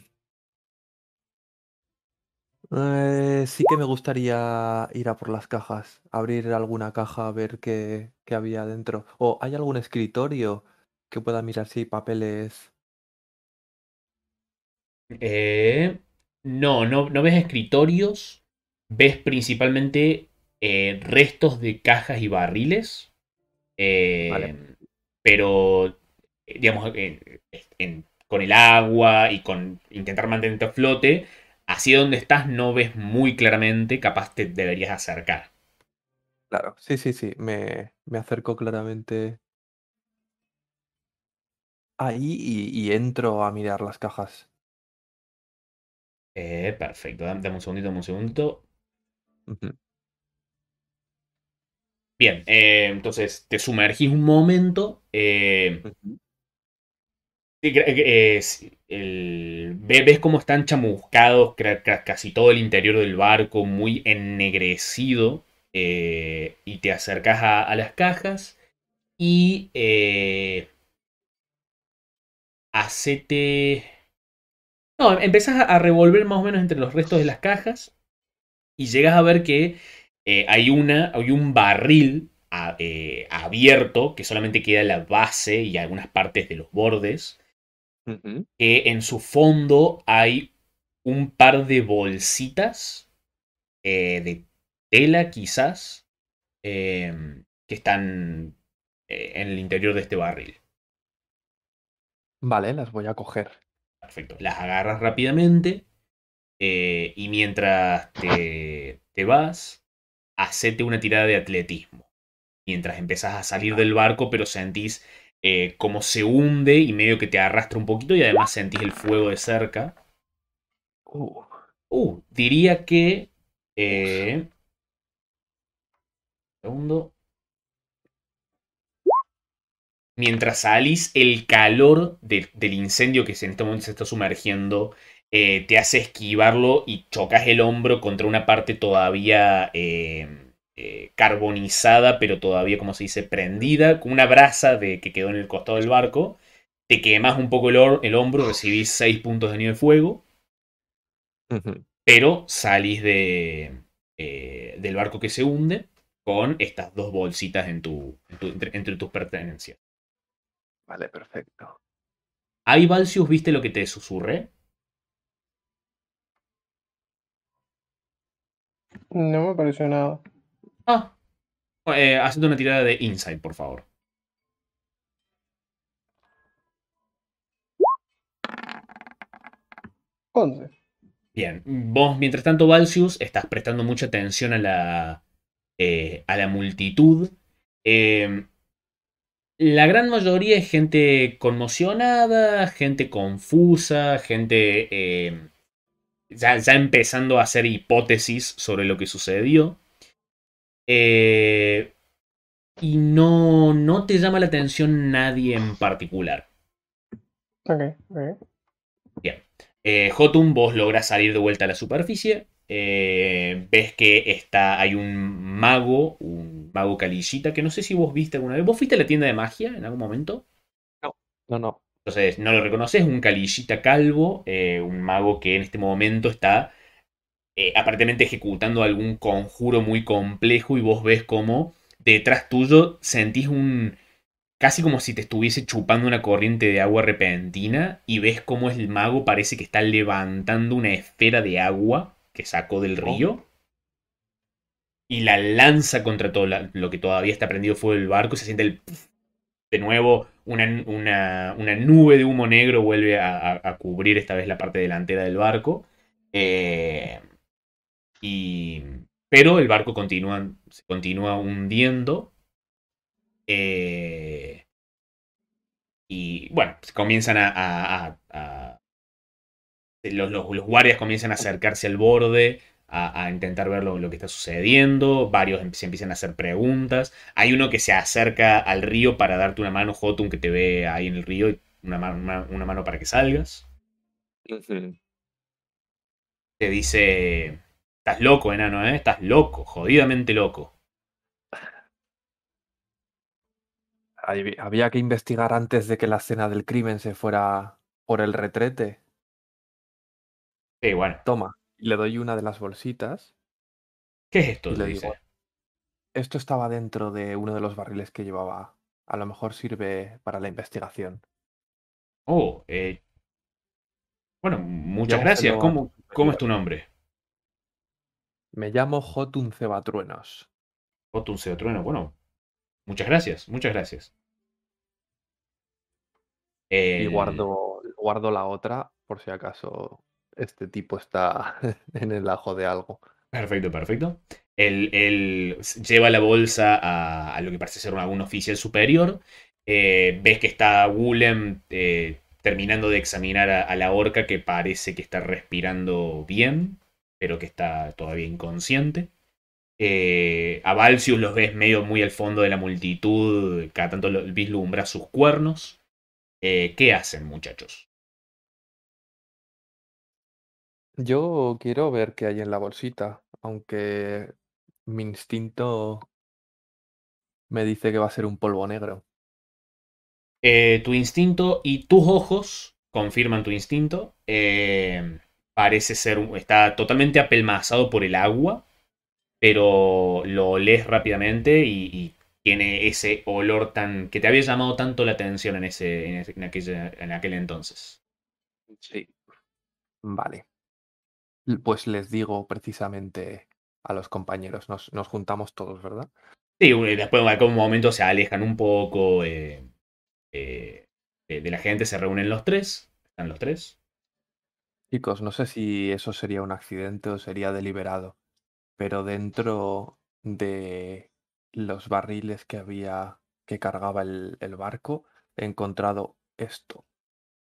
Eh, sí que me gustaría ir a por las cajas, abrir alguna caja, a ver qué, qué había dentro. ¿O hay algún escritorio que pueda mirar si hay papeles? Eh, no, no, no ves escritorios. Ves principalmente eh, restos de cajas y barriles. Eh, Vale. Pero, eh, digamos, en- en- con el agua y con intentar mantenerte a flote, así donde estás no ves muy claramente, capaz te deberías acercar. Claro, sí, sí, sí, me, me acerco claramente ahí y, y entro a mirar las cajas. Eh, perfecto, dame, un segundito, dame un segundito. Bien, eh, entonces te sumergís un momento. eh, eh, ves cómo están chamuscados casi todo el interior del barco, muy ennegrecido. eh, y te acercas a, las cajas y eh, hacete... No, empezás a- revolver más o menos entre los restos de las cajas y llegas a ver que eh, hay, una, hay un barril abierto que solamente queda la base y algunas partes de los bordes Que en su fondo hay un par de bolsitas eh, de tela quizás eh, que están eh, en el interior de este barril. Vale, las voy a coger. Perfecto. Las agarras rápidamente eh, y mientras te, te vas, hacete una tirada de atletismo. Mientras empezás a salir del barco, pero sentís eh, como se hunde y medio que te arrastra un poquito y además sentís el fuego de cerca. Uh, Uh, diría que. Eh, segundo. Mientras salís, el calor de- del incendio que se- en este momento se está sumergiendo eh, te hace esquivarlo y chocas el hombro contra una parte todavía eh, eh, carbonizada, pero todavía, como se dice, prendida, con una brasa de, que quedó en el costado del barco. Te quemas un poco el, el hombro, recibís 6 puntos de nieve de fuego pero salís de, eh, del barco que se hunde con estas dos bolsitas en tu, en tu- entre, entre tus pertenencias. Vale, perfecto. ¿Ahí, Valsius, viste lo que te susurré? No me pareció nada. Ah. Eh, una tirada de insight, por favor. Once. Bien, vos mientras tanto, Valsius, estás prestando mucha atención a la, eh, a la multitud. Eh, la gran mayoría es gente conmocionada, gente confusa, gente eh, ya, ya empezando a hacer hipótesis sobre lo que sucedió. Eh, y no, no te llama la atención nadie en particular. Ok, ok. Eh, Jotun, vos lográs salir de vuelta a la superficie. eh, ves que está, hay un mago, un mago calillita, que no sé si vos viste alguna vez. ¿Vos fuiste a la tienda de magia en algún momento? No, no. Entonces, no lo reconoces, un calillita calvo, eh, un mago que en este momento está eh, aparentemente ejecutando algún conjuro muy complejo y vos ves como detrás tuyo sentís un... casi como si te estuviese chupando una corriente de agua repentina y ves como el mago parece que está levantando una esfera de agua que sacó del río y la lanza contra todo. La- lo que todavía está prendido fuego del barco y se siente el de nuevo una, una- una nube de humo negro vuelve a, a- a cubrir esta vez la parte delantera del barco. Eh, y, pero el barco continúa, se continúa hundiendo. Eh, y bueno, se comienzan a... a- a- a- los, los- los guardias comienzan a acercarse al borde, a, intentar ver lo, lo que está sucediendo. Varios se empiezan a hacer preguntas. Hay uno que se acerca al río para darte una mano, Jotun, que te ve ahí en el río, y una, ma- una- mano para que salgas. Ujú. Te dice, estás loco, enano, ¿eh? Estás loco, jodidamente loco. Había que investigar antes de que la escena del crimen se fuera por el retrete. Sí, bueno, Toma, le doy una de las bolsitas. ¿qué es esto? Le dice. digo, Esto estaba dentro de uno de los barriles que llevaba. A lo mejor sirve para la investigación. Oh, eh, bueno, muchas Llámoselo gracias. ¿Cómo, ¿Cómo es tu nombre? Me llamo Jotun Cebatruenos. Jotun Trueno. Bueno, muchas gracias, muchas gracias. Y guardo, guardo la otra por si acaso este tipo está en el ajo de algo. Perfecto, perfecto. Él, él lleva la bolsa a, a lo que parece ser un- algún oficial superior. Eh, ves que está Willem eh, terminando de examinar a, a la orca que parece que está respirando bien, pero que está todavía inconsciente. Eh, a Valsius los ves medio muy al fondo de la multitud, cada tanto vislumbra sus cuernos. Eh, ¿Qué hacen, muchachos? Yo quiero ver qué hay en la bolsita, aunque mi instinto me dice que va a ser un polvo negro. Eh, tu instinto y tus ojos confirman tu instinto. Eh, parece ser, un- está totalmente apelmazado por el agua, pero lo olés rápidamente y, y tiene ese olor tan que te había llamado tanto la atención en ese, en, ese- en aquella- en aquel entonces. Sí. Vale. Pues les digo precisamente a los compañeros, nos, nos juntamos todos, ¿verdad? Sí, un- después en algún momento se alejan un poco eh, eh, de, de la gente, se reúnen los tres, están los tres. Chicos, no sé si eso sería un accidente o sería deliberado, pero dentro de los barriles que había que cargaba el, el barco, he encontrado esto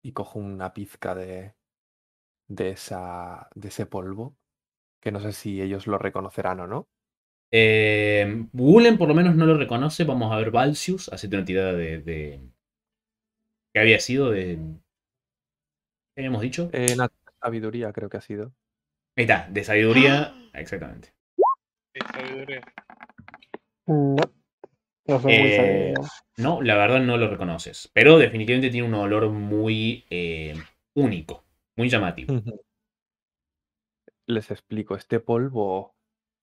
y cojo una pizca de, de, esa, de ese polvo, que no sé si ellos lo reconocerán o no. Eh, Gulen por lo menos no lo reconoce. Vamos a ver Valsius. Hacete una tirada de. de... ¿Qué había sido? De... ¿Qué habíamos dicho? Eh, nat- sabiduría creo que ha sido. Ahí está, de sabiduría. Exactamente. Sí, sabiduría. No, no Eh. No, la verdad no lo reconoces. Pero definitivamente tiene un olor muy eh, único. Muy llamativo. Les explico, este polvo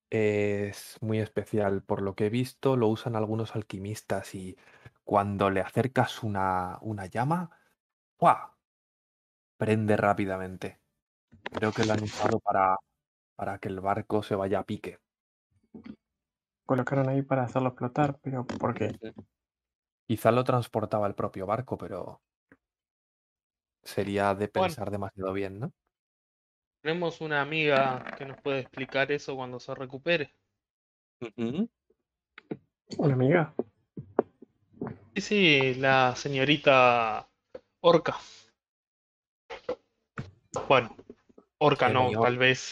es muy especial. Por lo que he visto, lo usan algunos alquimistas y cuando le acercas una, una llama, ¡pua! prende rápidamente. Creo que lo han usado para, para que el barco se vaya a pique. Colocaron ahí para hacerlo explotar, pero ¿por qué? Quizá lo transportaba el propio barco, pero sería de Bueno. pensar demasiado bien, ¿no? Tenemos una amiga que nos puede explicar eso cuando se recupere. ¿Una amiga? Sí, sí, la señorita Orca. Bueno, Orca no, tal vez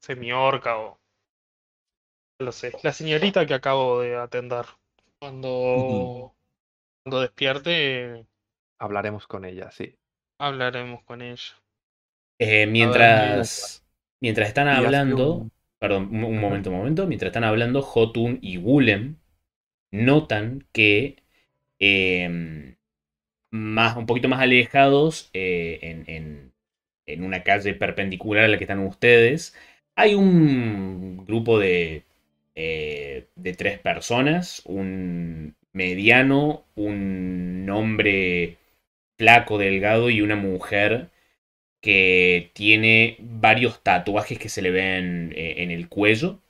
semi-orca o... No lo sé. La señorita que acabo de atender. Cuando, cuando despierte, Hablaremos con ella, sí. hablaremos con ella. Eh, mientras, mientras están hablando. un- Perdón, un, momento, un momento. Mientras están hablando, Jotun y Gulem notan que eh, más, un poquito más alejados, eh, en, en- en una calle perpendicular a la que están ustedes, hay un grupo de, eh, de tres personas, un mediano, un hombre flaco, delgado y una mujer que tiene varios tatuajes que se le ven eh, en el cuello,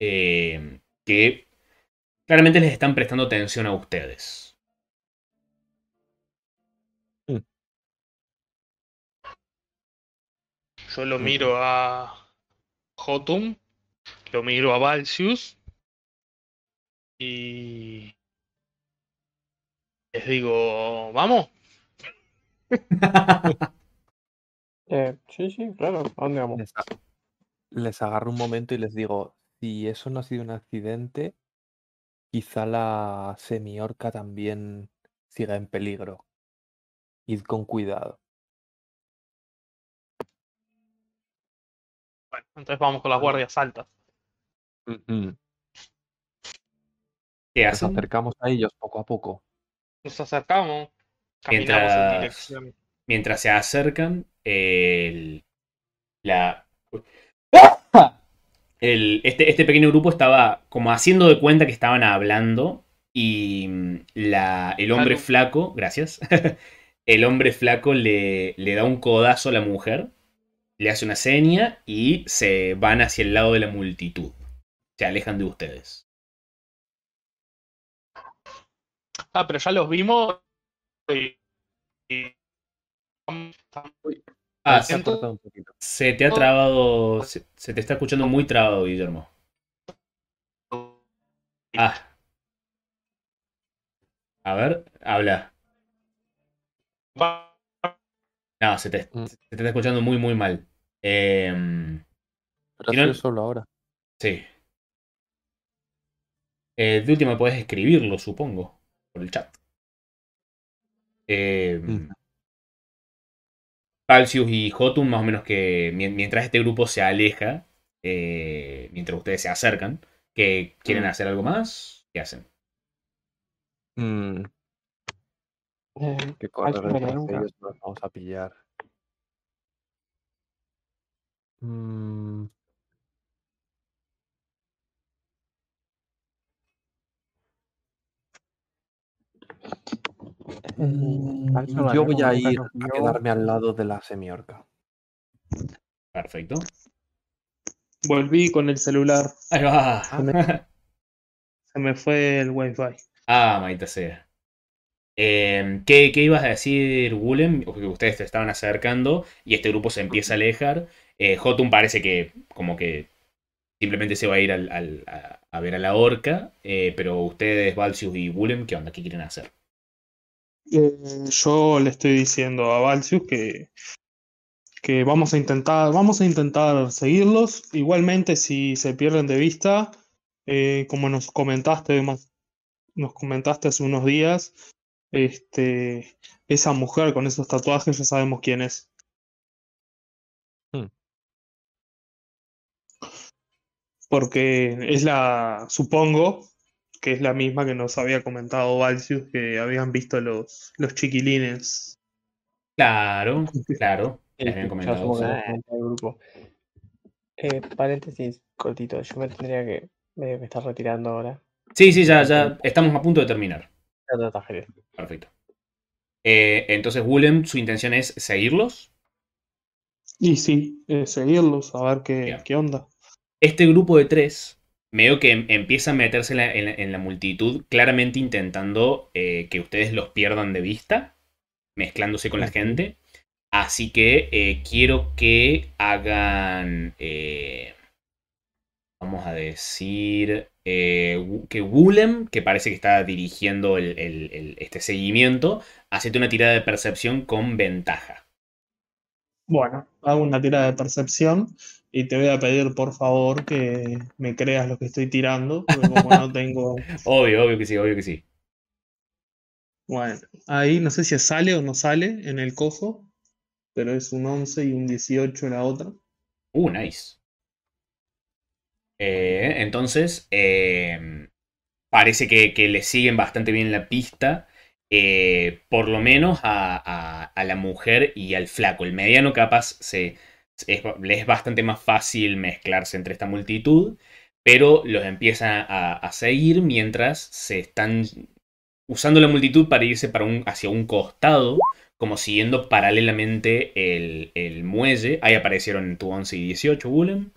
eh, que claramente les están prestando atención a ustedes. Yo lo miro a Jotun, lo miro a Valsius y les digo, vamos. Eh, sí, sí, claro. ¿A dónde vamos? Les, les agarro un momento y les digo, si eso no ha sido un accidente, quizá la semiorca también siga en peligro. Id con cuidado. Entonces vamos con las guardias altas. Ujú. ¿Qué Nos hacen? acercamos a ellos poco a poco. Nos acercamos, caminamos en Mientras- dirección. Mientras se acercan, el, la, el- este, este pequeño grupo estaba como haciendo de cuenta que estaban hablando y mm, la, el hombre Salud. flaco, gracias, el hombre flaco le, le da un codazo a la mujer, le hace una seña y se van hacia el lado de la multitud. Se alejan de ustedes. Ah, pero ya los vimos. y- y- Ah, Se ha un poquito. se te ha trabado, se, se te está escuchando muy trabado, Guillermo. Ah. A ver, habla. No, se te, se te está escuchando muy, muy mal. Em, Pero no- sido solo ahora. sí. Eh, de última puedes escribirlo, supongo, por el chat. Em, Mm. Palcius y Jotun, más o menos que mien- mientras este grupo se aleja, eh, mientras ustedes se acercan, que quieren Mm. hacer algo más, ¿qué hacen? Mm, Eh, Ay, ellos nos vamos a pillar. Mm, mm, yo voy a nunca ir a quedarme al lado de la semiorca. Perfecto. Volví con el celular. Ahí va. Se me fue el wifi. Ah, maldita sea. Eh, ¿qué, qué ibas a decir, Willem? Porque ustedes se estaban acercando y este grupo se empieza a alejar. Eh, Jotun parece que como que simplemente se va a ir a, ver a la orca. eh, pero ustedes, Valsius y Willem, ¿qué onda? ¿Qué quieren hacer? Eh, yo le estoy diciendo a Valsius que, que vamos a intentar, vamos a intentar seguirlos. Igualmente, si se pierden de vista, eh, como nos comentaste, nos comentaste hace unos días, este, esa mujer con esos tatuajes ya sabemos quién es. Porque es la, supongo que es la misma que nos había comentado Valsius, que habían visto los, los chiquilines. Claro, claro. Habían comentado. el grupo. Eh, paréntesis cortito, yo me tendría que, que estar retirando ahora. Sí, sí, ya, ya estamos a punto de terminar. Ya te atajaré. Perfecto. Eh, entonces, Willem, su intención es seguirlos. Y sí, eh, seguirlos, a ver qué, qué onda. Este grupo de tres, veo que em- empieza a meterse en la, en la- en la multitud, claramente intentando eh, que ustedes los pierdan de vista, mezclándose con la gente. Así que eh, quiero que hagan, eh, vamos a decir, que Willem, que parece que está dirigiendo el- el- el- este seguimiento, hacete una tirada de percepción con ventaja. Bueno, hago una tirada de percepción y te voy a pedir por favor que me creas lo que estoy tirando, porque como no tengo... Obvio, obvio que sí, obvio que sí. Bueno, ahí no sé si sale o no sale en el cojo, pero es un 11 y un 18 la otra. Uh, nice. Eh, entonces, eh, parece que, que le siguen bastante bien la pista. eh, por lo menos a, a- a la mujer y al flaco. El mediano capaz se, es, es bastante más fácil mezclarse entre esta multitud. Pero los empieza a, seguir mientras se están usando la multitud para irse para un, hacia un costado como siguiendo paralelamente el, el muelle. Ahí aparecieron tu 11 y 18, Willem.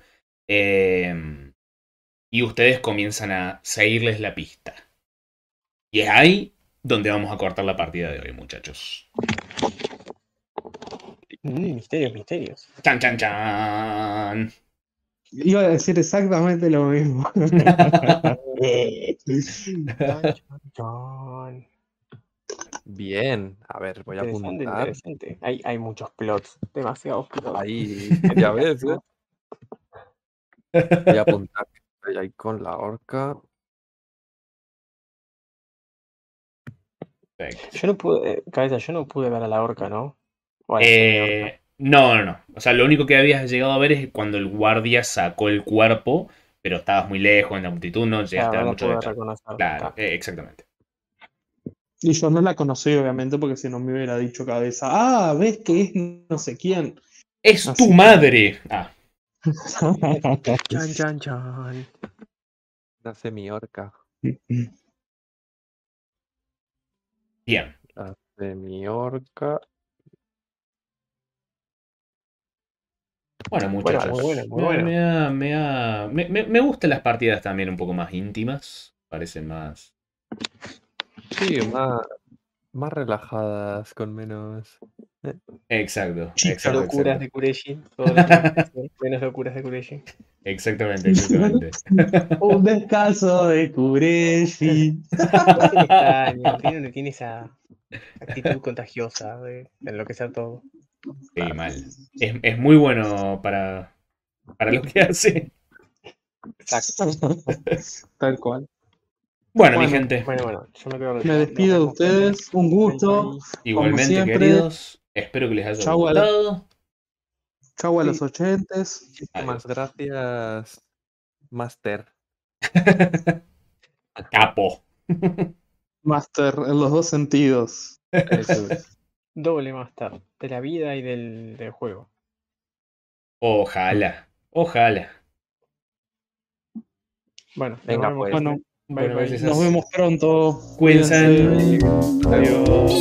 Eh, y ustedes comienzan a seguirles la pista. Y es ahí donde vamos a cortar la partida de hoy, muchachos. Mm, misterios, misterios. Chan, chan, chan. Iba a decir exactamente lo mismo. Chan, chan, chan. Bien, a ver, voy a Interesante, apuntar. interesante. Hay, hay muchos plots, demasiados plots. Ahí, ya ves, ¿eh? Voy a apuntar ahí con la orca. Perfecto. Yo no pude, eh, cabeza, yo no pude ver a la orca, ¿no? Eh, no, no, no. O sea, lo único que habías llegado a ver es cuando el guardia sacó el cuerpo, pero estabas muy lejos en la multitud, no llegaste Claro, a ver no mucho detalle. reconocer. Claro, eh, exactamente. Y yo no la conocí, obviamente, porque si no me hubiera dicho cabeza, ah, ves que es no sé quién. ¡Es Así tu que- madre! Ah, Chan, chan, chan. Una semiorca. bien. La semiorca. Bueno, muchachos. muy muy me, buena. me ha- me ha- me- me- me gustan las partidas también un poco más íntimas. Parecen más. Sí, más, más relajadas, con menos. Exacto, Chicas exacto, Locuras exacto. de Kureshi. Menos locuras de Kureshi. Exactamente, exactamente. Un descanso de Kureshi. Tiene tiene, esa actitud contagiosa de enloquecer todo. Sí, mal. Es, es muy bueno para, para lo que hace. Exacto. Tal cual. Bueno, mi gente, Bueno, bueno, yo me quedo Me despido de ustedes. Un gusto. igualmente, siempre. queridos. Espero que les haya Chau a la- gustado. Chau a Sí. los oyentes. Muchísimas gracias, Master. Capo. Master en los dos sentidos. Eso es. Doble master de la vida y del, del juego. Ojalá. Ojalá. Bueno, nos Venga, vemos. pues. Bueno, Bye, Bueno, bye. gracias. nos vemos pronto. Cuídense. Cuídense. Adiós.